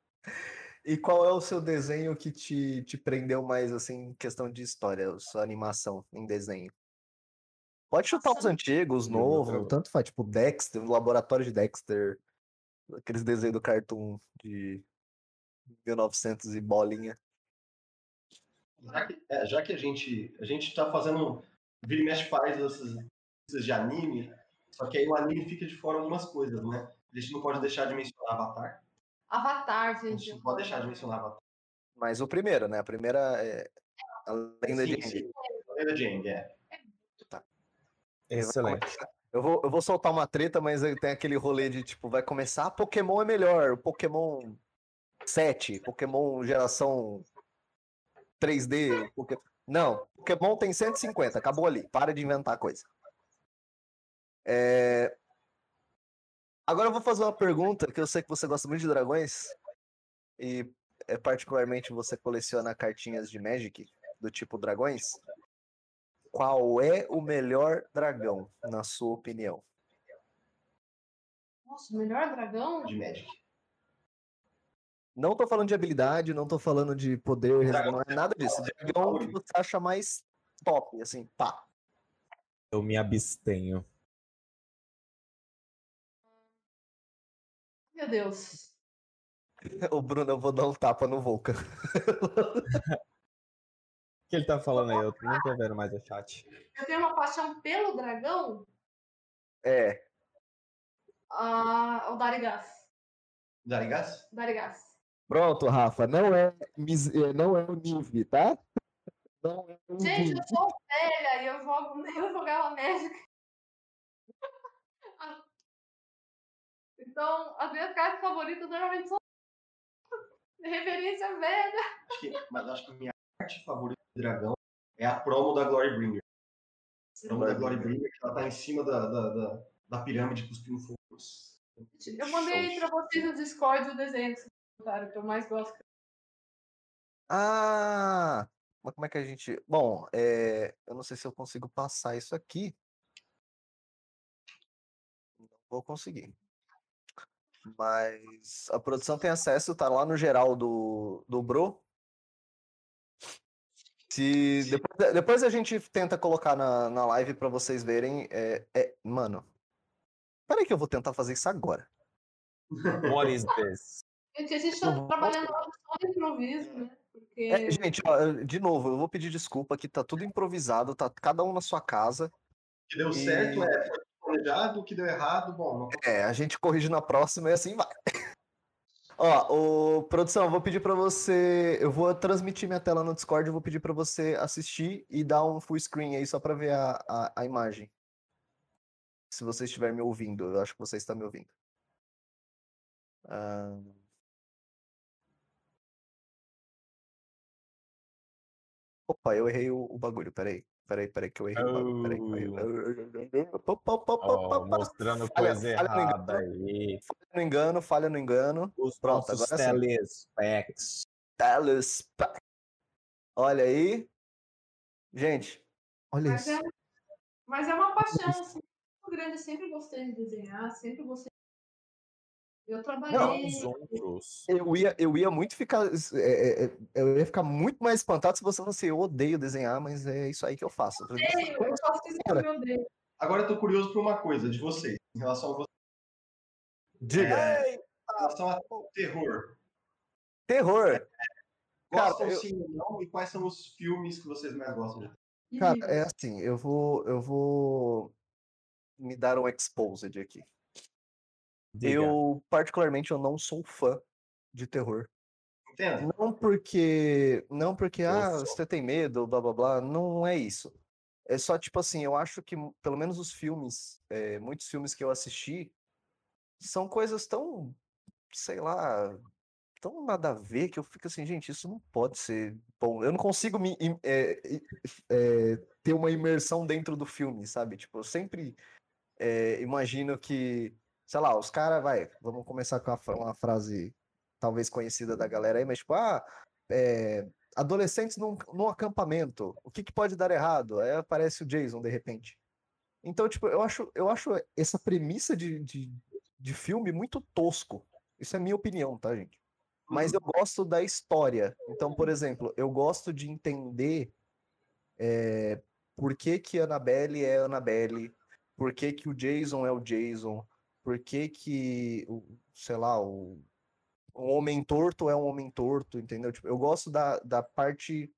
Speaker 2: E qual é o seu desenho que te, te prendeu mais, assim, em questão de história, sua animação em desenho? Pode chutar os
Speaker 3: Nossa.
Speaker 2: antigos,
Speaker 1: Meu
Speaker 2: novo,
Speaker 1: Deus.
Speaker 2: tanto faz, tipo Dexter, o Laboratório de Dexter, aqueles desenhos do Cartoon de 1900 e bolinha.
Speaker 4: Já que, é, já que a gente a gente tá fazendo vira e mexe faz essas coisas de anime, só que aí o anime fica de fora algumas coisas, né? A gente não pode deixar de mencionar Avatar.
Speaker 3: Avatar,
Speaker 4: A
Speaker 3: gente.
Speaker 4: gente não pode deixar de mencionar Avatar.
Speaker 2: Mas o primeiro, né? A primeira é a lenda de
Speaker 4: Sim,
Speaker 2: Aang.
Speaker 4: sim. Lenda de Aang, é.
Speaker 1: Excelente.
Speaker 2: Eu vou, eu vou soltar uma treta, mas tem aquele rolê de tipo, vai começar, Pokémon é melhor, Pokémon 7, Pokémon geração 3D, Poké- não, Pokémon tem 150, acabou ali, para de inventar coisa. É, Agora eu vou fazer uma pergunta, que eu sei que você gosta muito de dragões, e é, particularmente você coleciona cartinhas de Magic, do tipo dragões. Qual é o melhor dragão, na sua opinião?
Speaker 3: Nossa, o melhor dragão?
Speaker 4: De Magic.
Speaker 2: Não tô falando de habilidade, não tô falando de poder, não é nada disso. Dragão que você acha mais top, assim, pá.
Speaker 1: Eu me abstenho.
Speaker 3: Meu Deus.
Speaker 2: O Bruno, eu vou dar um tapa no Volcan.
Speaker 1: O que ele tá falando aí? Eu não tô vendo mais o chat.
Speaker 3: Eu tenho uma paixão pelo dragão,
Speaker 2: É,
Speaker 3: ah, o Darigas.
Speaker 4: Darigas?
Speaker 3: Darigas.
Speaker 2: pronto, Rafa, não é, eh, não é o Nive, tá? Não é o
Speaker 3: Gente,
Speaker 2: Nive.
Speaker 3: eu sou velha e eu jogo, eu jogava Magic. Então, as minhas cartas favoritas normalmente são. Referência velha.
Speaker 4: Acho que, mas acho que a minha arte favorita do dragão é a promo da Glory Bringer. A promo da Glory Bringer, que ela tá em cima da, da, da, da pirâmide cuspindo fogo.
Speaker 3: Eu mandei pra vocês no Discord o desenho que vocês botaram, que eu mais gosto.
Speaker 2: Ah! Mas como é que a gente. Bom, é, eu não sei se eu consigo passar isso aqui. Não vou conseguir. Mas a produção tem acesso, tá lá no geral do, do Bro. Se depois, depois a gente tenta colocar na, na live pra vocês verem. É, é, mano. Peraí que eu vou tentar fazer isso agora.
Speaker 1: What is this?
Speaker 3: Gente, a gente tá trabalhando só no improviso, né? Porque
Speaker 2: É, gente, ó, de novo, eu vou pedir desculpa que tá tudo improvisado, tá cada um na sua casa.
Speaker 4: O que deu
Speaker 2: E-
Speaker 4: certo é foi planejado, o que deu errado, bom, não
Speaker 2: É, a gente corrige na próxima e assim vai. Ó, o, produção, vou pedir pra você. Eu vou transmitir minha tela no Discord, eu vou pedir pra você assistir e dar um full screen aí só pra ver a, a, a imagem. Se você estiver me ouvindo, eu acho que você está me ouvindo. Ah, Opa, eu errei o, o bagulho, peraí. Peraí, peraí, que eu errei. Peraí, opa,
Speaker 1: Ó,
Speaker 2: opa, opa.
Speaker 1: mostrando
Speaker 2: Falha-
Speaker 1: coisa
Speaker 2: falha no
Speaker 1: errada aí.
Speaker 2: Falha no engano, falha no engano.
Speaker 1: Os
Speaker 2: Pronto,
Speaker 1: nossos
Speaker 2: agora sim.
Speaker 1: telespecs.
Speaker 2: Telespa. Olha aí. Gente, olha
Speaker 3: Mas
Speaker 2: isso.
Speaker 3: é, mas é uma paixão assim, muito grande. Eu sempre gostei de desenhar, sempre gostei. Eu trabalhei.
Speaker 1: Os outros.
Speaker 2: Eu ia, eu ia muito ficar. é, é, é, eu ia ficar muito mais espantado se você não se eu odeio desenhar, mas é isso aí que eu faço.
Speaker 3: Eu faço isso que eu odeio.
Speaker 4: Agora eu tô curioso por uma coisa de vocês, em relação a vocês.
Speaker 2: Diga.
Speaker 4: É, em relação ao terror.
Speaker 2: Terror. Cara,
Speaker 4: Gostam
Speaker 2: eu-
Speaker 4: sim ou não? E quais são os filmes que vocês mais gostam de
Speaker 2: Cara, é assim, eu vou, eu vou me dar um exposed aqui.
Speaker 1: Diga.
Speaker 2: Eu, particularmente, eu não sou fã de terror.
Speaker 4: Entende?
Speaker 2: Não porque. Não porque,
Speaker 1: Eu
Speaker 2: ah,
Speaker 1: sou.
Speaker 2: você tem medo, blá blá blá. Não é isso. É só, tipo assim, eu acho que, pelo menos os filmes, é, muitos filmes que eu assisti, são coisas tão, sei lá, tão nada a ver que eu fico assim, gente, isso não pode ser bom. Eu não consigo me, é, é, ter uma imersão dentro do filme, sabe? Tipo, eu sempre é, imagino que, sei lá, os caras, vai, vamos começar com uma, fra- uma frase talvez conhecida da galera aí, mas tipo, ah, é, adolescentes num, num acampamento, o que, que pode dar errado? Aí aparece o Jason de repente. Então, tipo, eu acho, eu acho essa premissa de, de, de filme muito tosco. Isso é minha opinião, tá, gente? Mas eu gosto da história. Então, por exemplo, eu gosto de entender é, por que que Annabelle é Annabelle, por que que o Jason é o Jason, por que que, o, sei lá, o, um homem torto é um homem torto, entendeu? Tipo, eu gosto da, da parte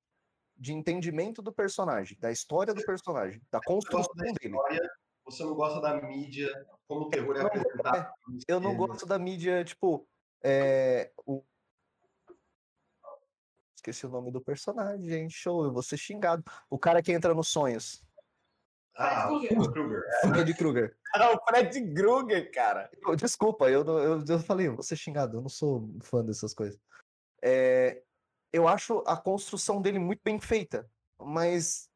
Speaker 2: de entendimento do personagem, da história do personagem, da construção
Speaker 4: da
Speaker 2: dele.
Speaker 4: história, você não gosta da mídia, como o terror é apresentado.
Speaker 2: Eu não
Speaker 4: É,
Speaker 2: gosto da mídia, tipo, é, o... Esqueci o nome do personagem, gente. Show, eu vou ser xingado. O cara que entra nos sonhos.
Speaker 4: Ah,
Speaker 3: Fred
Speaker 4: Krueger.
Speaker 2: Freddy Krueger.
Speaker 1: Ah, o Fred Krueger, cara.
Speaker 2: Eu- Desculpa, eu, não- eu, eu falei, eu vou ser xingado, eu não sou fã dessas coisas. É, eu acho a construção dele muito bem feita, mas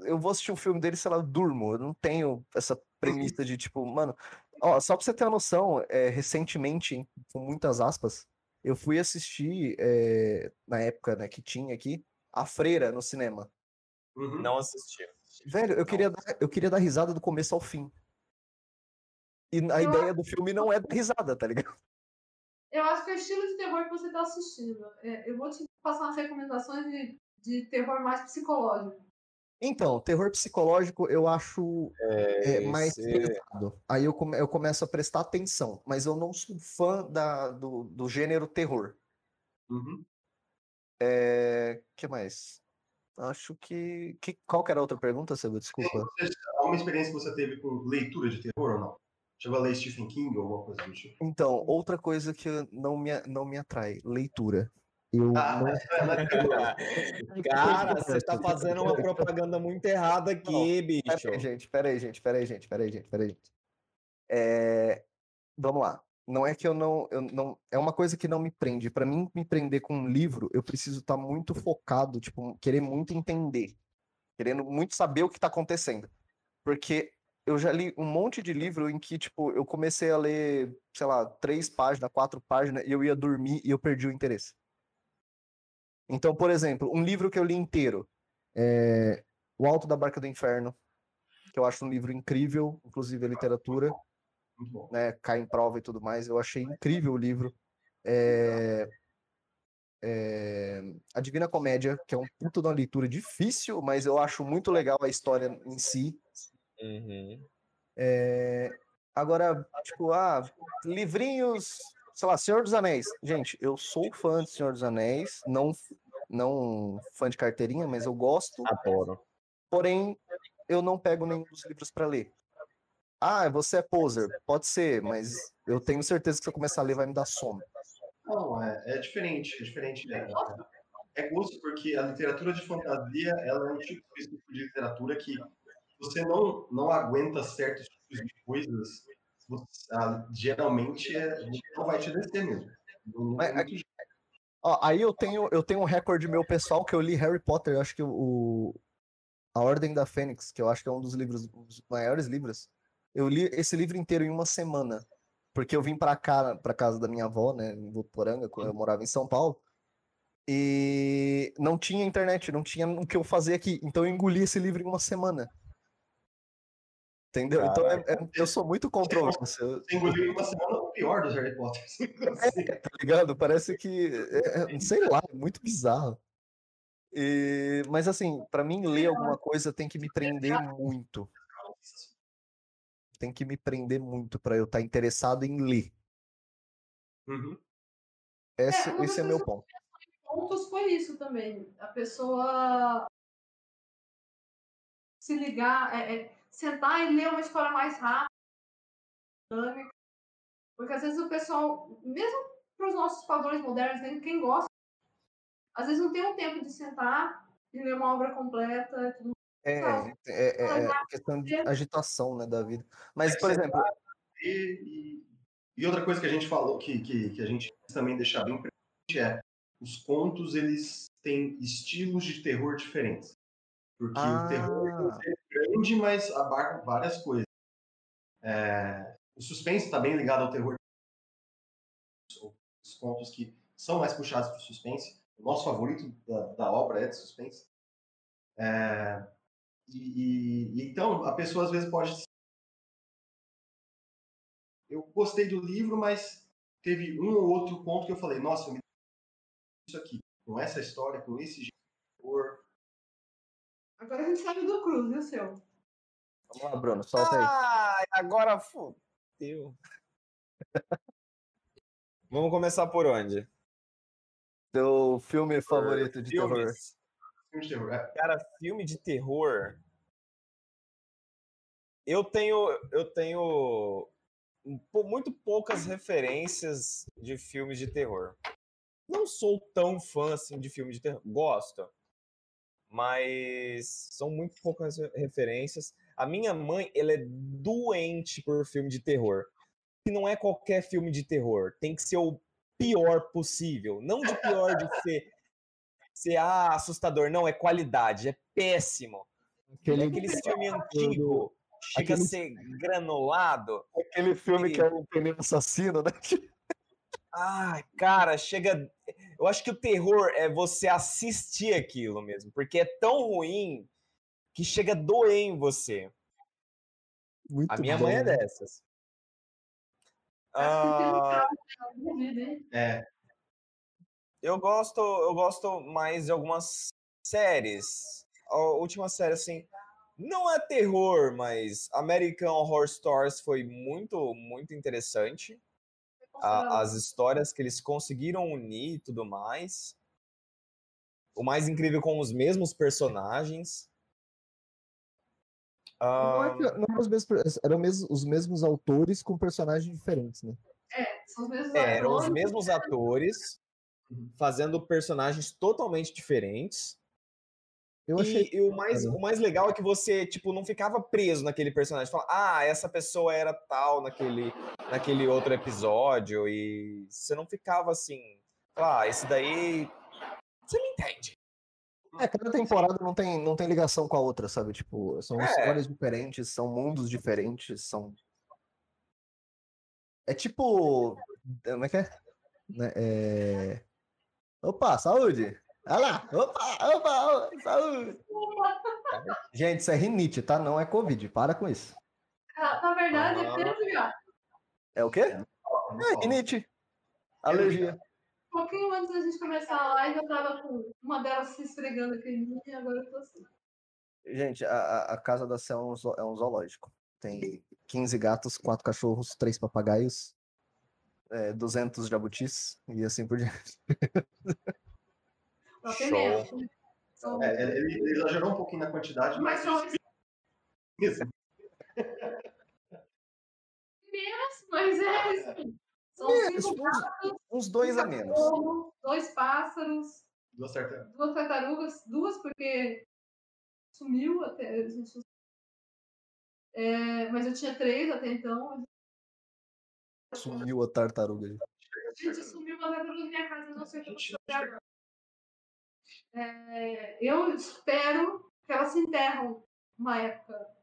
Speaker 2: eu vou assistir um filme dele, sei lá, eu durmo. Eu não tenho essa premissa de tipo, mano. Ó, só pra você ter uma noção, é, recentemente, com muitas aspas, eu fui assistir, é, na época né, que tinha aqui, A Freira no cinema.
Speaker 4: Uhum.
Speaker 1: Não assisti.
Speaker 2: Velho, eu queria, dar, eu queria dar risada do começo ao fim. E a
Speaker 3: Eu
Speaker 2: ideia do filme não é dar risada, tá ligado?
Speaker 3: Eu acho que é o estilo de terror que você está assistindo. É, eu vou te passar umas recomendações de, de terror mais psicológico.
Speaker 2: Então, terror psicológico eu acho é, mais
Speaker 1: Esse-
Speaker 2: pesado. Aí eu, come- eu começo a prestar atenção, mas eu não sou fã da, do, do gênero terror.
Speaker 4: Uhum.
Speaker 2: É, que mais? Acho que, que. Qual que era a outra pergunta, Seba? Desculpa.
Speaker 4: Você- Alguma experiência que você teve com leitura de terror ou não? Chegou a ler Stephen King ou alguma coisa do tipo?
Speaker 2: Então, outra coisa que não me, não me atrai, leitura. Eu
Speaker 4: Ah,
Speaker 2: não-
Speaker 4: não.
Speaker 1: Cara, você tá fazendo uma propaganda muito errada aqui, bicho.
Speaker 2: Pera aí, gente, pera aí, gente, pera aí, gente, pera aí, gente, pera aí, gente. É, Vamos lá. Não é que eu não, eu não. É uma coisa que não me prende. Pra mim, me prender com um livro, eu preciso estar muito focado, tipo, querer muito entender. Querendo muito saber o que tá acontecendo. Porque eu já li um monte de livro em que, tipo, eu comecei a ler, sei lá, três páginas, quatro páginas, e eu ia dormir e eu perdi o interesse. Então, por exemplo, um livro que eu li inteiro, é O Alto da Barca do Inferno, que eu acho um livro incrível, inclusive a literatura,
Speaker 4: Muito bom.
Speaker 2: Né, cai em prova e tudo mais, eu achei incrível o livro. É... é, A Divina Comédia, que é um puto de uma leitura difícil, mas eu acho muito legal a história em si.
Speaker 1: Uhum.
Speaker 2: É, Agora, tipo, ah, livrinhos, sei lá, Senhor dos Anéis. Gente, eu sou fã de Senhor dos Anéis, não, não fã de carteirinha, mas eu gosto.
Speaker 1: Adoro.
Speaker 2: Porém, eu não pego nenhum dos livros para ler. Ah, você é poser. Pode ser, mas eu tenho certeza que se eu começar a ler vai me dar sono.
Speaker 4: Não, é, é diferente, é diferente. É, é gosto porque a literatura de fantasia ela é um tipo específico de literatura que você não, não aguenta certos tipos de coisas, você- ah, geralmente é, não vai te descer mesmo. Não- jeito.
Speaker 2: Ó, aí eu tenho, eu tenho um recorde meu pessoal que eu li Harry Potter, eu acho que o A Ordem da Fênix, que eu acho que é um dos livros, um dos maiores livros. Eu li esse livro inteiro em uma semana, porque eu vim pra cá, pra casa da minha avó, né, em Votuporanga, quando eu morava em São Paulo. E não tinha internet, não tinha o que eu fazer aqui, então eu engoli esse livro em uma semana. Entendeu? Então é- é- eu sou muito controverso.
Speaker 4: Você engoliu em uma semana o pior dos Harry Potter. Assim.
Speaker 2: tá ligado? Parece que, é- é- sei lá, é muito bizarro. E- mas assim, pra mim ler alguma coisa tem que me prender muito. Tem que me prender muito pra eu estar interessado em ler.
Speaker 4: Uhum.
Speaker 2: Esse,
Speaker 3: uma
Speaker 2: esse é meu ponto.
Speaker 3: pontos foi isso também. A pessoa se ligar, é, é, sentar e ler uma história mais rápida, dinâmica. Porque às vezes o pessoal, mesmo para os nossos padrões modernos, né, quem gosta, às vezes não tem um tempo de sentar e ler uma obra completa. Tudo.
Speaker 2: É, é, é- é questão de agitação, né, da vida. Mas, por exemplo,
Speaker 4: E, e- outra coisa que a gente falou, que, que, que a gente também deixar bem presente é os contos, eles têm estilos de terror diferentes. Porque o terror
Speaker 2: ah,
Speaker 4: é grande, mas abarca várias coisas. É, o suspense está bem ligado ao terror. Os contos que são mais puxados para o suspense. O nosso favorito da, da obra é de suspense. É, e, e- então, a pessoa às vezes pode. Eu gostei do livro, mas teve um ou outro ponto que eu falei: nossa, eu me isso aqui, com essa história, com esse jeito de terror.
Speaker 3: Agora a gente sabe do Cruz, o seu?
Speaker 2: vamos lá, Bruno, solta aí.
Speaker 1: Ah, agora fodeu. Vamos começar por onde?
Speaker 2: Teu filme favorito de terror.
Speaker 1: Filmes.
Speaker 4: Filme de terror. É,
Speaker 1: Cara, filme de terror. Eu tenho, eu tenho muito poucas referências de filmes de terror. Não sou tão fã assim de filme de terror. Gosto, mas são muito poucas re- referências. A minha mãe, ela é doente por filme de terror. E não é qualquer filme de terror. Tem que ser o pior possível. Não de pior de ser, ser ah, assustador. Não, é qualidade. É péssimo.
Speaker 2: Aquele,
Speaker 1: Aquele filme antigo chega
Speaker 2: aquele-
Speaker 1: a ser granulado.
Speaker 2: aquele filme que é um pneu assassino, né?
Speaker 1: Ai, cara, chega. Eu acho que o terror é você assistir aquilo mesmo, porque é tão ruim que chega a doer em você.
Speaker 2: Muito
Speaker 1: A minha
Speaker 2: bom.
Speaker 1: mãe é dessas. Ah,
Speaker 3: Duvido, hein?
Speaker 4: é,
Speaker 1: eu gosto, eu gosto mais de algumas séries. A última série, assim, não é terror, mas American Horror Stories foi muito, muito interessante. a- as histórias que eles conseguiram unir e tudo mais. O mais incrível com os mesmos personagens.
Speaker 2: Não, é que- não eram os mesmos, eram mes- os mesmos autores com personagens diferentes, né?
Speaker 3: São os mesmos
Speaker 1: é, eram os mesmos atores fazendo personagens totalmente diferentes.
Speaker 2: Eu
Speaker 1: E,
Speaker 2: achei.
Speaker 1: e o, mais, o mais legal é que você, tipo, não ficava preso naquele personagem. Fala, ah, essa pessoa era tal naquele, naquele outro episódio. E você não ficava assim, ah, esse daí. Você me entende.
Speaker 2: É, cada temporada não tem, não tem ligação com a outra, sabe? Tipo, são
Speaker 1: É.
Speaker 2: histórias diferentes, são mundos diferentes, são. É tipo. Como é que é? É... Opa, saúde! Olha lá! Opa, opa, saúde! Gente, isso é rinite, tá? Não é Covid, para com isso.
Speaker 3: Ah, Na verdade, é
Speaker 1: Ah.
Speaker 2: É o quê? É rinite. Alergia.
Speaker 3: Um pouquinho antes da gente começar a live, eu tava com uma delas se esfregando aqui em mim e agora eu tô assim.
Speaker 2: Gente, a, a- casa da Céu é um, é um zoológico. Tem 15 gatos, 4 cachorros, 3 papagaios, é, 200 jabutis e assim por diante.
Speaker 1: Show.
Speaker 3: São
Speaker 4: É, ele, ele exagerou um pouquinho na quantidade,
Speaker 3: mas
Speaker 4: mas
Speaker 3: são
Speaker 4: isso.
Speaker 3: menos, mas é. São
Speaker 2: Menos,
Speaker 3: cinco
Speaker 2: uns-
Speaker 3: gatos,
Speaker 2: Uns dois a
Speaker 3: um
Speaker 2: menos.
Speaker 3: dois pássaros,
Speaker 4: Duas tartarugas.
Speaker 3: duas tartarugas, duas porque sumiu até. É, mas eu tinha três até então.
Speaker 2: Sumiu a tartaruga. gente.
Speaker 3: Gente, sumiu uma tartaruga na minha casa, eu não sei o que eu vou fazer agora. É, eu espero que elas se enterram uma época.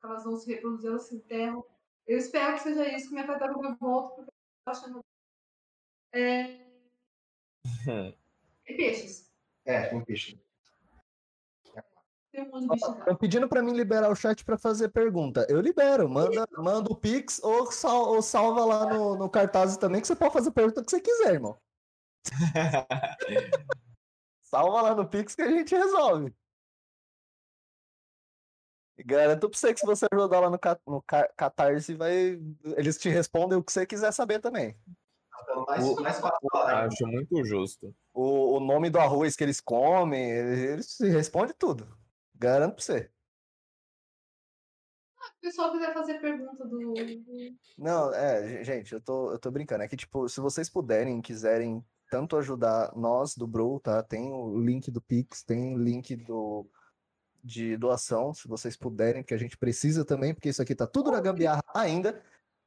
Speaker 3: Que elas vão se reproduzir, elas se enterram. Eu espero que seja isso, que minha tartaruga volte, porque eu tô achando. É... E peixes.
Speaker 4: É, tem peixe.
Speaker 3: Tem um monte de bicho em casa.
Speaker 2: Estão pedindo pra mim liberar o chat pra fazer pergunta. Eu libero. Manda, manda o Pix ou, sal- ou salva lá no, no cartaz também, que você pode fazer a pergunta que você quiser, irmão. Salva lá no Pix que a gente resolve. E garanto pra você que se você ajudar lá no, no ca- Catarse, vai, eles te respondem o que você quiser saber também.
Speaker 4: Mais,
Speaker 2: O-
Speaker 4: mais fácil falar.
Speaker 1: Acho muito justo.
Speaker 2: O, o nome do arroz que eles comem, eles respondem tudo. Garanto pra você.
Speaker 3: Se o pessoal quiser fazer pergunta do.
Speaker 2: Não, é, ge- gente, eu tô, eu tô brincando. É que, tipo, se vocês puderem, quiserem tanto ajudar nós do Bro, tá? Tem o link do Pix, tem o link do, de doação, se vocês puderem, que a gente precisa também, porque isso aqui tá tudo na gambiarra ainda.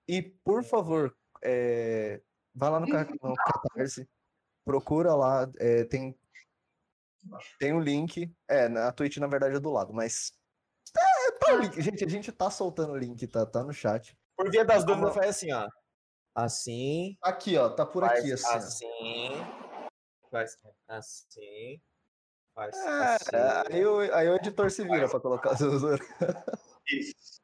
Speaker 2: E, por favor, é, vai lá no, no Catarse, procura lá, é, tem, tem o link. É, na Twitch, na verdade, é do lado, mas. É, tá o link. Gente, a gente tá soltando o link, tá, tá no chat.
Speaker 1: Por via das dúvidas, faz assim, ó. Assim.
Speaker 2: Aqui, ó, tá por
Speaker 1: faz
Speaker 2: aqui, assim.
Speaker 1: assim. Faz assim. Faz
Speaker 2: É,
Speaker 1: assim.
Speaker 2: aí, o, aí o editor se vira pra colocar as duas.
Speaker 4: Isso.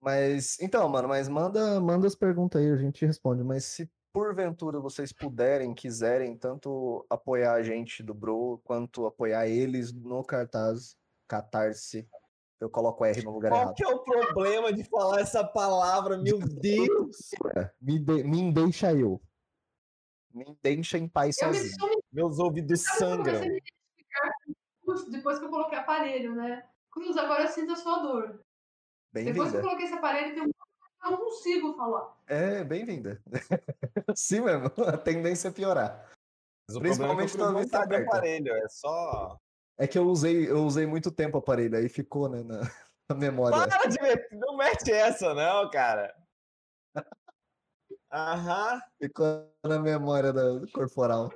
Speaker 2: Mas, então, mano, mas manda, manda as perguntas aí, a gente responde. Mas se porventura vocês puderem, quiserem, tanto apoiar a gente do Bro, quanto apoiar eles no cartaz, Catarse, eu coloco R no lugar
Speaker 1: Qual
Speaker 2: errado.
Speaker 1: que é o problema de falar essa palavra, meu Deus?
Speaker 2: Me, de- me deixa eu. Me deixa em paz
Speaker 3: Eu me
Speaker 2: sozinho.
Speaker 3: sou
Speaker 1: Meus ouvidos
Speaker 3: Eu
Speaker 1: sangram.
Speaker 3: me depois que eu coloquei aparelho, né? Cruz, agora eu sinto a sua dor. Depois que eu coloquei esse aparelho, tem um eu não consigo falar.
Speaker 2: É, bem-vinda. Sim mesmo, a tendência é piorar.
Speaker 1: O
Speaker 2: Principalmente
Speaker 1: problema é sabe
Speaker 2: aberta.
Speaker 1: aparelho, é só.
Speaker 2: É que eu usei, eu usei muito tempo o aparelho, aí ficou, né, na, na memória.
Speaker 1: Para de meter, não mete essa, não, cara. Aham.
Speaker 2: Ficou na memória da, corporal.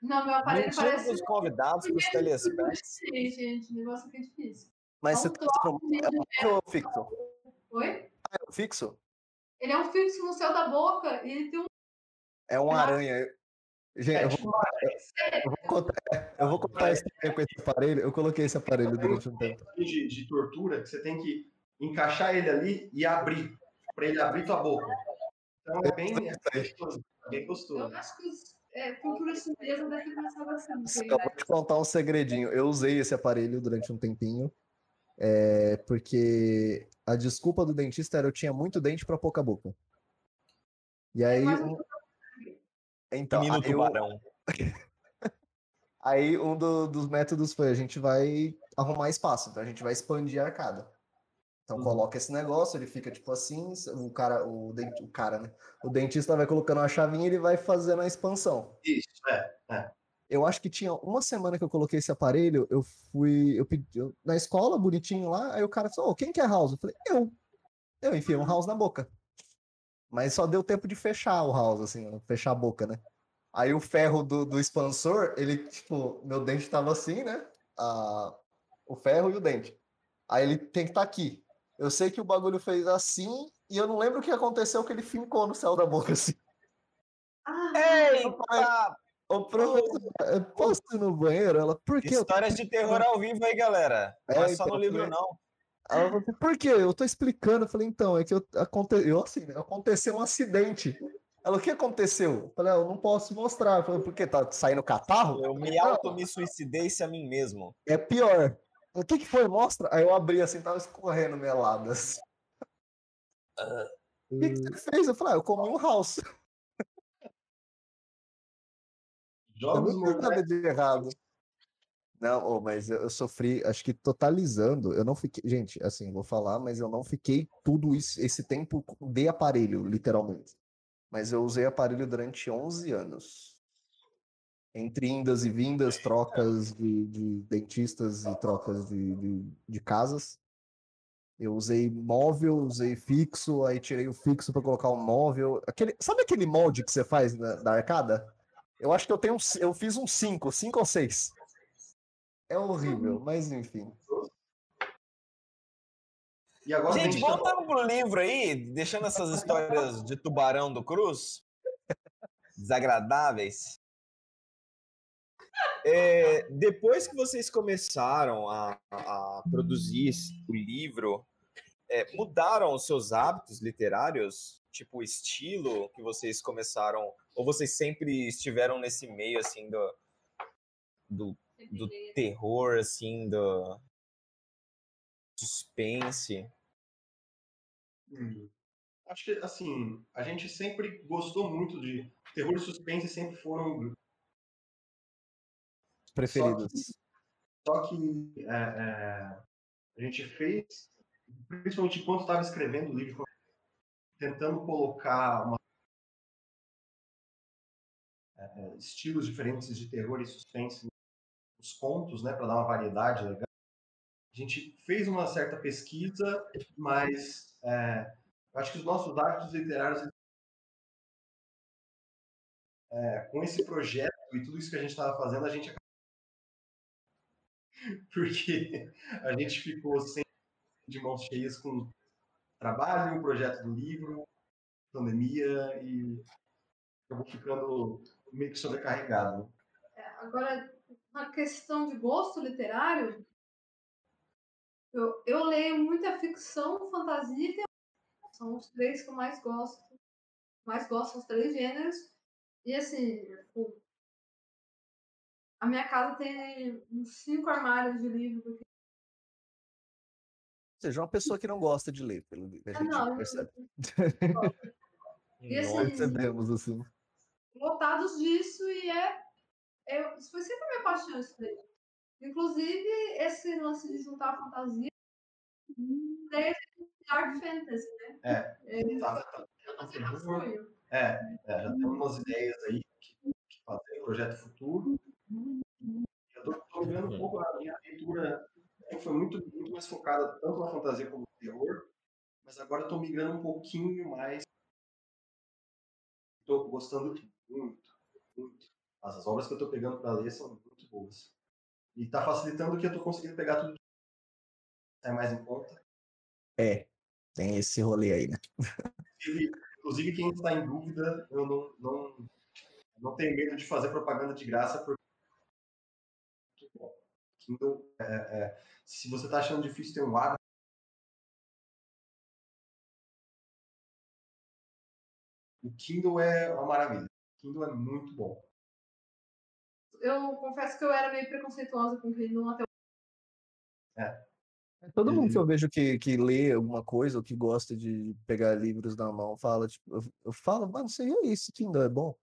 Speaker 3: Não, meu aparelho
Speaker 1: Mentira
Speaker 3: parece.
Speaker 1: pros convidados, pros telespectadores.
Speaker 3: Sim, gente, o negócio aqui é difícil.
Speaker 2: Mas você tá é móvel ou fixo?
Speaker 3: Oi?
Speaker 2: É um fixo?
Speaker 3: Ele é um fixo no céu da boca e ele tem um.
Speaker 2: É um
Speaker 3: Ah.
Speaker 2: aranha. Gente, eu vou, eu vou contar, eu vou contar história com esse aparelho. Eu coloquei esse aparelho durante um tempo.
Speaker 4: De, de tortura que você tem que encaixar ele ali e abrir. Pra ele abrir tua boca. Então é bem, é gostoso. é bem
Speaker 3: Eu
Speaker 4: gostoso.
Speaker 3: acho que é, cultura chinesa deve assim.
Speaker 2: Eu vou te contar um segredinho. Eu usei esse aparelho durante um tempinho. é, porque a desculpa do dentista era eu tinha muito dente pra pouca boca. E aí, um- então,
Speaker 1: Menino
Speaker 2: aí eu-
Speaker 1: tubarão.
Speaker 2: Aí um do- dos métodos foi a gente vai arrumar espaço, então a gente vai expandir a arcada. Então
Speaker 4: Uhum.
Speaker 2: coloca esse negócio, ele fica tipo assim, o cara, o, dent, o cara, né? O dentista vai colocando uma chavinha e ele vai fazendo a expansão.
Speaker 4: Isso, é. é.
Speaker 2: Eu acho que tinha uma semana que eu coloquei esse aparelho, eu fui, eu pedi eu- na escola, bonitinho lá, aí o cara falou, "Ô, quem quer house? Eu falei, eu. Eu enfiei um house na boca. Mas só deu tempo de fechar o house, assim, fechar a boca, né? Aí o ferro do, do expansor, ele, tipo, meu dente tava assim, né? A, o ferro e o dente. Aí ele tem que estar aqui. Eu sei que o bagulho fez assim, e eu não lembro o que aconteceu, que ele fincou no céu da boca, assim.
Speaker 3: Ah,
Speaker 5: Eita!
Speaker 2: Ô, professor, eu posso ir no banheiro? Ela, por quê? Eu tô
Speaker 5: Histórias de terror ao vivo aí, galera. Não é
Speaker 2: É,
Speaker 5: só no
Speaker 2: então,
Speaker 5: livro,
Speaker 2: foi-
Speaker 5: não.
Speaker 2: Ela falou assim, por quê? Eu tô explicando. Eu falei, então, é que eu, aconte... eu, assim, né, aconteceu um acidente. Ela, o que aconteceu? Eu falei, ah, eu não posso mostrar. Eu falei, por quê? Tá saindo catarro?
Speaker 5: Eu me
Speaker 2: Não,
Speaker 5: auto-me suicidei-se a mim mesmo.
Speaker 2: É pior. O que que foi? Mostra. Aí eu abri assim, tava escorrendo meladas. O que, que você fez? Eu falei, ah, eu comi um house. Eu
Speaker 4: Jogos
Speaker 2: não fiz nada
Speaker 4: mortais.
Speaker 2: de errado. Não, ô, mas eu, eu sofri, acho que totalizando, eu não fiquei, gente, assim, vou falar, mas eu não fiquei tudo isso, esse tempo de aparelho, literalmente. Mas eu usei aparelho durante 11 anos. Entre indas e vindas, trocas de, de dentistas e trocas de, de, de casas. Eu usei móvel, usei fixo, aí tirei o fixo para colocar o móvel. Aquele, sabe aquele molde que você faz na, da arcada? Eu acho que eu tenho um eu fiz um 5, 5 ou 6. É horrível, mas enfim.
Speaker 4: E agora a
Speaker 5: Gente, voltando pro livro aí, deixando essas histórias de tubarão do Cruz, desagradáveis. É, depois que vocês começaram a, a produzir o livro, é, mudaram os seus hábitos literários? Tipo, o estilo que vocês começaram? Ou vocês sempre estiveram nesse meio, assim, do, do, do terror, assim, do suspense?
Speaker 4: Hum. Acho que, assim, a gente sempre gostou muito de. Terror e suspense sempre foram.
Speaker 2: Preferidos.
Speaker 4: Só que é, é, a gente fez, principalmente enquanto estava escrevendo o livro, tentando colocar uma- é, é, estilos diferentes de terror e suspense nos contos, né, para dar uma variedade legal. A gente fez uma certa pesquisa, mas é, acho que os nossos hábitos literários é, com esse projeto e tudo isso que a gente estava fazendo, a gente porque a gente ficou sempre de mãos cheias com trabalho, o projeto do livro, pandemia e acabou ficando meio que sobrecarregado.
Speaker 3: É, Agora, na questão de gosto literário, eu, eu leio muita ficção, fantasia e terror. São os três que eu mais gosto. Mais gosto são os três gêneros. E assim, tipo, a minha casa tem uns cinco armários de livro. porque-
Speaker 2: Ou seja, uma pessoa que não gosta de ler, pelo que a
Speaker 3: Ah,
Speaker 2: gente
Speaker 3: não, eu-
Speaker 2: percebe.
Speaker 3: E assim.
Speaker 2: Percebemos, assim.
Speaker 3: Lotados disso e é. Eu, isso foi sempre a minha paixão isso daí. Inclusive, esse lance de juntar a fantasia desde Dark Fantasy, né?
Speaker 4: É.
Speaker 3: É,
Speaker 4: Tá, tá, tá. É, é, já temos umas ideias aí que, que fazer, projeto futuro. Eu tô, tô vendo um pouco a minha leitura né, foi muito, muito mais focada tanto na fantasia como no terror, mas agora eu tô migrando um pouquinho mais. Tô gostando muito, muito. As obras que eu tô pegando para ler são muito boas. E tá facilitando que eu tô conseguindo pegar tudo é mais em conta.
Speaker 2: É, tem esse rolê aí, né?
Speaker 4: Inclusive, inclusive, quem está em dúvida, eu não, não, não tenho medo de fazer propaganda de graça, porque. Kindle, é, é, se você está achando difícil ter um hábito, o Kindle é uma maravilha. O Kindle é muito bom.
Speaker 3: Eu confesso que eu era meio preconceituosa com o Kindle até
Speaker 2: Todo mundo que eu vejo que, que lê alguma coisa ou que gosta de pegar livros na mão fala, tipo, eu, eu falo, mano, você é isso, Kindle é bom.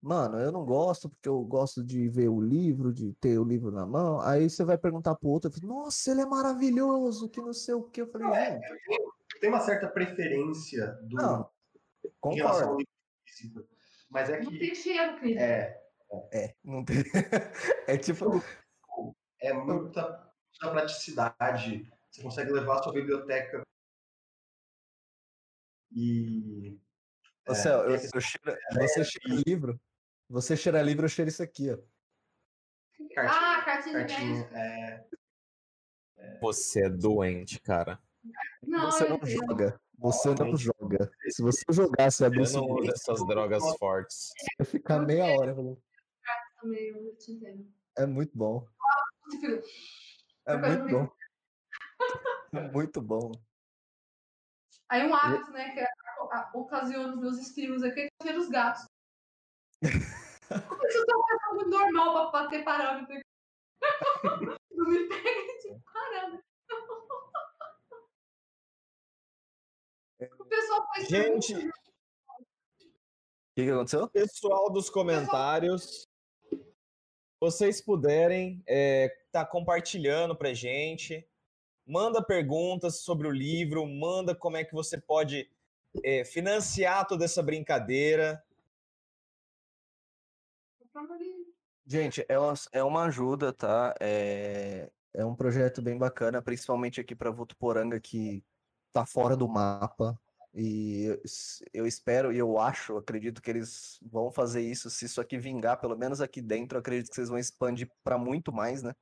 Speaker 2: Mano, eu não gosto porque eu gosto de ver o livro, de ter o livro na mão. Aí você vai perguntar pro outro, eu falo, nossa, ele é maravilhoso, que não sei o que. Eu falei,
Speaker 4: Não, é,
Speaker 2: gente,
Speaker 4: Tem uma certa preferência do,
Speaker 2: não,
Speaker 4: em relação ao livro físico, mas é
Speaker 3: não
Speaker 4: que
Speaker 3: tem cheiro, Kindle.
Speaker 4: É,
Speaker 2: É, não tem. É tipo.
Speaker 4: É muita, muita praticidade. Você consegue levar a sua biblioteca e.
Speaker 2: Você,
Speaker 4: é,
Speaker 2: ó, eu,
Speaker 4: tem
Speaker 2: eu cheiro- você cheira livro. Você cheira livro, eu cheiro isso aqui, ó.
Speaker 4: cartinha,
Speaker 3: Ah, cartinha de
Speaker 4: cartinha, é,
Speaker 1: Você é doente, cara.
Speaker 3: Não,
Speaker 2: Você
Speaker 3: eu
Speaker 2: não joga. Você não
Speaker 1: Gente.
Speaker 2: Joga. Se você jogasse
Speaker 1: Eu não uso essas drogas fortes.
Speaker 2: ia ficar meia hora. falando.
Speaker 3: também, eu te entendo.
Speaker 2: É muito bom. É
Speaker 3: Eu
Speaker 2: muito bom. É muito bom.
Speaker 3: Aí um hábito, né, que a- a- ocasiona os meus espirros aqui, é que eu os gatos. Isso é muito normal pra bater parâmetro. aqui. Não me pega de parâmetro. O pessoal faz
Speaker 1: Gente,
Speaker 3: perguntas,
Speaker 2: O que, que aconteceu?
Speaker 1: pessoal dos comentários, vocês puderem é, tá compartilhando pra gente, manda perguntas sobre o livro, manda como é que você pode é, financiar toda essa brincadeira.
Speaker 2: Gente, é uma, é uma ajuda, tá? É, é um projeto bem bacana, principalmente aqui para Votuporanga, que tá fora do mapa. E eu espero e eu acho, acredito que eles vão fazer isso. Se isso aqui vingar, pelo menos aqui dentro, acredito que vocês vão expandir para muito mais, né?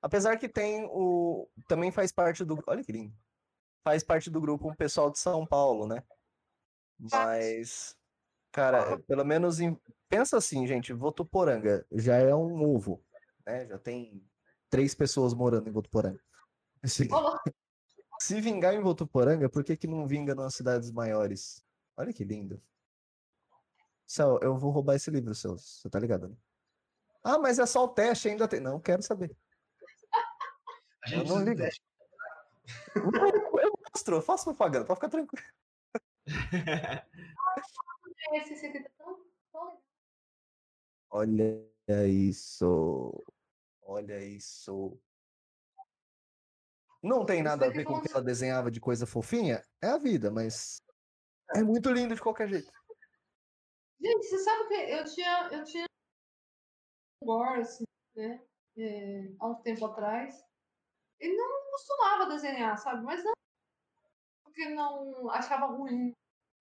Speaker 2: Apesar que tem o. Também faz parte do. Olha que lindo. Faz parte do grupo um pessoal de São Paulo, né? Mas. Cara, pelo menos em, pensa assim, gente, Votuporanga já é um ovo, né? Já tem três pessoas morando em Votuporanga.
Speaker 3: Ô,
Speaker 2: se vingar em Votuporanga, por que que não vinga nas cidades maiores? Olha que lindo. Céu, eu vou roubar esse livro, seu. Você tá ligado, né? Ah, mas é só o teste, ainda tem. Não, quero saber.
Speaker 4: a gente
Speaker 2: Eu não. Não, Eu, eu mostro, eu faço propaganda, pode ficar tranquilo.
Speaker 3: tá.
Speaker 2: Olha isso. Olha isso. Não tem nada a ver com o que ela desenhava de coisa fofinha? É a vida, mas é muito lindo de qualquer jeito.
Speaker 3: Gente, você sabe que eu tinha, eu tinha um gore, assim, né? é, há um tempo atrás. Ele não costumava desenhar, sabe? Mas não porque não achava ruim.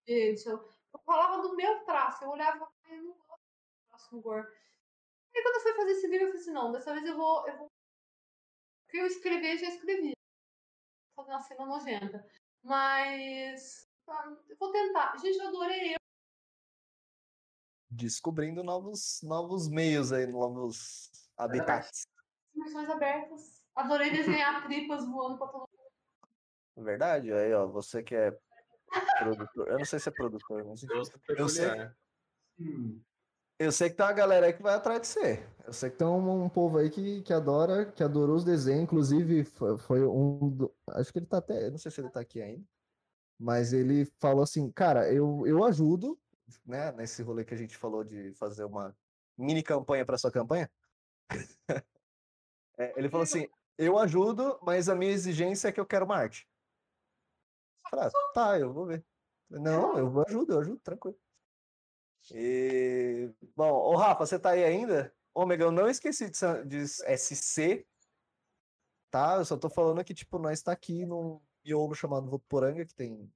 Speaker 3: Gente, eu, eu falava do meu traço, eu olhava e falava, "Ai, eu não gosto do traço no gore. Aí quando eu fui fazer esse livro, eu falei assim, não, dessa vez eu vou. Eu vou... O que eu escrever, já escrevi. Fazer uma cena nojenta. Mas. ah, Eu vou tentar. Gente, eu adorei
Speaker 2: Descobrindo novos, novos meios aí, novos habitats.
Speaker 3: Dimensões abertas. Adorei desenhar tripas voando pra todo mundo.
Speaker 2: Verdade? Aí, ó, você que é produtor. Eu não sei se é produtor, mas.
Speaker 1: Gosto
Speaker 2: Eu sei.
Speaker 4: Hum,
Speaker 2: Eu sei que tem uma galera aí que vai atrás de você. Eu sei que tem um, um povo aí que, que adora, que adorou os desenhos. Inclusive, foi, foi um. do- acho que ele tá até. Não sei se ele tá aqui ainda. Mas ele falou assim, cara, eu, eu ajudo, né? Nesse rolê que a gente falou de fazer uma mini campanha para sua campanha. É, ele falou assim: eu ajudo, mas a minha exigência é que eu quero uma arte. Falei, ah, tá, eu vou ver. Não, eu ajudo, eu ajudo, tranquilo. E... Bom, ô Rafa, você tá aí ainda? Ômega, eu não esqueci de, de SC, tá? Eu só tô falando que, tipo, nós tá aqui num miolo chamado Votuporanga, que tem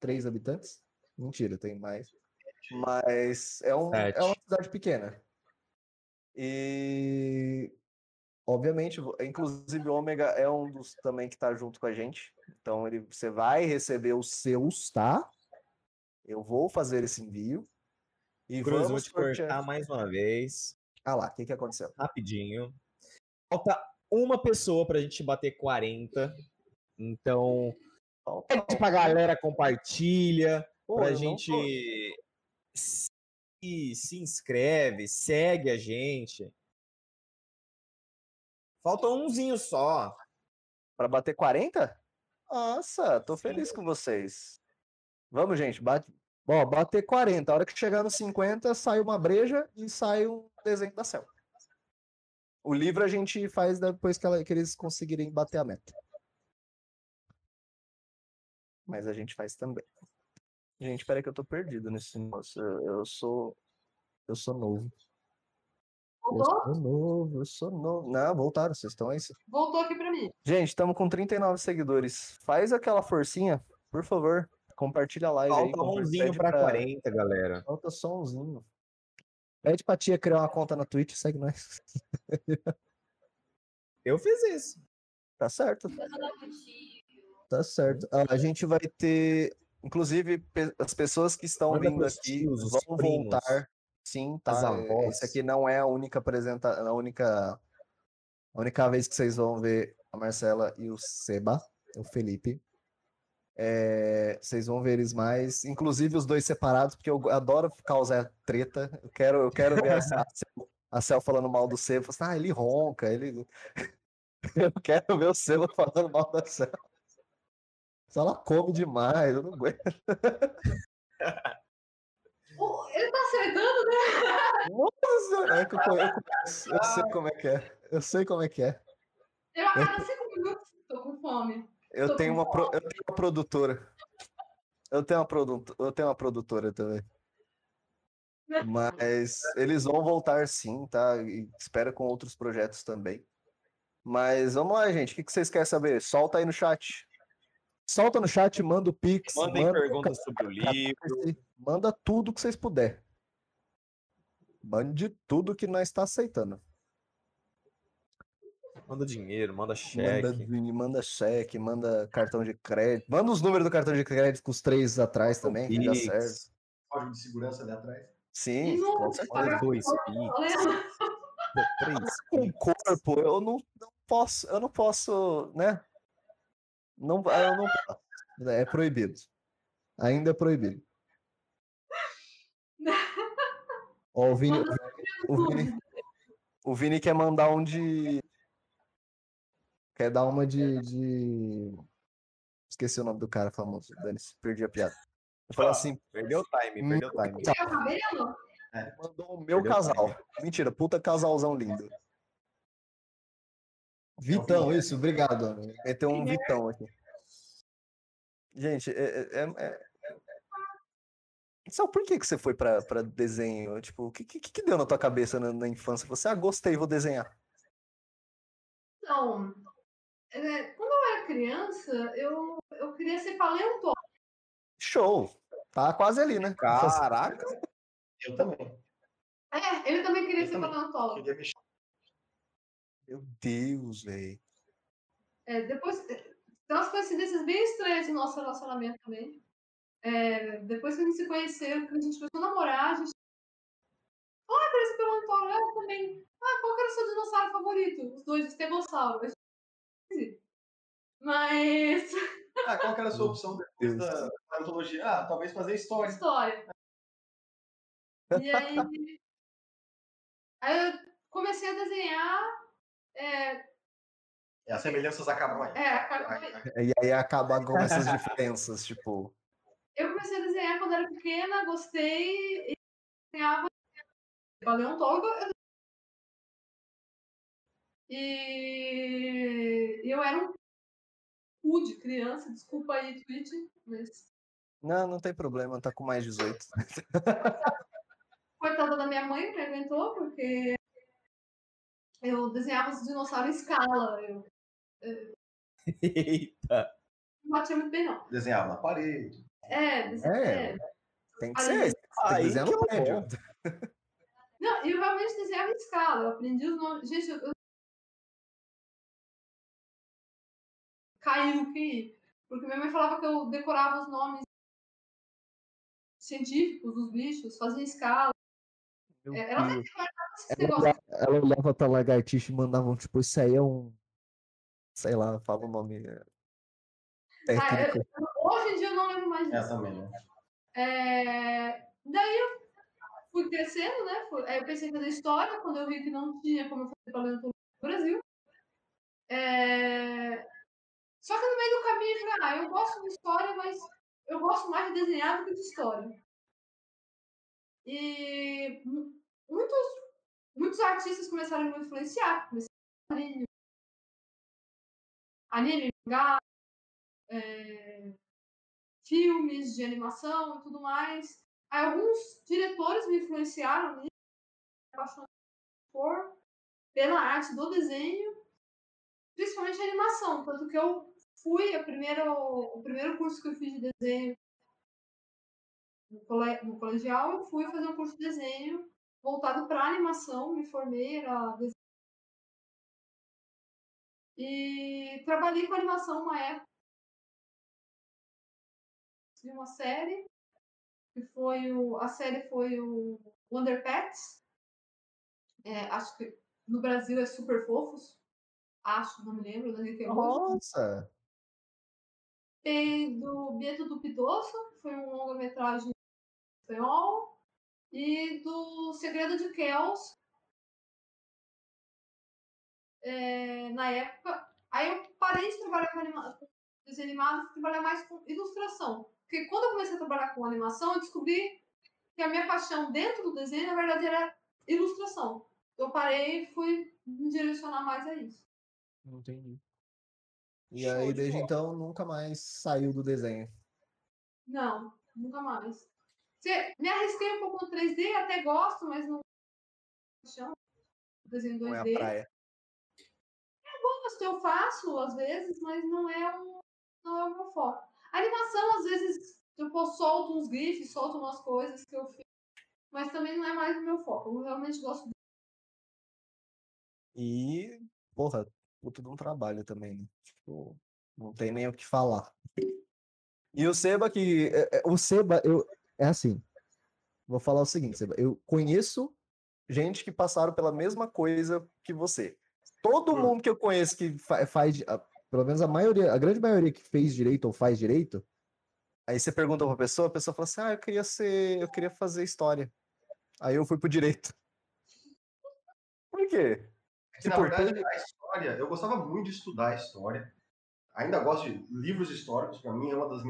Speaker 2: três habitantes. Mentira, tem mais. Mas é, um, é uma cidade pequena. E... Obviamente, inclusive o Ômega é um dos também que tá junto com a gente. Então ele, você vai receber os seus, tá? Eu vou fazer esse envio. E
Speaker 1: Cruz, vou
Speaker 2: vamos
Speaker 1: te
Speaker 2: sortear.
Speaker 1: cortar mais uma vez,
Speaker 2: Ah lá, o que, que aconteceu?
Speaker 1: rapidinho. Falta uma pessoa pra gente bater 40. Então, pede pra galera, compartilha,
Speaker 2: Pô,
Speaker 1: pra gente se, se inscreve, segue a gente. Falta umzinho só.
Speaker 2: Pra bater 40? Nossa, tô feliz com vocês. Vamos, gente, bate. Bom, bater 40. A hora que chegar nos 50, sai uma breja e sai um desenho da céu. O livro a gente faz depois que, ela- que eles conseguirem bater a meta. Mas a gente faz também. Gente, peraí que eu tô perdido nesse negócio. Eu, eu sou. Eu sou novo. Eu
Speaker 3: Voltou?
Speaker 2: sou novo, eu sou novo. Não, voltaram, vocês estão aí.
Speaker 3: Voltou aqui pra mim.
Speaker 2: Gente, estamos com 39 seguidores. Faz aquela forcinha, por favor. Compartilha a live aí.
Speaker 1: Falta
Speaker 2: compa-
Speaker 1: umzinho
Speaker 2: pede
Speaker 1: pra 40, galera.
Speaker 2: Falta só umzinho. Pede pra tia criar uma conta na Twitch, segue nós.
Speaker 1: Eu fiz isso.
Speaker 2: Tá certo. Tá certo. Ah, a gente vai ter, inclusive, pe- as pessoas que estão
Speaker 1: Manda
Speaker 2: vindo aqui
Speaker 1: tios, os
Speaker 2: vão
Speaker 1: primos,
Speaker 2: voltar. Sim, tá.
Speaker 1: as.
Speaker 2: Esse aqui não é a única apresenta, a única, a única vez que vocês vão ver a Marcela e o Seba, o Felipe. É, vocês vão ver eles mais, inclusive os dois separados, porque eu adoro causar treta. Eu quero, eu quero ver a, a, Cel- a Cel falando mal do Seba. Assim, ah, ele ronca, ele. Eu quero ver o Seba falando mal da Cel. Só ela come demais, eu não aguento.
Speaker 3: Ele tá acertando, né?
Speaker 2: Nossa senhora, é que eu, eu eu sei como é que é. Eu sei como é que é.
Speaker 3: Eu a cada cinco minutos tô com fome.
Speaker 2: Eu tenho uma, pro- eu tenho uma produtora. Eu tenho uma, produ- eu tenho uma produtora também. Mas eles vão voltar sim, tá? E espero com outros projetos também. Mas vamos lá, gente. O que que vocês querem saber? Solta aí no chat. Solta no chat, manda o Pix,
Speaker 1: Mandem
Speaker 2: manda,
Speaker 1: perguntas sobre o livro.
Speaker 2: manda tudo que vocês puder. Mande tudo que nós está aceitando.
Speaker 1: Manda dinheiro, manda
Speaker 2: Manda,
Speaker 1: cheque.
Speaker 2: vini- manda cheque, manda cartão de crédito. Manda os números do cartão de crédito com os três atrás também, que dá certo.
Speaker 4: Código de segurança ali atrás.
Speaker 2: Sim,
Speaker 3: E pagar
Speaker 1: dois Pix. Três
Speaker 2: Com corpo, eu não, não posso, eu não posso, né? Não, eu não posso. É proibido. Ainda é proibido. Ó, o Vini, o Vini, o Vini quer mandar um de. Quer dar uma de. de... Esqueci o nome do cara famoso. Dane-se, perdi a piada. Ele falou assim:
Speaker 1: Perdeu o time,
Speaker 2: Hum,
Speaker 1: perdeu o time.
Speaker 3: Quer o cabelo?
Speaker 2: mandou o meu
Speaker 1: Perdeu
Speaker 2: casal. Mentira, puta casalzão lindo. Vitão, isso, obrigado. amigo. Meteu um Vitão aqui. Gente, é. é, é- é- Sabe por que, que você foi pra, pra desenho? Tipo, o que, que, que deu na tua cabeça na, na infância? Você, ah, gostei, vou desenhar.
Speaker 3: Então, é, quando eu era criança, eu, eu queria ser paleontólogo.
Speaker 2: Show! Tá quase ali, né?
Speaker 1: Caraca.
Speaker 4: Eu também.
Speaker 3: É, ele também queria
Speaker 4: Eu
Speaker 3: ser
Speaker 4: também.
Speaker 3: paleontólogo.
Speaker 4: Queria.
Speaker 2: Meu Deus, velho.
Speaker 3: É, depois, é, tem umas coincidências bem estranhas no nosso relacionamento também. É, depois que a gente se conheceu, que a gente começou a namorar, a gente. Ah, queria ser paleontólogo, eu também. Ah, qual que era o seu dinossauro favorito? Os dois, estegossauro. Mas.
Speaker 4: Ah, qual que era a sua opção depois da paleontologia? Ah, talvez fazer história.
Speaker 3: história. E aí, aí eu comecei a desenhar. É,
Speaker 4: É, as semelhanças acabam aí.
Speaker 3: é, acaba-
Speaker 2: E aí acaba com essas diferenças, tipo.
Speaker 3: eu comecei a desenhar quando era pequena, gostei, e desenhava paleontólogo. eu- E eu era um cu de criança, desculpa aí, Twitch, mas
Speaker 2: Não, não tem problema, tá com mais 18.
Speaker 3: coitada da minha mãe que aguentou, porque eu desenhava os dinossauros em escala. Eu
Speaker 1: Eita.
Speaker 3: não batia muito bem, não.
Speaker 4: Desenhava na parede.
Speaker 3: É, dese-
Speaker 2: É.
Speaker 3: é.
Speaker 2: Tem que ser. Tem que desenhar no
Speaker 1: é
Speaker 2: prédio.
Speaker 3: Não, eu realmente desenhava em escala. Eu aprendi os nomes. Gente, eu. eu... Caiu o QI. Porque minha mãe falava que eu decorava os nomes científicos dos bichos, fazia escala. É, ela
Speaker 2: Ela
Speaker 3: negócio.
Speaker 2: olhava, ela olhava pra lagartixa e mandava um, tipo, isso aí é um. Sei lá, fala o nome. é,
Speaker 3: Ah, eu-
Speaker 2: Técnico.
Speaker 3: hoje em dia eu não lembro mais
Speaker 4: É
Speaker 3: disso.
Speaker 4: também, né?
Speaker 3: É, Daí eu fui crescendo, né? Fui- Aí eu pensei em fazer história, quando eu vi que não tinha como fazer paleontologia no Brasil. É, Só que no meio do caminho eu falei, ah, eu gosto de história, mas eu gosto mais de desenhar do que de história. E mu- muitos, muitos artistas começaram a me influenciar. Comecei a anime, anime, mangá, é, filmes de animação e tudo mais. Aí alguns diretores me influenciaram nisso, me por. pela arte do desenho, principalmente a animação. Tanto que eu fui a primeira, o primeiro curso que eu fiz de desenho no, cole, no colegial, eu fui fazer um curso de desenho voltado para animação, me formei, era desenho. E trabalhei com animação uma época de uma série, que foi o, a série foi o Wonder Pets. É, acho que no Brasil é Super Fofos. Acho, não me lembro da gente
Speaker 2: Nossa!
Speaker 3: Tem do Bieto do Pidoso, foi um longa-metragem espanhol. E do Segredo de Kells. É, na época. Aí eu parei de trabalhar com, anima desenho animado e trabalhar mais com ilustração. Porque quando eu comecei a trabalhar com animação, eu descobri que a minha paixão dentro do desenho, na verdade, era ilustração. Eu parei e fui me direcionar mais a isso.
Speaker 2: Entendi. E Show aí, de desde então, nunca mais saiu do desenho?
Speaker 3: Não, nunca mais. Me arrisquei um pouco no 3D, até gosto, mas não. Desenho 2D. Não é a praia. Eu gosto, eu faço às vezes, mas não é, um, não é o meu foco. A animação, às vezes, eu solto uns gifs, solto umas coisas que eu fiz, mas também não é mais o meu foco. Eu realmente gosto de...
Speaker 2: E, porra, puto de um trabalho também, né? Tipo, não tem nem o que falar. E o Seba que. É, é, o Seba, eu. É assim. Vou falar o seguinte, Seba. Eu conheço gente que passaram pela mesma coisa que você. Todo hum. mundo que eu conheço que faz pelo menos a maioria, a grande maioria que fez direito ou faz direito, aí você pergunta pra pessoa, a pessoa fala assim: "Ah, eu queria ser, eu queria fazer história". Aí eu fui pro direito. Por quê?
Speaker 4: É que, na verdade, a história, eu gostava muito de estudar história. Ainda gosto de livros históricos, para mim é uma das minhas.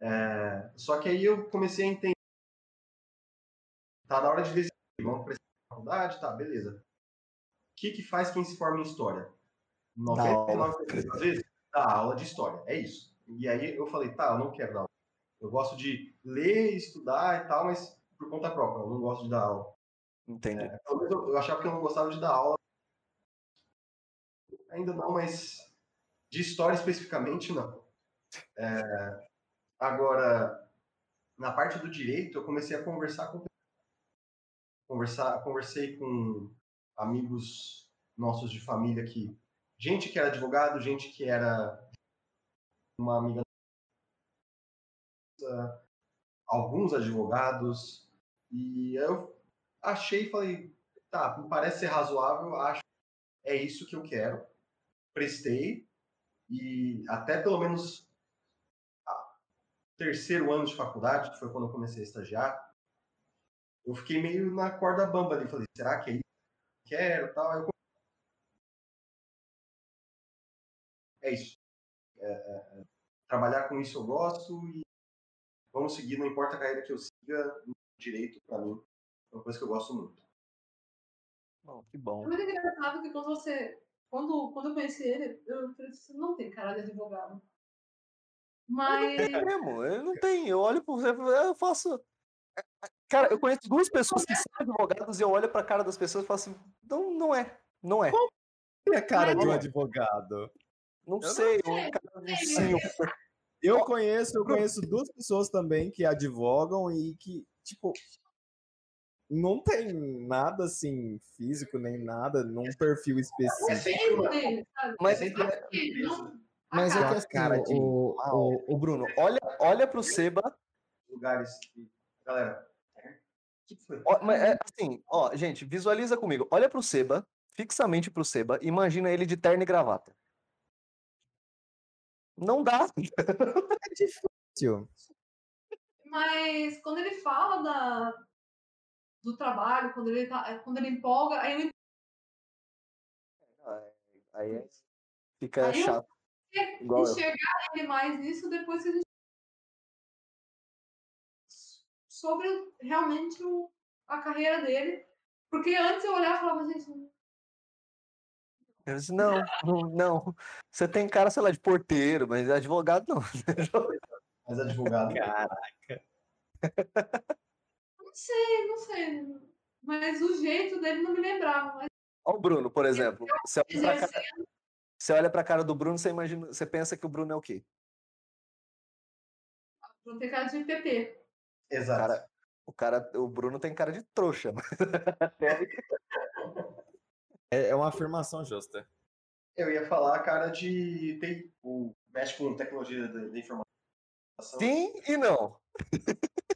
Speaker 4: É, só que aí eu comecei a entender. Tá na hora de decidir, vamos prestar faculdade, tá, beleza. O que, que faz quem se forma em história? 99% das vezes, dá aula de história. É isso. E aí eu falei, tá, eu não quero dar aula. Eu gosto de ler, estudar e tal, mas por conta própria. Eu não gosto de dar aula.
Speaker 2: Entendi. É,
Speaker 4: eu, eu achava que eu não gostava de dar aula. Ainda não, mas de história especificamente, não. É, agora, na parte do direito, eu comecei a conversar com conversar, conversei com amigos nossos de família que gente que era advogado, gente que era uma amiga alguns advogados e eu achei e falei, tá, me parece ser razoável, acho é isso que eu quero. Prestei e até pelo menos terceiro ano de faculdade, que foi quando eu comecei a estagiar, eu fiquei meio na corda bamba ali, falei, será que é isso que eu quero, tal. Eu é isso. É, é, é, trabalhar com isso eu gosto e vamos seguir, não importa a carreira que eu siga, direito para mim uma coisa que eu gosto muito.
Speaker 2: Bom, que bom.
Speaker 3: É muito engraçado que quando você. Quando, quando eu conheci ele, eu falei você não tem cara de advogado. Mas.
Speaker 2: Eu não mesmo, eu não tenho. Eu olho por você, eu faço. Cara, eu conheço duas pessoas que são advogadas e eu olho pra cara das pessoas e falo assim: não, não é. Não é. Qual
Speaker 1: é a cara de um advogado?
Speaker 2: Não eu sei, não sei. Um cara
Speaker 1: Eu conheço, eu conheço duas pessoas também que advogam e que, tipo, não tem nada assim físico nem nada num perfil específico.
Speaker 2: Mas, é, mas é que assim, cara de... o, o, o Bruno, olha, olha pro Seba.
Speaker 4: Lugares que. Galera.
Speaker 2: Ó, mas é, assim, ó, gente, visualiza comigo. Olha pro Seba, fixamente pro Seba, imagina ele de terno e gravata. Não dá.
Speaker 1: É difícil.
Speaker 3: Mas quando ele fala da, do trabalho, quando ele, tá, é, quando ele empolga, aí eu.
Speaker 2: É, aí fica aí chato.
Speaker 3: Eu enxergar ele mais nisso depois que a gente. Sobre realmente o, a carreira dele. Porque antes eu olhava e falava, gente,
Speaker 2: eu disse, não, não, não. Você tem cara, sei lá, de porteiro, mas advogado não.
Speaker 4: Mas advogado.
Speaker 1: Caraca.
Speaker 3: Não sei, não sei. mas o jeito dele não me lembrava. Mas
Speaker 2: Olha o Bruno, por exemplo. Você olha pra cara, você olha pra cara do Bruno, você imagina, você pensa que o Bruno é o quê?
Speaker 3: não tem cara de PP.
Speaker 4: Exato.
Speaker 2: Cara, o cara, o Bruno tem cara de trouxa, mas aí-
Speaker 1: É, é uma afirmação justa.
Speaker 4: Eu ia falar, cara, de. Tem, o, mexe com tecnologia da, da informação.
Speaker 2: Sim e não.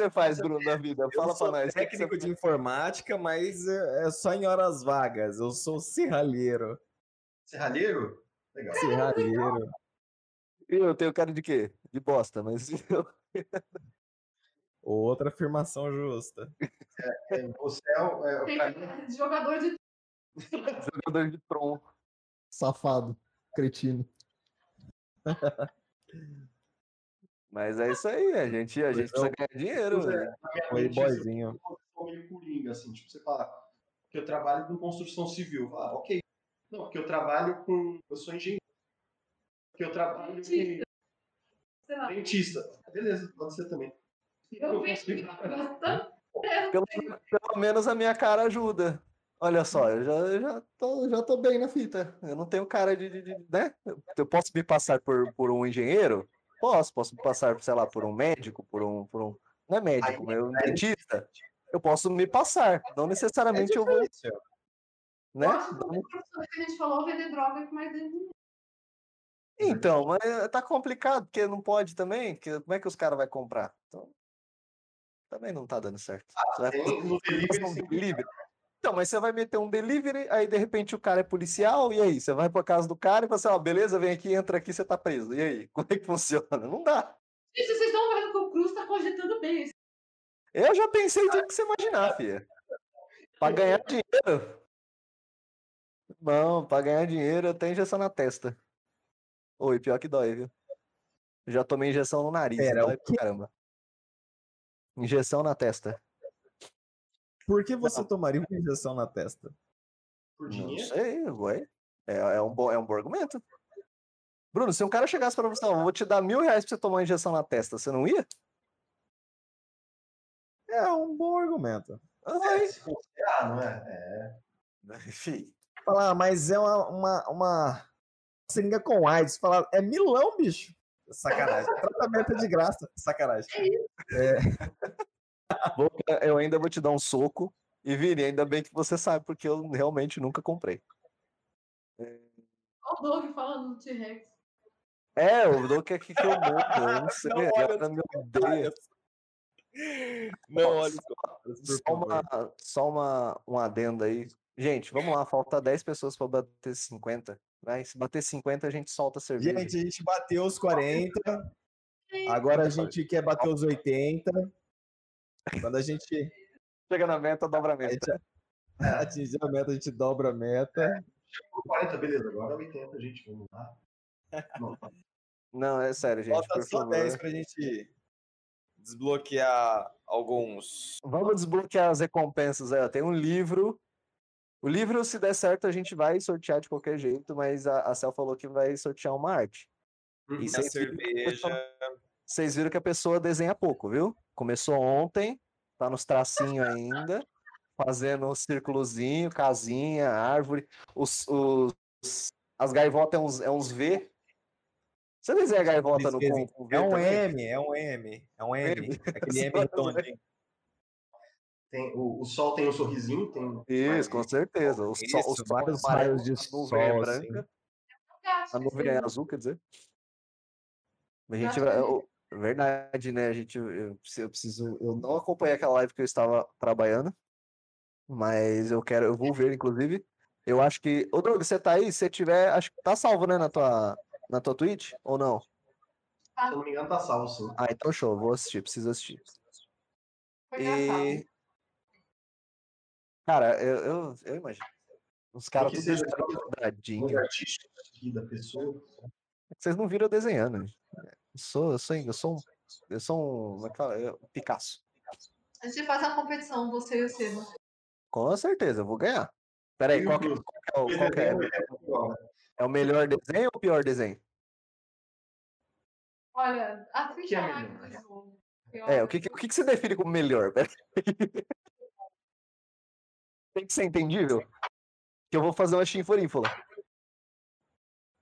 Speaker 2: O que você faz, Bruno, na vida?
Speaker 1: Eu
Speaker 2: Fala pra nós. o que que você
Speaker 1: técnico de informática, mas é é só em horas vagas. Eu sou serralheiro.
Speaker 4: Serralheiro? Legal.
Speaker 1: Serralheiro.
Speaker 2: Eu tenho cara de quê? De bosta, mas
Speaker 1: Outra afirmação justa.
Speaker 4: É, você é, o- é, mim,
Speaker 3: de jogador de
Speaker 2: jogador de tron. Safado. Cretino. Mas é isso aí, a gente, a gente precisa ganhar dinheiro.
Speaker 4: É, mente, isso
Speaker 1: boyzinho.
Speaker 4: é uma questão meio coringa, assim, tipo, você fala que eu trabalho com construção civil. Ah, ok. Não, porque eu trabalho com. Eu sou engenheiro. Porque eu trabalho com
Speaker 3: Dentista. sei lá.
Speaker 4: dentista. Beleza, pode ser também.
Speaker 3: Eu vejo
Speaker 4: consigo.
Speaker 3: bastante.
Speaker 2: Pelo, pelo menos a minha cara ajuda. Olha só, eu já, eu já, tô, já tô bem na fita. Eu não tenho cara de, de- de- né? Eu posso me passar por, por um engenheiro? Posso, posso me passar, sei lá, por um médico, por um. Por um não é médico, mas um dentista. Eu posso me passar. Não necessariamente eu vou, né?
Speaker 3: Que o professor que a gente falou vender droga que mais.
Speaker 2: Então, mas tá complicado, porque não pode também. que- como é que os caras vão comprar? Então, também não tá dando certo. Você vai
Speaker 4: Tem no delivery
Speaker 2: Então, mas você vai meter um delivery, aí de repente o cara é policial, e aí? Você vai pra casa do cara e fala assim, ó, beleza, vem aqui, entra aqui, você tá preso. E aí? Como é que funciona? Não dá.
Speaker 3: Gente, vocês estão vendo que o Cruz tá cogitando bem.
Speaker 2: Eu já pensei tudo que você imaginar, filha. Pra ganhar dinheiro. Não, pra ganhar dinheiro eu tenho injeção na testa. Oi, pior que dói, viu? Já tomei injeção no nariz,
Speaker 1: Pera,
Speaker 2: dói pra caramba. Injeção na testa.
Speaker 1: Por que você tomaria uma injeção na testa?
Speaker 4: por
Speaker 2: Não
Speaker 4: dinheiro.
Speaker 2: sei, ué. É, é, um bom, é um bom argumento. Bruno, se um cara chegasse pra você, não, vou te dar mil reais pra você tomar uma injeção na testa, você não ia?
Speaker 1: É um bom argumento.
Speaker 2: Ah,
Speaker 4: É,
Speaker 2: vai.
Speaker 4: se considerar, não é? É.
Speaker 2: Enfim.
Speaker 1: Falar, mas é uma, uma, uma seringa com AIDS. Falar, é milão, bicho. Sacanagem. Tratamento é de graça. Sacanagem.
Speaker 2: Vou- eu ainda vou te dar um soco. E Vini, ainda bem que você sabe, porque eu realmente nunca comprei.
Speaker 3: Olha o Doug falando do T-Rex.
Speaker 2: É, o Doug quer que, que eu morra. Eu não sei,
Speaker 1: Não
Speaker 2: a
Speaker 1: olha
Speaker 2: galera
Speaker 1: os
Speaker 2: me odeia.
Speaker 1: Não, olha
Speaker 2: só- uma, só uma, um adendo aí. Gente, vamos lá, falta 10 pessoas pra bater 50. Vai, se bater 50, a gente solta a cerveja.
Speaker 1: Gente, a gente bateu os 40. Agora a gente quer bater os 80. Quando a gente
Speaker 2: chega na meta, dobra a
Speaker 1: a
Speaker 2: meta.
Speaker 1: gente atingir a meta, a gente dobra a meta.
Speaker 4: Por 40, beleza. Agora 80, gente. Vamos lá. Não,
Speaker 2: Não, é sério, gente,
Speaker 1: Falta só
Speaker 2: favor.
Speaker 1: 10 pra gente desbloquear alguns.
Speaker 2: Vamos desbloquear as recompensas aí, ó. Tem um livro. O livro, se der certo, a gente vai sortear de qualquer jeito, mas a, a Cel falou que vai sortear uma arte.
Speaker 4: Uhum.
Speaker 2: E
Speaker 1: A cerveja.
Speaker 2: Vocês viram que a pessoa desenha pouco, viu? Começou ontem, tá nos tracinhos ainda, fazendo um círculozinho, casinha, árvore. Os, os, as gaivotas é uns, é uns V. Você desenha gaivota no com, com V
Speaker 1: É um
Speaker 2: também?
Speaker 1: M, é um M. É um M.
Speaker 2: M.
Speaker 1: Aquele M tom
Speaker 4: Tem, o, o sol tem um sorrisinho, tem.
Speaker 2: Isso, com certeza. O sol, o
Speaker 1: Isso,
Speaker 2: sol é
Speaker 1: vários raios de
Speaker 2: a nuvem é
Speaker 1: sol,
Speaker 2: branca.
Speaker 3: Gasto,
Speaker 2: A nuvem é azul, quer dizer? A gente eu- verdade, né? A gente, eu, eu preciso. Eu não acompanhei aquela live que eu estava trabalhando, mas eu quero, eu vou ver, inclusive. Eu acho que. Ô, Doug, você tá aí? Se você tiver. Acho que tá salvo, né, na tua, na tua Twitch? Ou não?
Speaker 4: Se eu não me engano, tá salvo, sim.
Speaker 2: Ah, então show, vou assistir, preciso assistir.
Speaker 3: Foi.
Speaker 2: E. Cara, eu, eu, eu imagino. Os caras
Speaker 4: que
Speaker 2: tudo
Speaker 4: seja
Speaker 2: quadradinho.
Speaker 4: Da pessoa.
Speaker 2: Vocês não viram desenhando. né? Eu sou, eu sou, eu sou um. Eu sou um. Como é que fala? Eu- Picasso.
Speaker 3: A gente faz a competição, você e o Seba.
Speaker 2: Com certeza, eu vou ganhar. Peraí, qual que, qual que é o- qual que é? É o melhor desenho ou o pior desenho?
Speaker 3: Olha, a ficha
Speaker 4: é
Speaker 3: jogo.
Speaker 2: É, o que, o que, você define como melhor? Tem que ser entendível. Que eu vou fazer uma chinforínfula.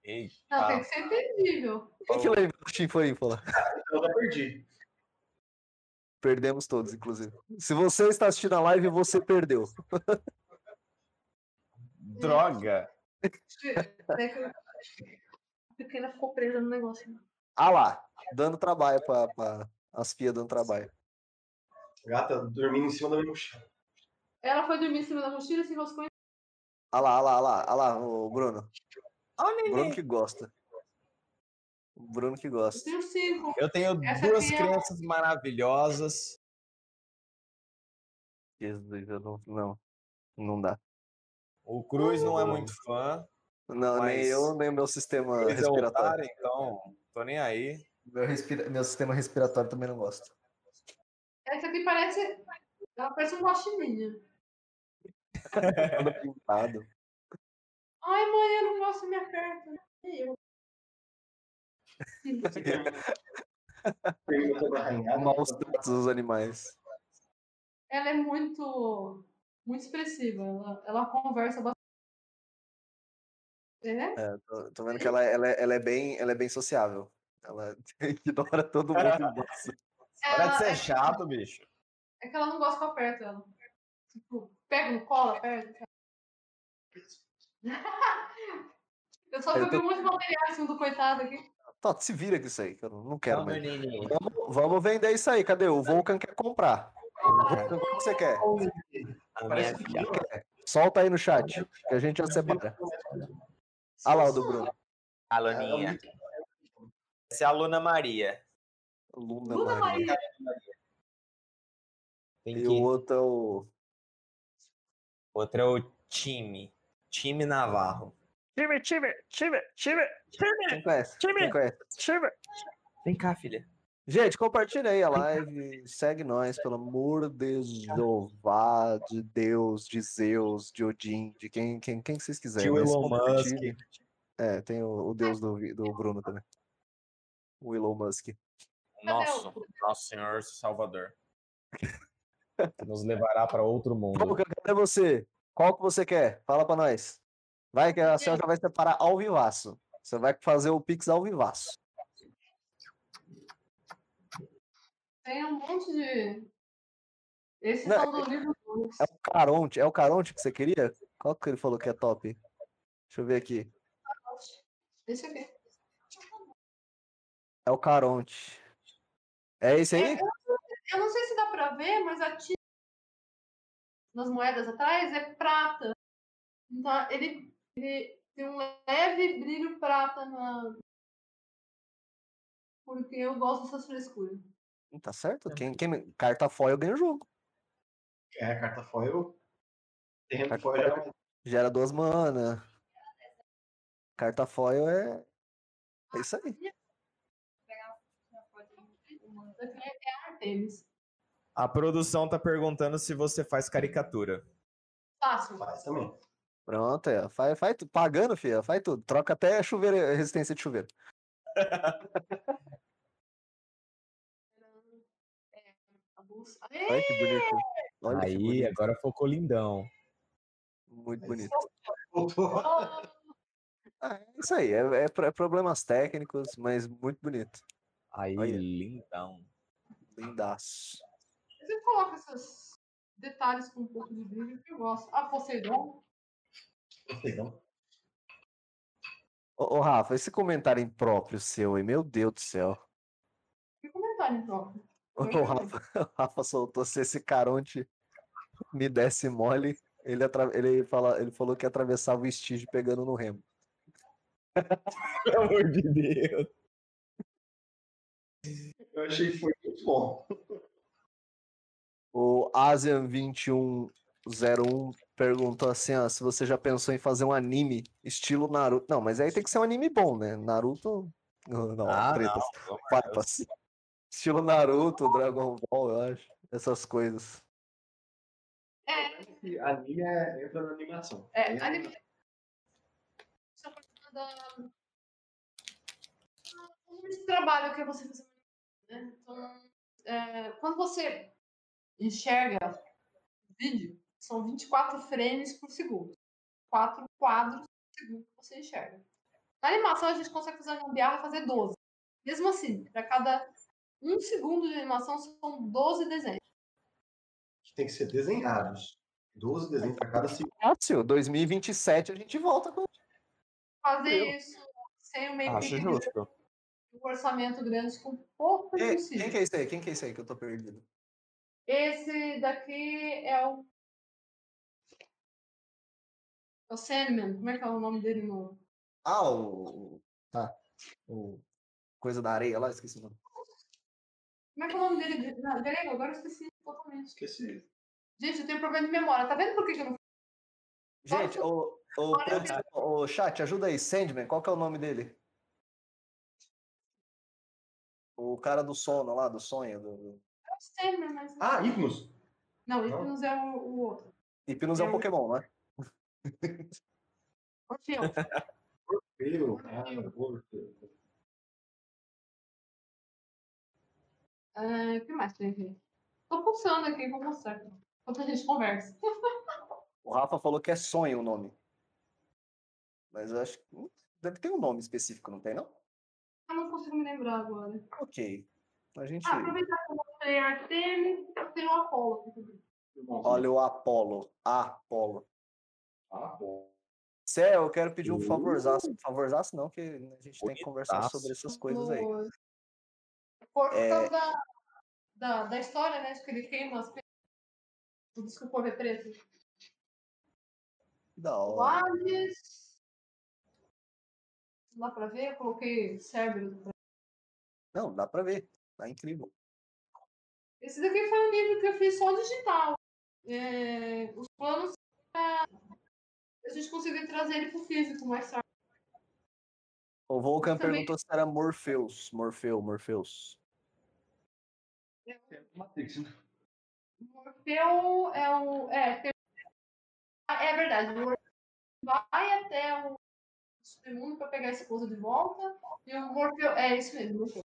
Speaker 1: Eita.
Speaker 3: Não, tem que ser entendível.
Speaker 2: Quem que lembra do chinforínfula?
Speaker 4: Eu já perdi.
Speaker 2: Perdemos todos, inclusive. Se você está assistindo a live, você perdeu.
Speaker 1: Droga.
Speaker 3: A pequena ficou presa no negócio.
Speaker 2: Ah lá, dando trabalho para as fias dando trabalho.
Speaker 4: Gata dormindo em cima da minha mochila.
Speaker 3: Ela foi dormir em cima da mochila, se enroscou em.
Speaker 2: Ah lá, ah lá, ah lá, ah lá, o Bruno.
Speaker 1: Ó,
Speaker 2: Bruno que gosta. O Bruno que
Speaker 3: Eu
Speaker 2: gosta.
Speaker 3: tenho cinco.
Speaker 1: Eu tenho
Speaker 3: Essa
Speaker 1: duas
Speaker 3: é-
Speaker 1: crianças maravilhosas.
Speaker 2: Jesus, eu não, não, não dá.
Speaker 1: O Cruz não é muito fã.
Speaker 2: Não, nem eu, nem o meu sistema
Speaker 1: é
Speaker 2: respiratório.
Speaker 1: otário, então tô nem aí.
Speaker 2: Meu, respira- meu sistema respiratório também não gosta.
Speaker 3: Essa aqui parece. Ela parece um guaxininha.
Speaker 2: Todo pintado.
Speaker 3: Ai, mãe, eu não gosto de minha perto. Nem eu.
Speaker 2: Maus tratos dos animais.
Speaker 3: Ela é muito. Muito expressiva. Ela, ela conversa bastante. É?
Speaker 2: É, tô, tô vendo que ela, ela, é- ela, é bem, ela é bem sociável. Ela ignora todo mundo e gosta.
Speaker 1: Para de
Speaker 3: Ela,
Speaker 1: ser
Speaker 3: é,
Speaker 1: chato, bicho.
Speaker 3: é que ela não gosta que eu aperto ela. Tipo, pega no colo, aperta. Eu só
Speaker 2: Eu
Speaker 3: um monte de material em cima do coitado aqui.
Speaker 2: Toto, se vira com isso aí, que eu não, quero mais. Vamos, vamos vender isso aí, cadê? O Vulcan quer comprar. Quanto que você quer?
Speaker 1: A
Speaker 4: Parece
Speaker 1: minha
Speaker 4: que
Speaker 1: filha.
Speaker 2: Solta aí no chat, que a gente já separa. Olha lá o do Bruno.
Speaker 1: Aluninha. Essa é a Luna Maria.
Speaker 2: Luna,
Speaker 3: Luna
Speaker 2: Maria.
Speaker 3: Maria.
Speaker 2: E o outro é o.
Speaker 1: Outro é o time. Time Navarro.
Speaker 2: Time, time, time, time. Quem conhece?
Speaker 6: Time.
Speaker 2: Quem conhece?
Speaker 6: Time.
Speaker 1: Vem cá, filha.
Speaker 2: Gente, compartilha aí a live, segue nós, pelo amor de Jeová, de Deus, de Zeus, de Odin, de quem, quem, quem vocês quiserem. Mas
Speaker 1: Elon. Musk.
Speaker 2: É, tem o, o Deus do, do Bruno também. O Elon Musk.
Speaker 1: Nosso, nosso Senhor Salvador. Nos levará para outro mundo.
Speaker 2: Vamos, cadê você? Qual que você quer? Fala pra nós. Vai que a senhora vai separar ao vivaço. Você vai fazer o Pix ao vivaço.
Speaker 3: Tem um monte de. Esses
Speaker 2: Não,
Speaker 3: são do livro.
Speaker 2: É o Caronte. É o Caronte que você queria? Qual que ele falou que é top? Deixa eu ver aqui.
Speaker 3: Esse aqui.
Speaker 2: É o Caronte. É esse aí?
Speaker 3: Eu não sei se dá pra ver, mas a tinta nas moedas atrás é prata. Então ele, ele tem um leve brilho prata na. Porque eu gosto dessas frescuras.
Speaker 2: Tá certo? Quem, quem carta foil ganha o jogo.
Speaker 4: É, carta foil.
Speaker 2: Carta
Speaker 4: foil
Speaker 2: foil gera duas mana. Carta foil é. É isso aí.
Speaker 3: Isso aqui é Artemis.
Speaker 1: A produção tá perguntando se você faz caricatura.
Speaker 3: Fácil.
Speaker 4: faz também.
Speaker 2: Pronto, é. Faz, faz. Pagando, filha, faz tudo. Troca até chuveiro, resistência de chuveiro. Olha que bonito. Olha que
Speaker 1: Aí,
Speaker 2: bonito.
Speaker 1: agora focou lindão.
Speaker 2: Muito bonito. Ah, é isso aí. É, é é problemas técnicos, mas muito bonito.
Speaker 1: Aí,
Speaker 2: Olha.
Speaker 1: lindão.
Speaker 2: Lindaço.
Speaker 3: Você coloca esses detalhes com um pouco de brilho que eu gosto. Ah, Poseidon.
Speaker 4: Então,
Speaker 2: Ô, ô, Rafa, esse comentário impróprio seu aí, meu Deus do céu.
Speaker 3: Que comentário próprio.
Speaker 2: O Rafa, o Rafa soltou se esse caronte me desse mole. Ele, atra- ele, fala, ele falou que atravessava o estige pegando no remo.
Speaker 1: Pelo amor de Deus.
Speaker 4: eu achei que foi muito bom.
Speaker 2: O Asian2101 perguntou assim: ó, se você já pensou em fazer um anime estilo Naruto. Não, mas aí tem que ser um anime bom, né? Naruto. Não, não,
Speaker 1: Ah,
Speaker 2: tretas,
Speaker 1: não. amor de
Speaker 2: farpas. Estilo Naruto, Dragon Ball, eu acho. Essas coisas.
Speaker 3: É,
Speaker 4: anime é, entra na animação.
Speaker 3: é,
Speaker 4: Esse-
Speaker 3: anime. Ah, um trabalho que é você fazer anime, né? Então, é, quando você enxerga o vídeo, são 24 frames por segundo. Quatro quadros por segundo que você enxerga. Na animação, a gente consegue fazer a gambiarra e fazer 12. Mesmo assim, para cada um segundo de animação, são 12 desenhos.
Speaker 4: Que tem que ser desenhados. 12 desenhos para cada segundo.
Speaker 2: Fácil, 2027 a gente volta com.
Speaker 3: Fazer
Speaker 2: Eu-
Speaker 3: isso sem o make
Speaker 1: Acho justo.
Speaker 3: um orçamento grande com pouco
Speaker 2: E-
Speaker 3: possível.
Speaker 2: Quem que é esse aí? Quem que é esse aí que eu tô perdido?
Speaker 3: Esse daqui é o. É o Sandman. Como é que é o nome dele no.
Speaker 2: Ah, o. o- Tá. O. Coisa da areia lá, esqueci o nome.
Speaker 3: Como é que é o nome dele? de- Na grego? Agora eu esqueci totalmente.
Speaker 4: Esqueci.
Speaker 3: Gente, eu tenho problema de memória. Tá vendo por que, que eu não.
Speaker 2: Gente, o, o,
Speaker 3: Olha,
Speaker 2: produção- o chat, ajuda aí. Sandman, qual que é o nome dele? O cara do sono lá, do sonho. Do...
Speaker 3: É Sandman, mas.
Speaker 4: Ah, Ignos.
Speaker 3: Não. Hypnos é o, o outro.
Speaker 2: Hipnos é um
Speaker 3: Eu-
Speaker 2: Pokémon, né?
Speaker 3: Orfeu.
Speaker 4: Orfeu. Ah, Orfeu.
Speaker 3: Ah, O que mais tem aqui? Tô pulsando aqui, vou mostrar. Enquanto a gente conversa.
Speaker 2: O Rafa falou que é sonho o nome. Mas eu acho que hum, deve ter um nome específico, não tem, não?
Speaker 3: Eu não consigo me lembrar agora.
Speaker 2: Ok. A gente.
Speaker 3: Ah, aproveitar que mostrei a Artemis, eu tenho o também.
Speaker 2: Olha o Apolo. Apolo.
Speaker 4: Bom.
Speaker 2: Céu, eu quero pedir um favorzaço. Favorzaço não, que a gente tem que conversar sobre essas coisas aí.
Speaker 3: Por
Speaker 2: É.
Speaker 3: causa da, da, da história, né? Acho que ele queima as pessoas. Isso que o povo é preto.
Speaker 2: Da
Speaker 3: O
Speaker 2: hora.
Speaker 3: Hades. Dá pra ver? Eu coloquei Cerberus.
Speaker 2: Não, dá pra ver. Tá incrível.
Speaker 3: Esse daqui foi um livro que eu fiz só digital. É, os planos é, a gente conseguiu trazer ele pro físico mais tarde.
Speaker 2: O Volcan
Speaker 3: Também-
Speaker 2: perguntou se era Morpheus. Morfeu, Morpheus.
Speaker 4: Matrix. né?
Speaker 3: O Morfeu é o. É, tem- é verdade. O Morfeu vai até o submundo para pegar a esposa de volta. E o Morfeu. É isso mesmo, Morfeu.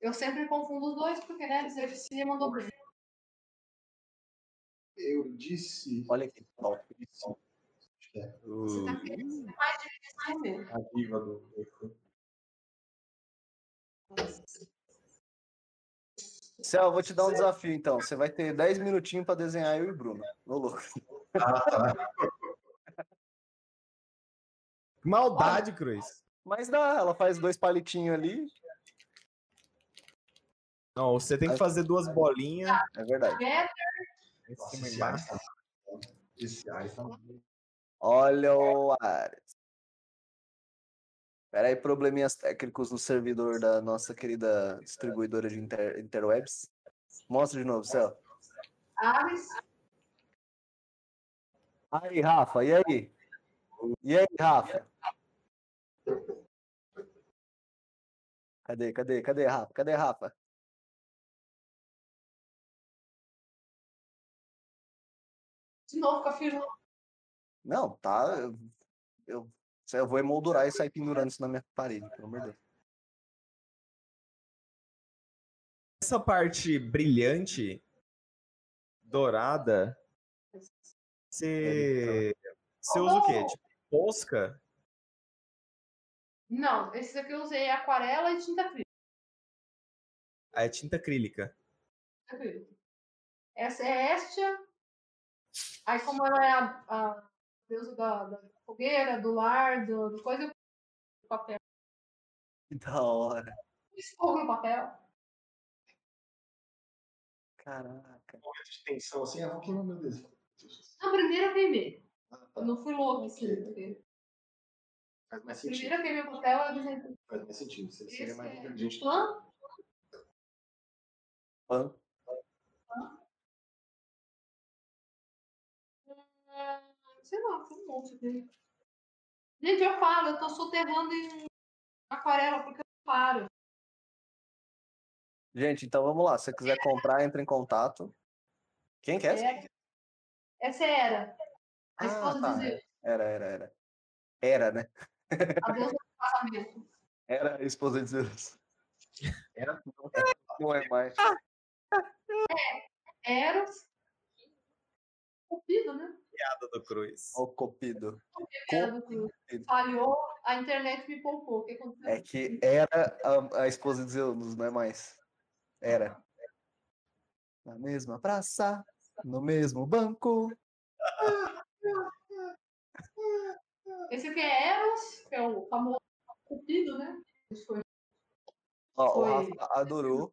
Speaker 3: Eu sempre confundo os dois, porque, né, dislexia mandou bem.
Speaker 4: Eu disse.
Speaker 2: Olha aqui.
Speaker 4: é
Speaker 3: Você tá querendo ser mais difícil mesmo.
Speaker 4: a diva do.
Speaker 2: Céu, eu vou te dar um desafio então. Você vai ter 10 minutinhos pra desenhar eu e o Bruno. Ô, louco.
Speaker 4: Ah, tá.
Speaker 1: Maldade, Cruz.
Speaker 2: Mas dá, ela faz dois palitinhos ali.
Speaker 1: Não, você tem que fazer duas bolinhas.
Speaker 2: É verdade.
Speaker 3: É,
Speaker 4: Nossa, esse Ares tá. Esse Ares tá.
Speaker 2: Olha o Ares. Pera aí, probleminhas técnicos no servidor da nossa querida distribuidora de inter- interwebs. Mostra de novo, Céu.
Speaker 3: Ares.
Speaker 2: Aí, Rafa, e aí? E aí, Rafa? Cadê, cadê, cadê, Rafa? Cadê, Rafa?
Speaker 3: De novo com a firma.
Speaker 2: Não, tá. Eu, eu, eu vou emoldurar e sair pendurando isso na minha parede, pelo amor de Deus.
Speaker 1: Essa parte brilhante, dourada, você, você usa o quê? Tipo, posca?
Speaker 3: Não, esse aqui eu usei aquarela e tinta acrílica.
Speaker 1: Ah, é tinta acrílica.
Speaker 3: acrílica. Essa é Estia. Aí, como ela é a, a deusa da, da fogueira, do lar, do, do coisa, eu pus papel.
Speaker 2: Que da hora.
Speaker 3: Fogo no papel.
Speaker 2: Caraca.
Speaker 4: Momento de tensão assim, ah, vou queimar meu dedo.
Speaker 3: Na primeira eu queimei.
Speaker 4: Ah,
Speaker 3: Eu
Speaker 4: tá.
Speaker 3: não fui louca, assim.
Speaker 4: Ok.
Speaker 3: porque
Speaker 4: Faz mais
Speaker 3: a
Speaker 4: sentido.
Speaker 3: primeira eu queimei o papel, eu desenhei.
Speaker 4: Faz mais sentido. Você seria mais
Speaker 3: é
Speaker 4: inteligente.
Speaker 3: Pan.
Speaker 2: Pan.
Speaker 3: Ah, Sei lá, foi um monte aqui. Gente, eu falo, eu tô soterrando em aquarela porque eu não paro.
Speaker 2: Gente, então vamos lá. Se você quiser comprar, entre em contato. Quem que é essa?
Speaker 3: É. Essa era. A
Speaker 2: Ah,
Speaker 3: esposa
Speaker 2: tá.
Speaker 3: de Zeus,
Speaker 2: Era, era, era. Era, né?
Speaker 3: a deusa do casamento.
Speaker 2: Era a esposa de Zeus.
Speaker 4: Era
Speaker 2: Não é mais.
Speaker 3: Eros. Cupido, né?
Speaker 1: Piada do Cruz.
Speaker 2: Ó, o Copido.
Speaker 3: Era do Cruz. Falhou, a internet me poupou. O que aconteceu?
Speaker 2: É que era a, a esposa de Zeus, não é mais. Era. Na mesma praça, no mesmo banco.
Speaker 3: Esse aqui é Eros, que é o famoso Cupido, né? Foi
Speaker 2: Ó, o
Speaker 3: Foi.
Speaker 2: Rafa adorou.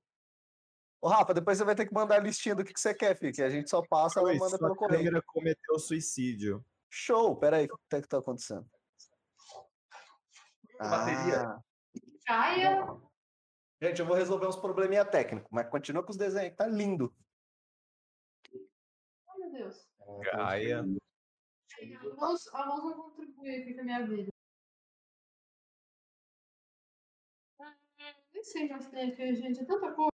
Speaker 2: Ô, Rafa, depois você vai ter que mandar a listinha do que, que você quer, filho, que a gente só passa,
Speaker 1: Cruz,
Speaker 2: manda pelo correio.
Speaker 1: câmera cometeu suicídio.
Speaker 2: Show! Peraí, o que é que tá acontecendo?
Speaker 4: Bateria.
Speaker 2: Ah,
Speaker 3: Gaia.
Speaker 2: Gente, eu vou resolver uns probleminha técnicos, mas continua com os desenhos, que tá lindo.
Speaker 3: Oh, meu Deus.
Speaker 1: Gaia.
Speaker 3: A mãos, a mãos não contribui aqui com a minha vida. Ah, Nem sei mais tem aqui, gente. É tanta coisa.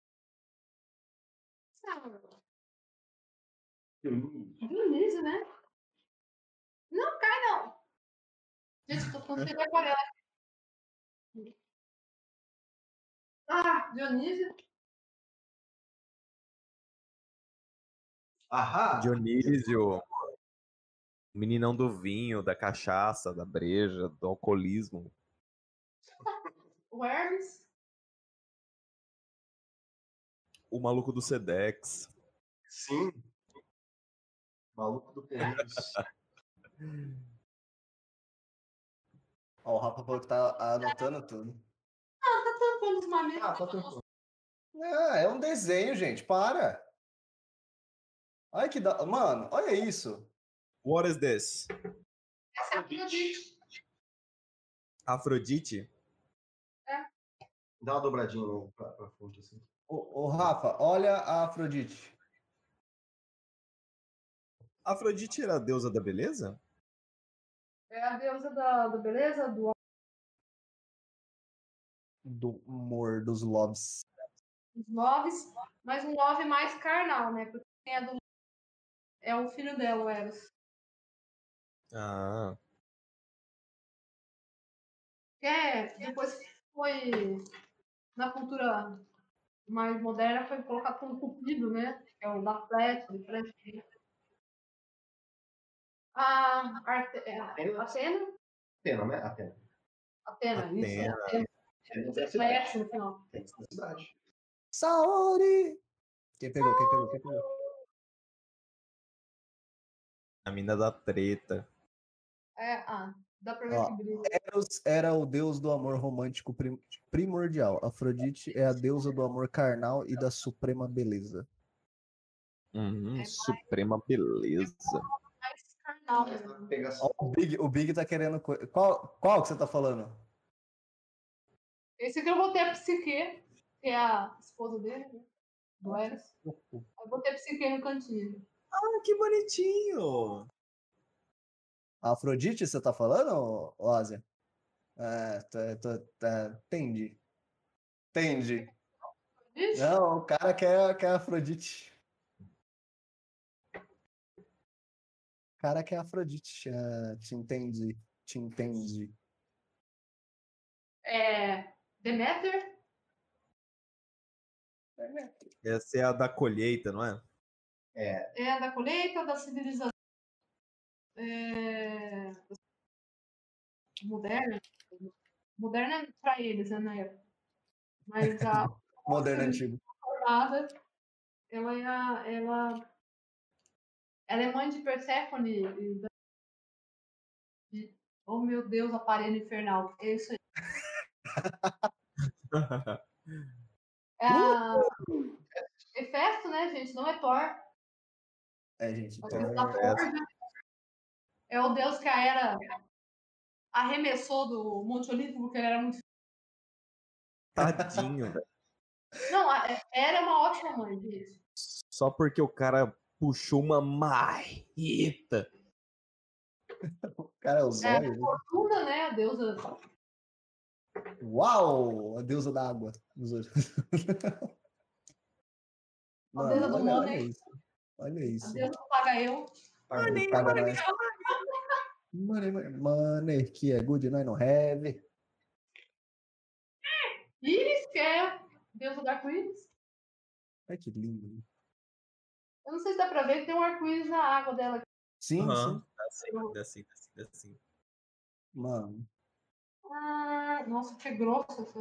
Speaker 3: Dionísio, né? Não cai, não. Gente, tô com cheio aquarela. Ah, Dionísio.
Speaker 4: Ahá!
Speaker 1: Dionísio. Meninão do vinho, da cachaça, da breja, do alcoolismo.
Speaker 3: O Hermes.
Speaker 1: O maluco do Sedex.
Speaker 4: Sim. Maluco do Correios.
Speaker 2: Ó, o Rafa falou que tá anotando tudo.
Speaker 3: Ah, tá tampando os mamilos.
Speaker 4: Ah, tá tampando.
Speaker 2: Ah, é um desenho, gente, para. Olha que da... Mano, olha isso.
Speaker 1: What is this?
Speaker 3: Essa é Afrodite.
Speaker 1: Afrodite?
Speaker 4: Dá uma dobradinha pra, pra fonte assim.
Speaker 2: Ô, ô, Rafa, olha a Afrodite.
Speaker 1: Afrodite era a deusa da beleza?
Speaker 3: É a deusa da, da beleza, do
Speaker 2: Do humor dos loves.
Speaker 3: dos loves, mas um love mais carnal, né? Porque quem é do é o filho dela, o Eros.
Speaker 1: Ah.
Speaker 3: É, depois que foi na cultura mais moderna, foi colocado como cupido, né? Que é o da flecha, de flecha. A Arte, é,
Speaker 4: Atena?
Speaker 3: Atena?
Speaker 4: Atena, né? Atena.
Speaker 3: Atena, isso.
Speaker 1: Atena.
Speaker 3: Atena.
Speaker 4: Atena tem a cidade.
Speaker 3: Flecha no final.
Speaker 2: Saori! Quem pegou? Quem pegou? Quem pegou?
Speaker 1: A mina da treta.
Speaker 3: É, ah, dá pra ver
Speaker 2: Ó,
Speaker 3: que brilha.
Speaker 2: Eros era o deus do amor romântico prim- primordial. Afrodite é a deusa do amor carnal e da suprema beleza.
Speaker 1: Uhum,
Speaker 3: É
Speaker 1: suprema beleza.
Speaker 3: Mais mesmo.
Speaker 4: Pegação.
Speaker 2: Ó, o, Big, o Big tá querendo. co- Qual, qual que você tá falando?
Speaker 3: Esse aqui eu botei a Psique, que é a esposa dele, né? Do Eros. Eu botei a Psique no cantinho.
Speaker 1: Ah, que bonitinho!
Speaker 2: A Afrodite você tá falando, ô Ásia? É, tá, tá, tá, entendi. Entendi. Não, o cara quer, quer Afrodite. O cara quer Afrodite. ah, te entendi. Te entendi.
Speaker 3: é Deméter,
Speaker 1: Essa é a da colheita, não é?
Speaker 3: é a da colheita, da civilização é... moderna. Moderna é pra eles, né, na época. Mas a
Speaker 2: Moderno antigo.
Speaker 3: formada, ela é a, ela, ela é mãe de Perséfone e da- de- oh meu Deus, aparelho infernal. É isso aí. É a Hefesto, né, gente? Não é Thor.
Speaker 2: É, gente.
Speaker 3: É da
Speaker 1: é-
Speaker 3: forja. É o deus que a Era arremessou do Monte Olimpo porque ele era muito.
Speaker 1: Tadinho.
Speaker 3: Não, a Era é uma ótima mãe, gente.
Speaker 1: Só porque o cara puxou uma marreta.
Speaker 2: o cara é o
Speaker 3: É
Speaker 2: Zóio.
Speaker 3: a
Speaker 2: né?
Speaker 3: Fortuna, né? A deusa.
Speaker 2: Uau! A deusa da água.
Speaker 3: A deusa do
Speaker 2: olha, olha isso. Olha
Speaker 3: A
Speaker 2: isso.
Speaker 3: deusa do paga eu.
Speaker 2: Paga nós. Money, money, money, que é good, nós não have.
Speaker 3: Iris, que é deusa do arco-íris.
Speaker 2: Ai, que lindo.
Speaker 3: Eu não sei se dá pra ver que tem um arco-íris na água dela.
Speaker 2: Sim,
Speaker 1: Aham.
Speaker 2: sim.
Speaker 1: Dá sim, dá sim, dá sim, dá sim.
Speaker 2: Mano.
Speaker 3: Ah, nossa, que grossa essa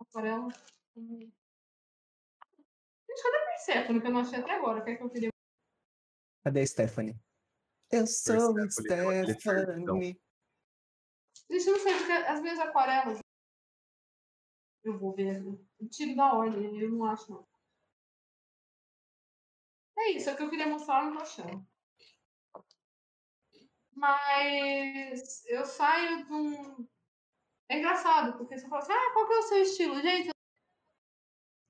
Speaker 3: aquarela. Gente, cadê a Persephone que eu não achei até agora? Que é que eu queria.
Speaker 2: Cadê a Stephanie? Eu sou
Speaker 1: furtão.
Speaker 2: Stephanie.
Speaker 3: Gente, eu não sei, porque as minhas aquarelas. Eu vou ver. Eu tiro da ordem, eu não acho, não. É isso, é o que eu queria mostrar, eu não tô achando. Mas eu saio de um. É engraçado, porque você fala assim, ah, qual que é o seu estilo? Gente,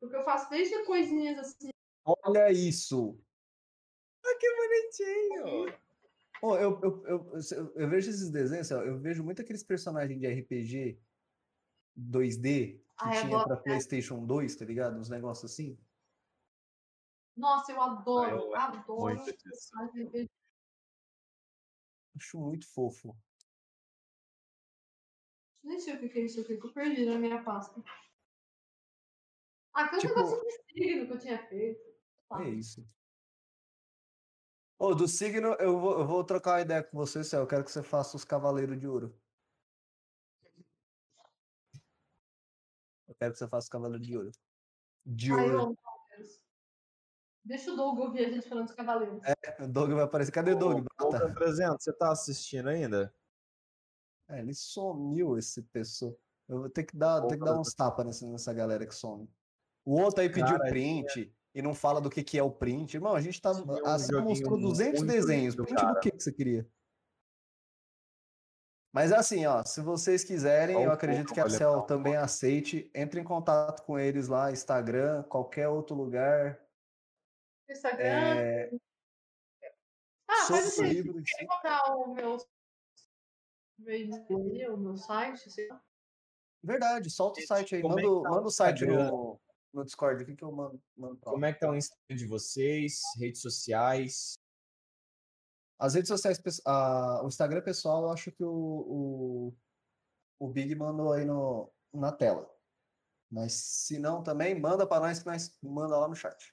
Speaker 3: porque eu faço desde coisinhas assim.
Speaker 2: Olha isso.
Speaker 1: Que bonitinho!
Speaker 2: Eu, eu, eu, eu, eu vejo esses desenhos, ó, eu vejo muito aqueles personagens de RPG 2D que
Speaker 3: Ah, eu
Speaker 2: tinha pra
Speaker 3: né?
Speaker 2: PlayStation 2, tá ligado? Uns negócios assim.
Speaker 3: Nossa, eu adoro,
Speaker 1: eu
Speaker 3: adoro.
Speaker 1: Muito disso.
Speaker 3: RPG.
Speaker 2: Acho muito fofo.
Speaker 3: Nem sei o que que é isso aqui, que eu perdi na minha pasta. Ah, que é um
Speaker 2: Tipo-
Speaker 3: negócio de signo que eu tinha feito. Tá.
Speaker 2: É isso. Ô, do signo, eu vou, eu vou trocar uma ideia com você, Céu. Eu quero que você faça os Cavaleiros de Ouro. Eu quero que você faça os Cavaleiros de Ouro. De
Speaker 3: Ai,
Speaker 2: ouro.
Speaker 3: Deixa o Doug ouvir a gente falando dos cavaleiros.
Speaker 2: O Doug vai aparecer. Cadê o Doug?
Speaker 1: Ô,
Speaker 2: Brota.
Speaker 1: Volta 300, você tá assistindo ainda?
Speaker 2: É, ele sumiu, esse pessoa. Eu vou ter que dar, ter que dar uns tapas nessa, nessa galera que some. O outro aí pediu
Speaker 1: Cara,
Speaker 2: print e não fala do que, que é o print. Irmão, a gente tá.
Speaker 1: Um
Speaker 2: A Sam
Speaker 1: joguinho
Speaker 2: mostrou 200
Speaker 1: muito
Speaker 2: desenhos. Print do
Speaker 1: cara.
Speaker 2: que, que você queria? Mas assim, ó, se vocês quiserem, eu acredito que a
Speaker 1: olha
Speaker 2: Cel
Speaker 1: pra um
Speaker 2: também aceite. Entre em contato com eles lá, Instagram, qualquer outro lugar.
Speaker 3: Instagram.
Speaker 2: É,
Speaker 3: ah,
Speaker 2: o
Speaker 3: assim,
Speaker 2: si.
Speaker 3: colocar o meu, o meu site, sei lá.
Speaker 2: Verdade, solta o site aí.
Speaker 1: é
Speaker 2: Manda,
Speaker 1: tá
Speaker 2: manda
Speaker 1: o
Speaker 2: site
Speaker 1: Instagram?
Speaker 2: no, no Discord. O que, que eu mando, mando?
Speaker 1: Como é que tá o Instagram de vocês? Redes sociais?
Speaker 2: As redes sociais, a- o Instagram pessoal, eu acho que o, o, o Big mandou aí no, na tela. Mas se não também, manda para nós que nós manda lá no chat.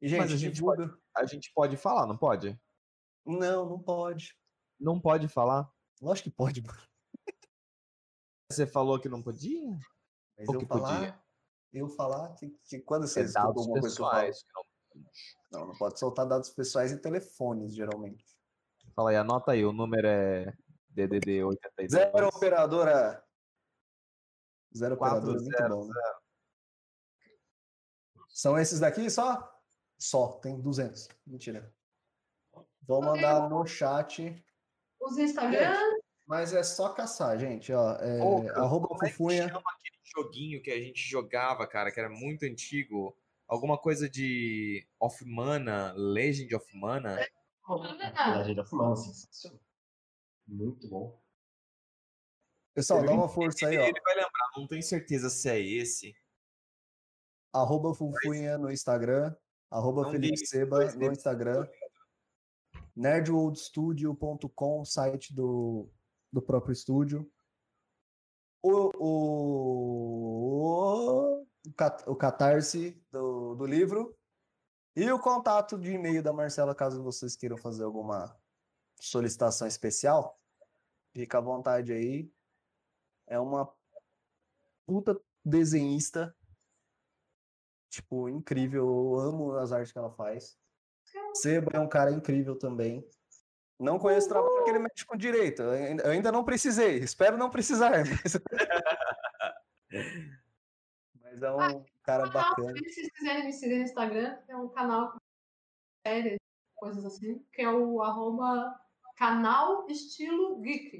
Speaker 2: E, gente,
Speaker 1: Mas a gente
Speaker 2: divulga.
Speaker 1: A gente pode falar, não pode?
Speaker 2: Não, não pode.
Speaker 1: Não pode falar?
Speaker 2: Lógico que pode, mano.
Speaker 1: Você falou que não podia?
Speaker 2: Mas
Speaker 1: Ou
Speaker 2: eu
Speaker 1: que
Speaker 2: falar,
Speaker 1: podia?
Speaker 2: Eu falar que, que quando
Speaker 1: É
Speaker 2: vocês escutam
Speaker 1: dados
Speaker 2: alguma coisa que eu falo,
Speaker 1: pessoais. não-
Speaker 2: não, pode soltar dados pessoais e telefones, geralmente.
Speaker 1: Fala aí, anota aí, o número é DDD 82.
Speaker 2: Zero operadora. Zero
Speaker 1: Quatro
Speaker 2: operadora, é muito
Speaker 1: zero
Speaker 2: bom. né? São esses daqui só? Só, tem 200. Mentira. Vou
Speaker 3: Ok.
Speaker 2: mandar no chat,
Speaker 3: Os Instagram.
Speaker 2: Mas é só caçar, gente, ó. É,
Speaker 1: cara,
Speaker 2: arroba
Speaker 1: como é que
Speaker 2: Fufunha.
Speaker 1: chama aquele joguinho que a gente jogava, cara, que era muito antigo? Alguma coisa de Of Mana, Legend of Mana?
Speaker 3: Ah,
Speaker 4: Legend of Mana, sensacional. Muito bom.
Speaker 2: Pessoal, dá uma força aí, ó.
Speaker 1: Ele vai lembrar, não tenho certeza se é esse.
Speaker 2: Arroba Funfunha no Instagram. Arroba
Speaker 1: Não
Speaker 2: Felipe Seba no. Instagram. nerdworldstudio.com, site do, do próprio estúdio. O, o, o, o catarse do, do livro. E o contato de e-mail da Marcela, caso vocês queiram fazer alguma solicitação especial. Fica à vontade aí. É uma puta desenhista. Tipo, incrível. Eu amo as artes que ela faz. Seba é um cara incrível também. Não conheço o trabalho que ele mexe com direito. Eu ainda- não precisei. Espero não precisar. Mas, mas é um cara
Speaker 3: canal,
Speaker 2: bacana.
Speaker 3: se vocês quiserem me seguir no Instagram, tem um canal com séries, coisas assim, que é o arroba canal estilo geek.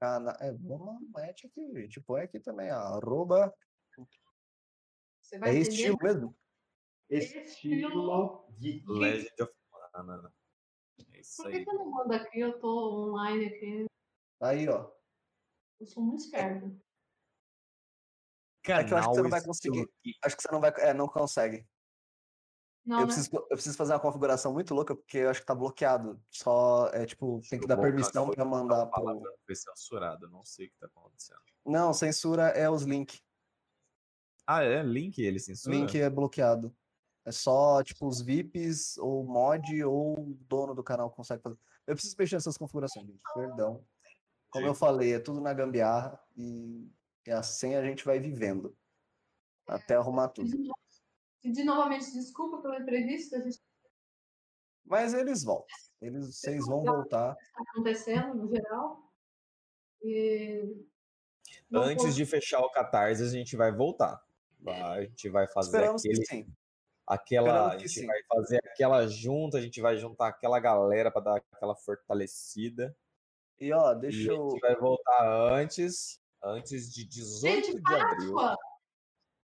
Speaker 2: Cana... É, vamos mete aqui. Tipo, é aqui também. ó, Arroba.
Speaker 3: Você vai
Speaker 2: É estilo mesmo?
Speaker 4: Estilo geek.
Speaker 1: Legend of Mana. É isso
Speaker 3: Por que,
Speaker 1: aí.
Speaker 3: não mando aqui? Eu tô online aqui.
Speaker 2: Aí, ó.
Speaker 3: Eu sou muito esperta.
Speaker 2: É que eu acho que você não vai
Speaker 1: Canal
Speaker 2: conseguir. Acho que você não vai. É, não consegue.
Speaker 3: Não,
Speaker 2: eu,
Speaker 3: né?
Speaker 2: preciso, eu preciso fazer uma configuração muito louca, porque eu acho que tá bloqueado. Só, é tipo, tem que dar permissão pra mandar pro.
Speaker 1: Foi censurado, não sei o que tá acontecendo.
Speaker 2: Não, censura é os links.
Speaker 1: Ah, é? Link ele censura?
Speaker 2: Link é bloqueado. É só, tipo, os VIPs, ou mod, ou o dono do canal consegue fazer. Eu preciso mexer nessas configurações, gente. Perdão. Como eu falei, é tudo na gambiarra e, e assim a gente vai vivendo. Até arrumar tudo.
Speaker 3: Pedir no- Pedir novamente desculpa pelo imprevisto, a gente
Speaker 2: Mas eles voltam. Eles, vocês vão voltar.
Speaker 3: está acontecendo no geral. E
Speaker 1: Antes de fechar o Catarse, a gente vai voltar. Vai- A gente vai fazer
Speaker 2: Esperamos
Speaker 1: aquele,
Speaker 2: que sim.
Speaker 1: Aquela. A
Speaker 2: que
Speaker 1: gente
Speaker 2: sim.
Speaker 1: vai fazer aquela junta, a gente vai juntar aquela galera para dar aquela fortalecida.
Speaker 2: E ó,
Speaker 1: E
Speaker 2: deixa
Speaker 1: a
Speaker 2: eu.
Speaker 1: gente vai voltar antes, antes de 18
Speaker 3: Gente,
Speaker 1: de abril.
Speaker 3: Páscoa!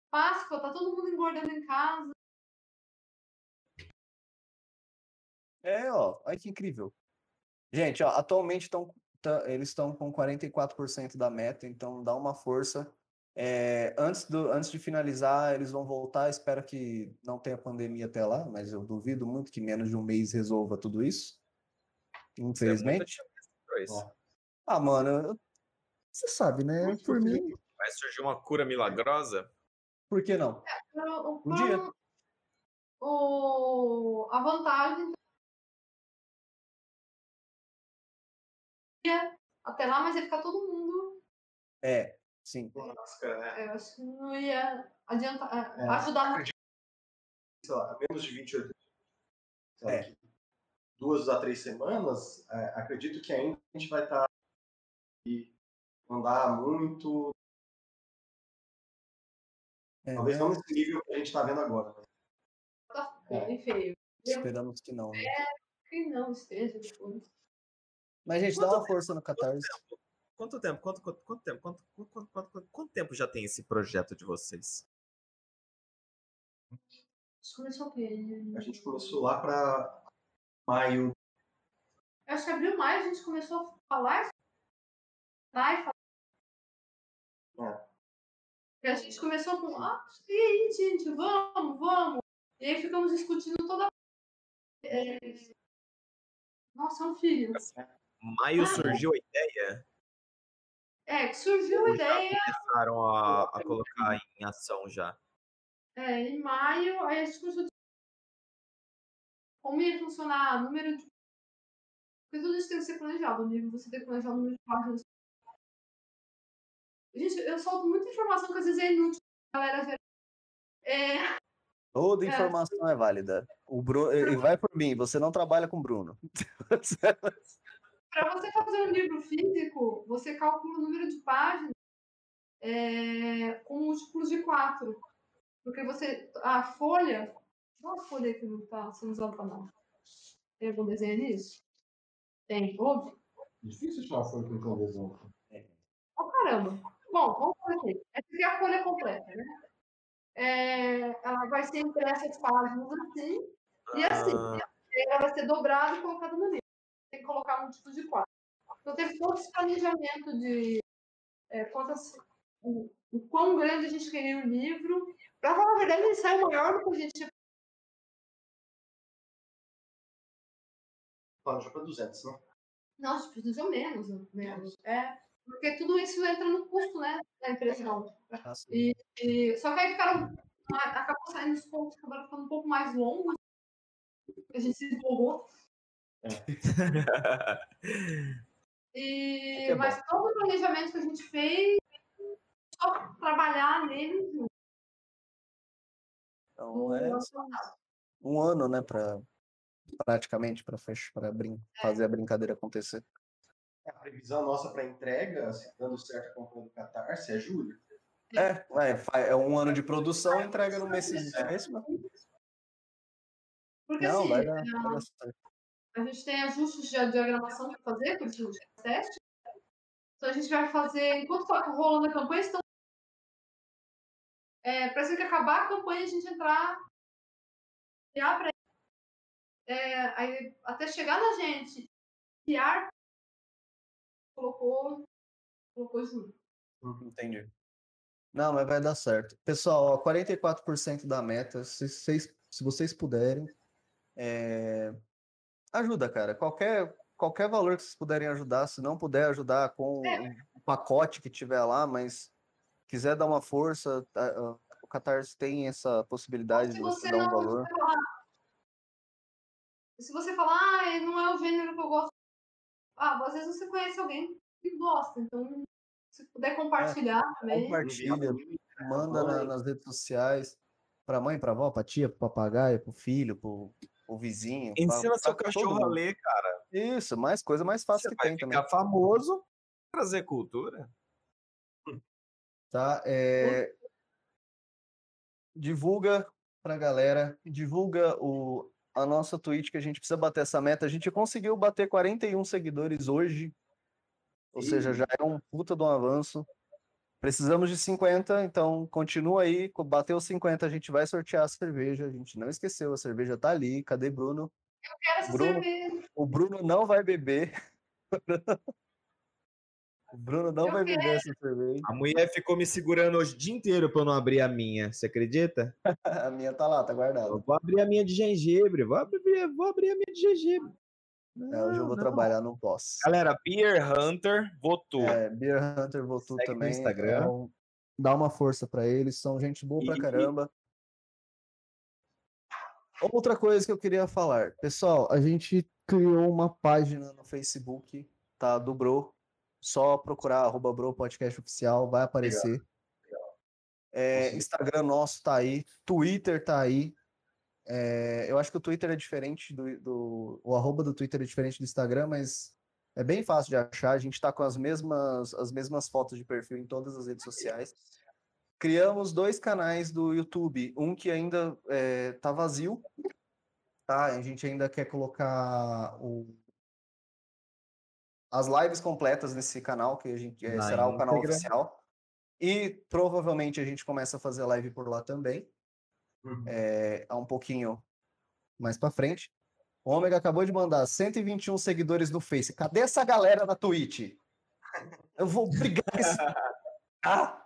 Speaker 3: Páscoa, tá todo mundo engordando em casa.
Speaker 2: É, ó, olha que incrível. Gente, ó, atualmente estão eles estão com 44% da meta, então dá uma força. É, antes, do, antes de finalizar, eles vão voltar. Espero que não tenha pandemia até lá, mas eu duvido muito que menos de um mês resolva tudo isso.
Speaker 1: É muito
Speaker 2: Infelizmente.
Speaker 1: isso.
Speaker 2: Ah, mano, eu- você sabe, né? Por mim,
Speaker 1: Vai surgir uma cura milagrosa?
Speaker 2: por que não?
Speaker 3: O, o
Speaker 2: Um dia.
Speaker 3: o- a vantagem até lá, mas ia ficar todo mundo.
Speaker 2: É, sim.
Speaker 4: Com máscara, né?
Speaker 3: Eu acho que não ia adiantar,
Speaker 4: É.
Speaker 3: ajudar muito.
Speaker 4: Sei lá, menos de 28 sei lá,
Speaker 2: É.
Speaker 4: daqui duas a três semanas, é, acredito que ainda a gente vai estar e andar muito,
Speaker 2: É,
Speaker 4: talvez
Speaker 2: né?
Speaker 4: não nesse nível que a gente está vendo agora. né?
Speaker 3: Tá
Speaker 4: É.
Speaker 3: bem feio.
Speaker 2: Esperamos que não. né?
Speaker 3: Que não esteja depois.
Speaker 2: Mas, gente, dá uma força no Catarse.
Speaker 1: Quanto tempo? Quanto, quanto, quanto tempo? Quanto, quanto, quanto, quanto- quanto tempo já tem esse projeto de vocês?
Speaker 3: Isso começou o quê?
Speaker 4: A gente começou lá para maio,
Speaker 3: Eu acho que abril, maio, a gente começou a falar. Vai, falar.
Speaker 4: É.
Speaker 3: E a gente começou com, ah, e aí, gente, vamos, vamos. E aí ficamos discutindo toda. É... Nossa, é um filho.
Speaker 1: Maio
Speaker 3: Ah,
Speaker 1: surgiu a ideia?
Speaker 3: É, que surgiu a ideia
Speaker 1: Começaram a, a colocar em ação já.
Speaker 3: é, em maio, aí a gente começou a como ia funcionar, número de. Porque tudo isso tem que ser planejado, amigo. Você tem que planejar o número de páginas. Gente, eu solto muita informação que às vezes é inútil, galera. É,
Speaker 2: Toda
Speaker 3: É.
Speaker 2: informação é válida. O Bruno, e vai por mim, você não trabalha com o Bruno.
Speaker 3: Para você fazer um livro físico, você calcula o número de páginas é, com múltiplos de 4. Porque você. A folha. Qual a folha que não está sendo usada para nada? Tem algum desenho nisso? Tem, ouve?
Speaker 4: difícil achar uma folha com televisão.
Speaker 3: Oh, caramba. Bom, vamos fazer assim. Essa aqui é a folha completa, né? É, ela vai ser impressa as páginas assim, e assim.
Speaker 1: Ah,
Speaker 3: ela vai ser dobrada e colocada no livro. Tem que colocar múltiplos de quatro. Então teve todo esse planejamento de é, quantas, o, o quão grande a gente queria o livro. Pra falar a verdade, ele saiu maior do que a gente tinha.
Speaker 4: Planejou para 200, né?
Speaker 3: Não, a gente precisou menos. né? menos. É, porque tudo isso entra no custo, né? Da impressão.
Speaker 2: Assim,
Speaker 3: E, só que aí ficaram. Acabou saindo os pontos, acabaram ficando um pouco mais longos. A gente se empolgou. E,
Speaker 2: É
Speaker 3: mas todo o planejamento que a gente fez, só trabalhar nele.
Speaker 2: Então é um ano, né, para praticamente para para fazer a brincadeira acontecer.
Speaker 4: A previsão nossa para entrega, se dando certo a campanha do Catarse, é julho.
Speaker 2: É, é, é um ano de produção, entrega no mês seguinte. é?
Speaker 3: Porque
Speaker 2: Não,
Speaker 3: assim,
Speaker 2: vai dar, vai dar certo.
Speaker 3: A gente tem ajustes de diagramação para fazer, por isso de teste. Então a gente vai fazer, enquanto está rolando a campanha, estão. É, parece que acabar a campanha, a gente entrar. Criar pra, é, aí, até chegar na gente, criar, colocou, colocou julho.
Speaker 2: Entendi. Não, mas vai dar certo. Pessoal, ó, 44% da meta, se vocês, se vocês puderem, é, ajuda, cara. Qualquer, qualquer valor que vocês puderem ajudar, se não puder ajudar com
Speaker 3: É.
Speaker 2: o pacote que tiver lá, mas quiser dar uma força, tá, o Catarse tem essa possibilidade de você
Speaker 3: você
Speaker 2: dar um valor.
Speaker 3: se você falar- Se você falar, ah, não é o gênero que eu gosto. Ah, às vezes você conhece alguém que gosta. Então, se puder compartilhar também.
Speaker 2: Compartilha,
Speaker 4: mim,
Speaker 2: manda na- nas redes sociais. Pra mãe, pra avó, pra tia, pro papagaio, pro filho, pro, pro vizinho.
Speaker 5: Ensina seu cachorro a ler, cara.
Speaker 2: Isso, mais coisa mais fácil
Speaker 5: Você
Speaker 2: que tem também.
Speaker 5: ficar famoso, trazer cultura.
Speaker 2: Tá? É, Divulga pra galera, divulga o, a nossa Twitch que a gente precisa bater essa meta. A gente conseguiu bater 41 seguidores hoje, ou seja, já é um puta de um avanço. Precisamos de 50, então continua aí. Bateu 50, a gente vai sortear a cerveja. A gente não esqueceu, a cerveja tá ali. Cadê Bruno?
Speaker 3: Quero essa
Speaker 2: Bruno.
Speaker 3: cerveja.
Speaker 2: O Bruno não vai beber. O Bruno não
Speaker 3: Eu
Speaker 2: vai beber essa cerveja.
Speaker 5: A mulher ficou me segurando hoje o dia inteiro pra eu não abrir a minha. Você acredita?
Speaker 2: A minha tá lá, tá guardada.
Speaker 5: Eu vou abrir a minha de gengibre. Vou abrir, vou abrir a minha de gengibre.
Speaker 2: É, hoje eu
Speaker 5: Não,
Speaker 2: vou
Speaker 5: não.
Speaker 2: trabalhar, não posso.
Speaker 5: Galera, Beer Hunter votou.
Speaker 2: É, Beer Hunter voltou
Speaker 5: Segue no
Speaker 2: também.
Speaker 5: Instagram.
Speaker 2: é um- Dá uma força pra eles, são gente boa pra
Speaker 5: E-
Speaker 2: caramba. Outra coisa que eu queria falar, pessoal, a gente criou uma página no Facebook, tá? Do Bro. Só procurar arroba Bro Podcast Oficial, vai aparecer. É,
Speaker 4: Consegui.
Speaker 2: Instagram nosso tá aí, Twitter tá aí. É, eu acho que o Twitter é diferente do, do. O arroba do Twitter é diferente do Instagram, mas é bem fácil de achar. A gente tá com as mesmas, as mesmas fotos de perfil em todas as redes sociais. Criamos dois canais do YouTube, um que ainda é, tá vazio, tá? A gente ainda quer colocar o, as lives completas nesse canal, que a gente
Speaker 5: Na
Speaker 2: será o canal oficial. E provavelmente a gente começa a fazer live por lá também
Speaker 4: Uhum.
Speaker 2: é, um pouquinho mais pra frente. O Ômega acabou de mandar 121 seguidores no Face. Cadê essa galera na Twitch? Eu vou brigar esse... Ah!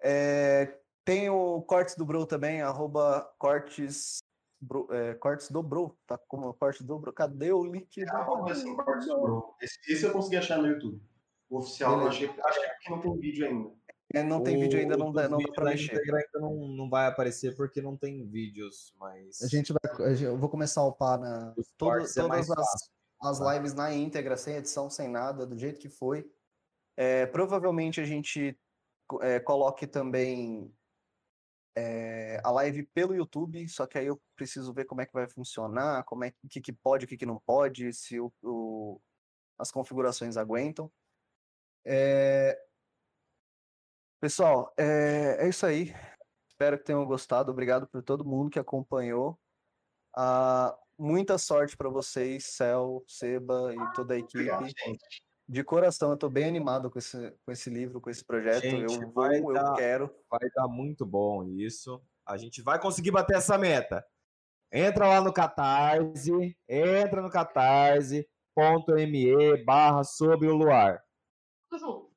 Speaker 2: É, tem o Cortes do Bro também, arroba Cortes, Bro- é, Cortes do Bro. Tá como Cortes do Bro? Cadê o link?
Speaker 4: Arroba assim, Cortes do Bro. Esse, esse eu consegui achar no YouTube. O oficial,
Speaker 2: Beleza.
Speaker 4: achei, achei que não tem vídeo ainda.
Speaker 2: É, não tem vídeo ainda,
Speaker 5: O-
Speaker 2: não
Speaker 5: o
Speaker 2: dá, não dá pra mexer.
Speaker 5: ainda não, não vai aparecer porque não tem vídeos, mas.
Speaker 2: A gente vai, eu vou começar a upar na, todo-
Speaker 5: é
Speaker 2: todas as,
Speaker 5: fácil.
Speaker 2: as
Speaker 5: tá?
Speaker 2: lives na íntegra, sem edição, sem nada, do jeito que foi. É, provavelmente a gente é, coloque também é, a live pelo YouTube, só que aí eu preciso ver como é que vai funcionar, como é o que, que pode, o que, que não pode, se o, o- as configurações aguentam. É, pessoal, é, é isso aí. Espero que tenham gostado. Obrigado por todo mundo que acompanhou. Ah, muita sorte para vocês, Cel, Seba e toda a
Speaker 4: Obrigado,
Speaker 2: equipe.
Speaker 4: gente.
Speaker 2: De coração, eu estou bem animado com esse, com esse livro, com esse projeto.
Speaker 5: Gente,
Speaker 2: eu vou, eu
Speaker 5: dar-
Speaker 2: quero.
Speaker 5: Vai dar muito bom isso. A gente vai conseguir bater essa meta. Entra lá no Catarse, entra no catarse.me barra sob o luar.
Speaker 3: Tudo junto.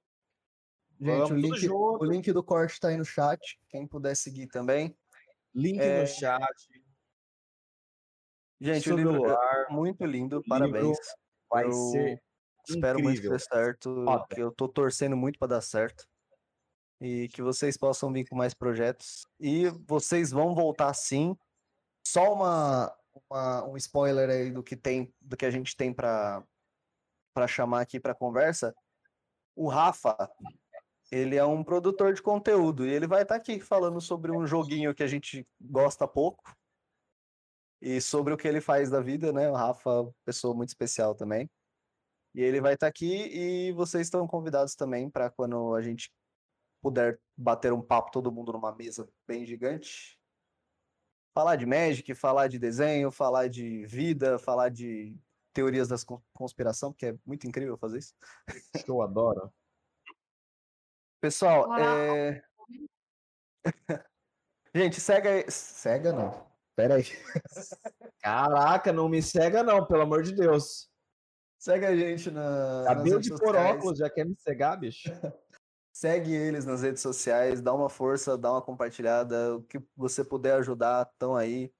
Speaker 2: Gente, o link, o link do corte está aí no chat. Quem puder seguir também.
Speaker 5: Link
Speaker 2: É,
Speaker 5: no chat.
Speaker 2: Gente, o
Speaker 5: sob
Speaker 2: livro é
Speaker 5: luar.
Speaker 2: muito lindo,
Speaker 5: livro
Speaker 2: parabéns.
Speaker 5: Vai
Speaker 2: eu
Speaker 5: ser
Speaker 2: espero muito que
Speaker 5: incrível.
Speaker 2: dê certo, que eu tô torcendo muito para dar certo. E que vocês possam vir com mais projetos. E vocês vão voltar sim. Só uma, uma- um spoiler aí do que tem, do que a gente tem para para chamar aqui para conversa. O Rafa, ele é um produtor de conteúdo e ele vai estar aqui falando sobre um joguinho que a gente gosta pouco e sobre o que ele faz da vida, né? O Rafa, pessoa muito especial também. E ele vai estar aqui e vocês estão convidados também para quando a gente puder bater um papo todo mundo numa mesa bem gigante. Falar de Magic, falar de desenho, falar de vida, falar de teorias da conspiração, porque é muito incrível fazer isso.
Speaker 5: eu adoro.
Speaker 2: Pessoal, é... gente, cega aí. Cega não. Pera aí.
Speaker 5: Caraca, não me cega não, pelo amor de Deus.
Speaker 2: Segue a gente na, redes
Speaker 5: de
Speaker 2: sociais.
Speaker 5: óculos, já quer me cegar, bicho?
Speaker 2: Segue eles nas redes sociais, dá uma força, dá uma compartilhada, o que você puder ajudar, estão aí.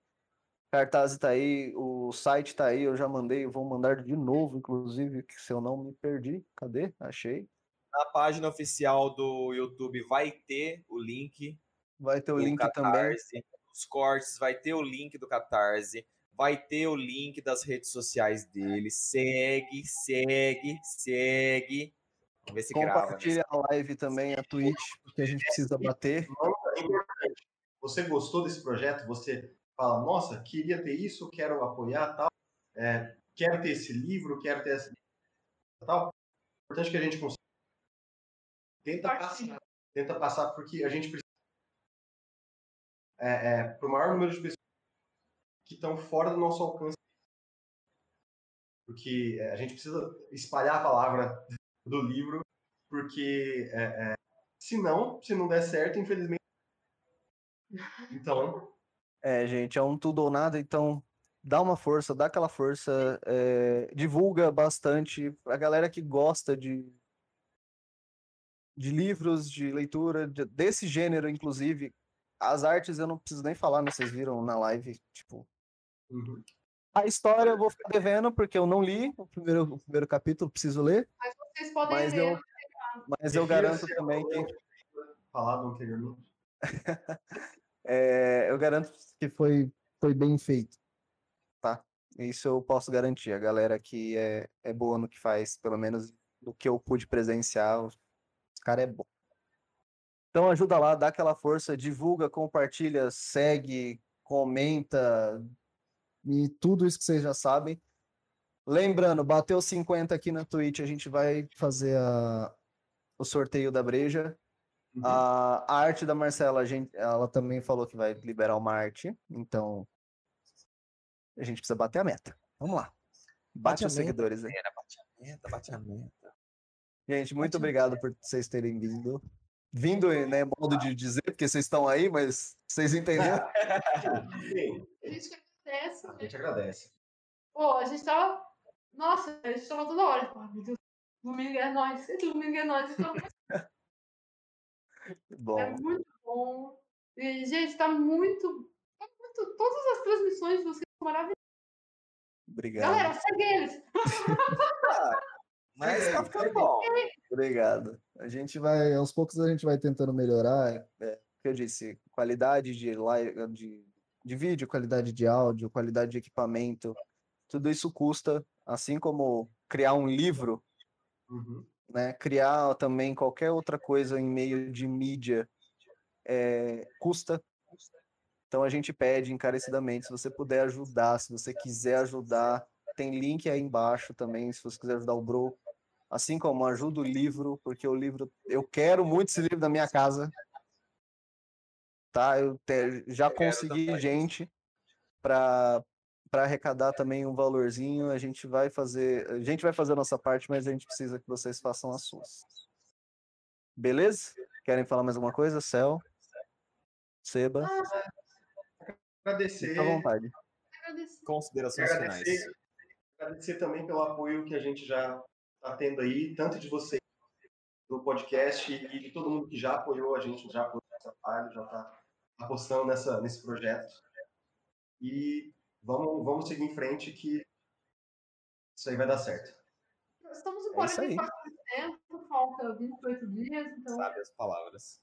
Speaker 2: Cartaz tá aí, o site tá aí, eu já mandei, vou mandar de novo, inclusive, que se eu não me perdi. Cadê? Achei.
Speaker 5: Na página oficial do YouTube vai ter o link
Speaker 2: Vai ter o link também.
Speaker 1: Catarse. Os cortes, vai ter o link do Catarse. Vai ter o link das redes sociais dele. Segue, segue, segue. Vamos ver se grava. né?
Speaker 2: Compartilha a live também, a Twitch, porque a gente precisa bater.
Speaker 4: É importante. Você gostou desse projeto? Você fala, nossa, queria ter isso, quero apoiar tal, é, quero ter esse livro, quero ter essa tal. É importante que a gente consiga. Tenta
Speaker 3: Partilha.
Speaker 4: passar, tenta passar porque a gente precisa é, é, para o maior número de pessoas que estão fora do nosso alcance. Porque é, a gente precisa espalhar a palavra do livro, porque é, é, se não, se não der certo, infelizmente. Então,
Speaker 2: É, gente, é um tudo ou nada, então dá uma força, dá aquela força, é, divulga bastante pra galera que gosta de, de livros, de leitura, de- desse gênero, inclusive. As artes eu não preciso nem falar, né? Vocês viram na live, tipo.
Speaker 4: uhum.
Speaker 2: A história eu vou ficar devendo, porque eu não li o primeiro, o primeiro capítulo, preciso ler,
Speaker 3: Mas vocês podem
Speaker 2: mas
Speaker 3: ler.
Speaker 2: eu, mas eu garanto também que
Speaker 4: falado anteriormente.
Speaker 2: É, eu garanto que foi, foi bem feito, tá? Isso eu posso garantir. A galera que é, é boa no que faz, pelo menos do que eu pude presenciar, cara é bom. Então ajuda lá, dá aquela força, divulga, compartilha, segue, comenta e tudo isso que vocês já sabem. Lembrando, bateu 50 aqui na Twitch, a gente vai fazer a, o sorteio da breja.
Speaker 4: Uhum.
Speaker 2: A, a arte da Marcela, a gente, ela também falou que vai liberar uma arte, então a gente precisa bater a meta. Vamos lá. Bate
Speaker 1: Bate
Speaker 2: os seguidores aí.
Speaker 1: Bate a meta, bate a meta.
Speaker 2: Gente, muito obrigado por vocês terem vindo. Vindo, né, modo de dizer, porque vocês estão aí, mas vocês entenderam?
Speaker 3: A gente que agradece.
Speaker 4: a gente agradece.
Speaker 3: Pô, a gente tava. Nossa, a gente tava toda hora. tipo, "Ah, meu Deus, domingo é nóis, domingo é nóis. Então,
Speaker 2: Bom,
Speaker 3: é muito bom. E, gente, tá muito. Tá muito todas as transmissões de vocês são maravilhosas.
Speaker 2: obrigado.
Speaker 3: Galera, segue eles.
Speaker 1: Mas tá ficando bom.
Speaker 2: Obrigado. A gente vai, aos poucos a gente vai tentando melhorar. É, que eu disse, qualidade de, live, de, de vídeo, qualidade de áudio, qualidade de equipamento, tudo isso custa, assim como criar um livro,
Speaker 4: Uhum.
Speaker 2: né? Criar também qualquer outra coisa em meio de mídia é, custa. Então a gente pede encarecidamente, se você puder ajudar, se você quiser ajudar, tem link aí embaixo também, se você quiser ajudar o Bro. Assim como ajuda o livro, porque o livro, eu quero muito esse livro na minha casa. Tá? Eu te- já
Speaker 1: Eu
Speaker 2: consegui gente para para arrecadar também um valorzinho. A gente vai fazer, a gente vai fazer a nossa parte, mas a gente precisa que vocês façam as suas. Beleza? Querem falar mais alguma coisa? Céu? Seba?
Speaker 4: Agradecer,
Speaker 2: Fica à vontade.
Speaker 3: Agradecer.
Speaker 1: Considerações finais.
Speaker 4: agradecer, agradecer também pelo apoio que a gente já está tendo aí, tanto de vocês do podcast e de todo mundo que já apoiou a gente, já apoiou essa página, já está apostando nessa, nesse projeto. E vamos, vamos seguir em frente que isso aí vai dar certo.
Speaker 3: Estamos em
Speaker 2: É isso aí.
Speaker 3: 44 de tempo, falta 28 dias, então.
Speaker 1: Sabe as palavras.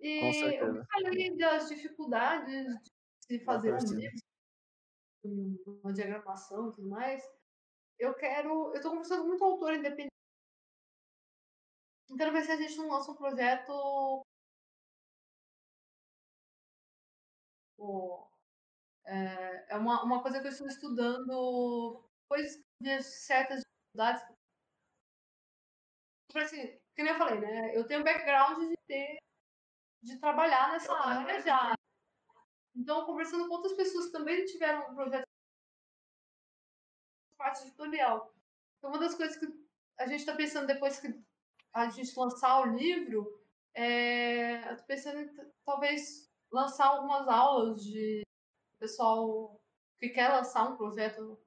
Speaker 3: E eu falei das dificuldades de se fazer um livro, um- uma diagramação e tudo mais. Eu quero. Eu estou conversando muito com autor independente. Então, ver se a gente não lança um projeto. Pô, é, uma, uma coisa que eu estou estudando, depois de certas dificuldades. Tipo assim, que nem eu falei, né? Eu tenho background de ter de trabalhar nessa área já. Então, conversando com outras pessoas que também tiveram um projeto parte editorial. Então, uma das coisas que a gente está pensando depois que a gente lançar o livro, é, eu tô pensando em talvez lançar algumas aulas de pessoal que quer lançar um projeto,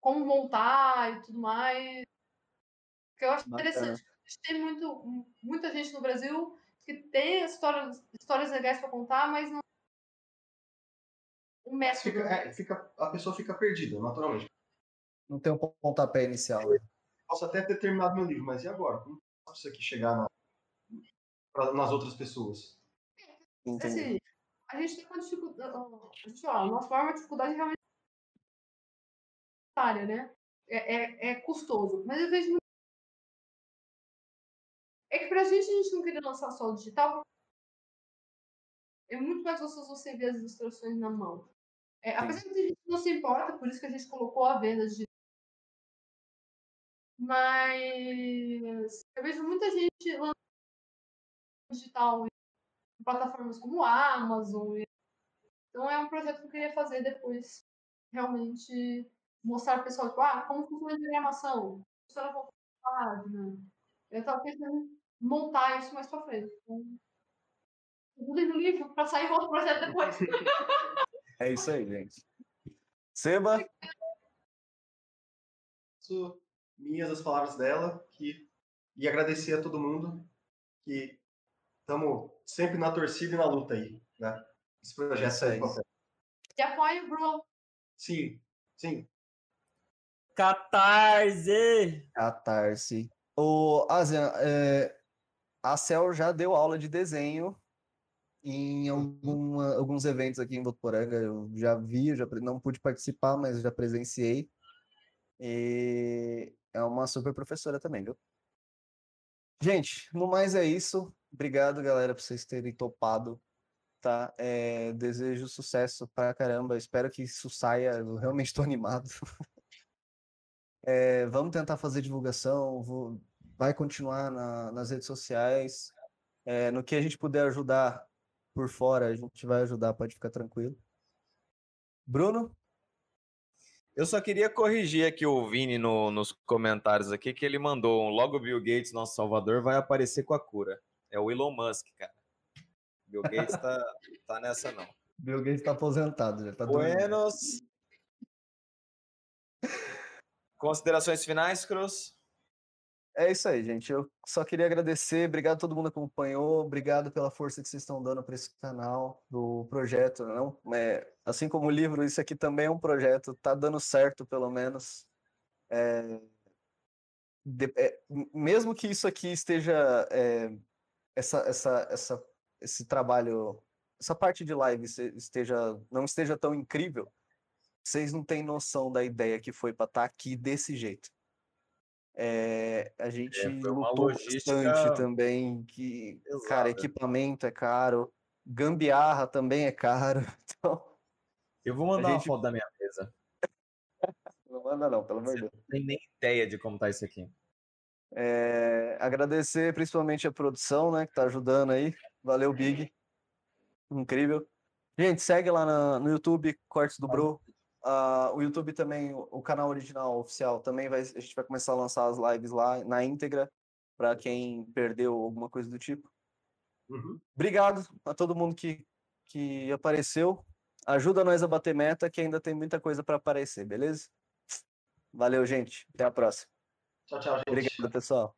Speaker 3: como montar e tudo mais. Que eu acho
Speaker 2: Bacana.
Speaker 3: interessante. A gente tem muito, muita gente no Brasil que tem histórias, histórias legais para contar, mas não. O método.
Speaker 4: fica, é, fica- a pessoa fica perdida, naturalmente.
Speaker 2: Não tem um pontapé inicial. né?
Speaker 4: Posso até ter terminado meu livro, mas e agora? Como faço isso aqui chegar na- pra- nas outras pessoas?
Speaker 2: Entendi.
Speaker 3: Assim, a gente tem uma dificuldade. A gente, ó, a nossa maior dificuldade é realmente área, né? É, é, é custoso. Mas eu vejo muito. É que pra gente a gente não queria lançar só o digital. É muito mais gostoso você ver as ilustrações na mão. É, apesar de a gente não se importa, por isso que a gente colocou a venda digital. Mas eu vejo muita gente lançando digital em plataformas como a Amazon. Então é um projeto que eu queria fazer depois. Realmente mostrar para o pessoal, tipo, ah, como funciona a diagramação, funciona a página. Eu estava pensando em montar isso mais para frente. Então, tudo no livro para sair outro projeto depois.
Speaker 2: É isso aí, gente. Seba,
Speaker 4: minhas as palavras dela, que, e agradecer a todo mundo que estamos sempre na torcida e na luta aí, né? Esse projeto
Speaker 2: Isso aí.
Speaker 4: sai do papel.
Speaker 3: E apoia o Bruno.
Speaker 4: Sim, sim.
Speaker 5: Catarse!
Speaker 2: Catarse. O Asian, é, a Cel já deu aula de desenho em alguma- alguns eventos aqui em Votuporanga. Eu já vi, já não pude participar, mas já presenciei. E é uma super professora também, viu? Gente, no mais é isso. Obrigado, galera, por vocês terem topado, tá? É, desejo sucesso pra caramba. Espero que isso saia. Eu realmente estou animado. É, vamos tentar fazer divulgação, vou- vai continuar na- nas redes sociais. É, no que a gente puder ajudar por fora, a gente vai ajudar, pode ficar tranquilo. Bruno?
Speaker 5: Eu só queria corrigir aqui o Vini no- nos comentários aqui, que ele mandou um logo Bill Gates, nosso salvador, vai aparecer com a cura. É o Elon Musk, cara. Bill Gates tá, tá nessa não.
Speaker 2: Bill Gates está aposentado, já tá.
Speaker 5: Buenos. Considerações finais, Cruz?
Speaker 2: É isso aí, gente. Eu só queria agradecer, obrigado a todo mundo que acompanhou, obrigado pela força que vocês estão dando para esse canal, do projeto. Não, é, assim como o livro, isso aqui também é um projeto, tá dando certo pelo menos. É, de- é, mesmo que isso aqui esteja é, essa, essa, essa, esse trabalho, essa parte de live esteja não esteja tão incrível, vocês não têm noção da ideia que foi para estar aqui desse jeito. É, a gente
Speaker 5: uma
Speaker 2: lutou
Speaker 5: logística
Speaker 2: bastante também, que, cara, equipamento é caro, gambiarra também é caro, então
Speaker 5: Eu vou mandar uma
Speaker 2: gente-
Speaker 5: foto da minha mesa.
Speaker 2: não manda não, pelo amor de Deus.
Speaker 5: não tem nem ideia de como tá isso aqui.
Speaker 2: É, agradecer principalmente a produção, né, que tá ajudando aí. Valeu, Big. Incrível. Gente, segue lá na- no YouTube, Cortes do Bro. Ah, o YouTube também, o, o canal original oficial, também vai, a gente vai começar a lançar as lives lá na íntegra, para quem perdeu alguma coisa do tipo.
Speaker 4: Uhum.
Speaker 2: Obrigado a todo mundo que, que apareceu. Ajuda nós a bater meta, que ainda tem muita coisa para aparecer, beleza? Valeu, gente. Até a próxima.
Speaker 4: Tchau, tchau, gente.
Speaker 2: Obrigado, pessoal.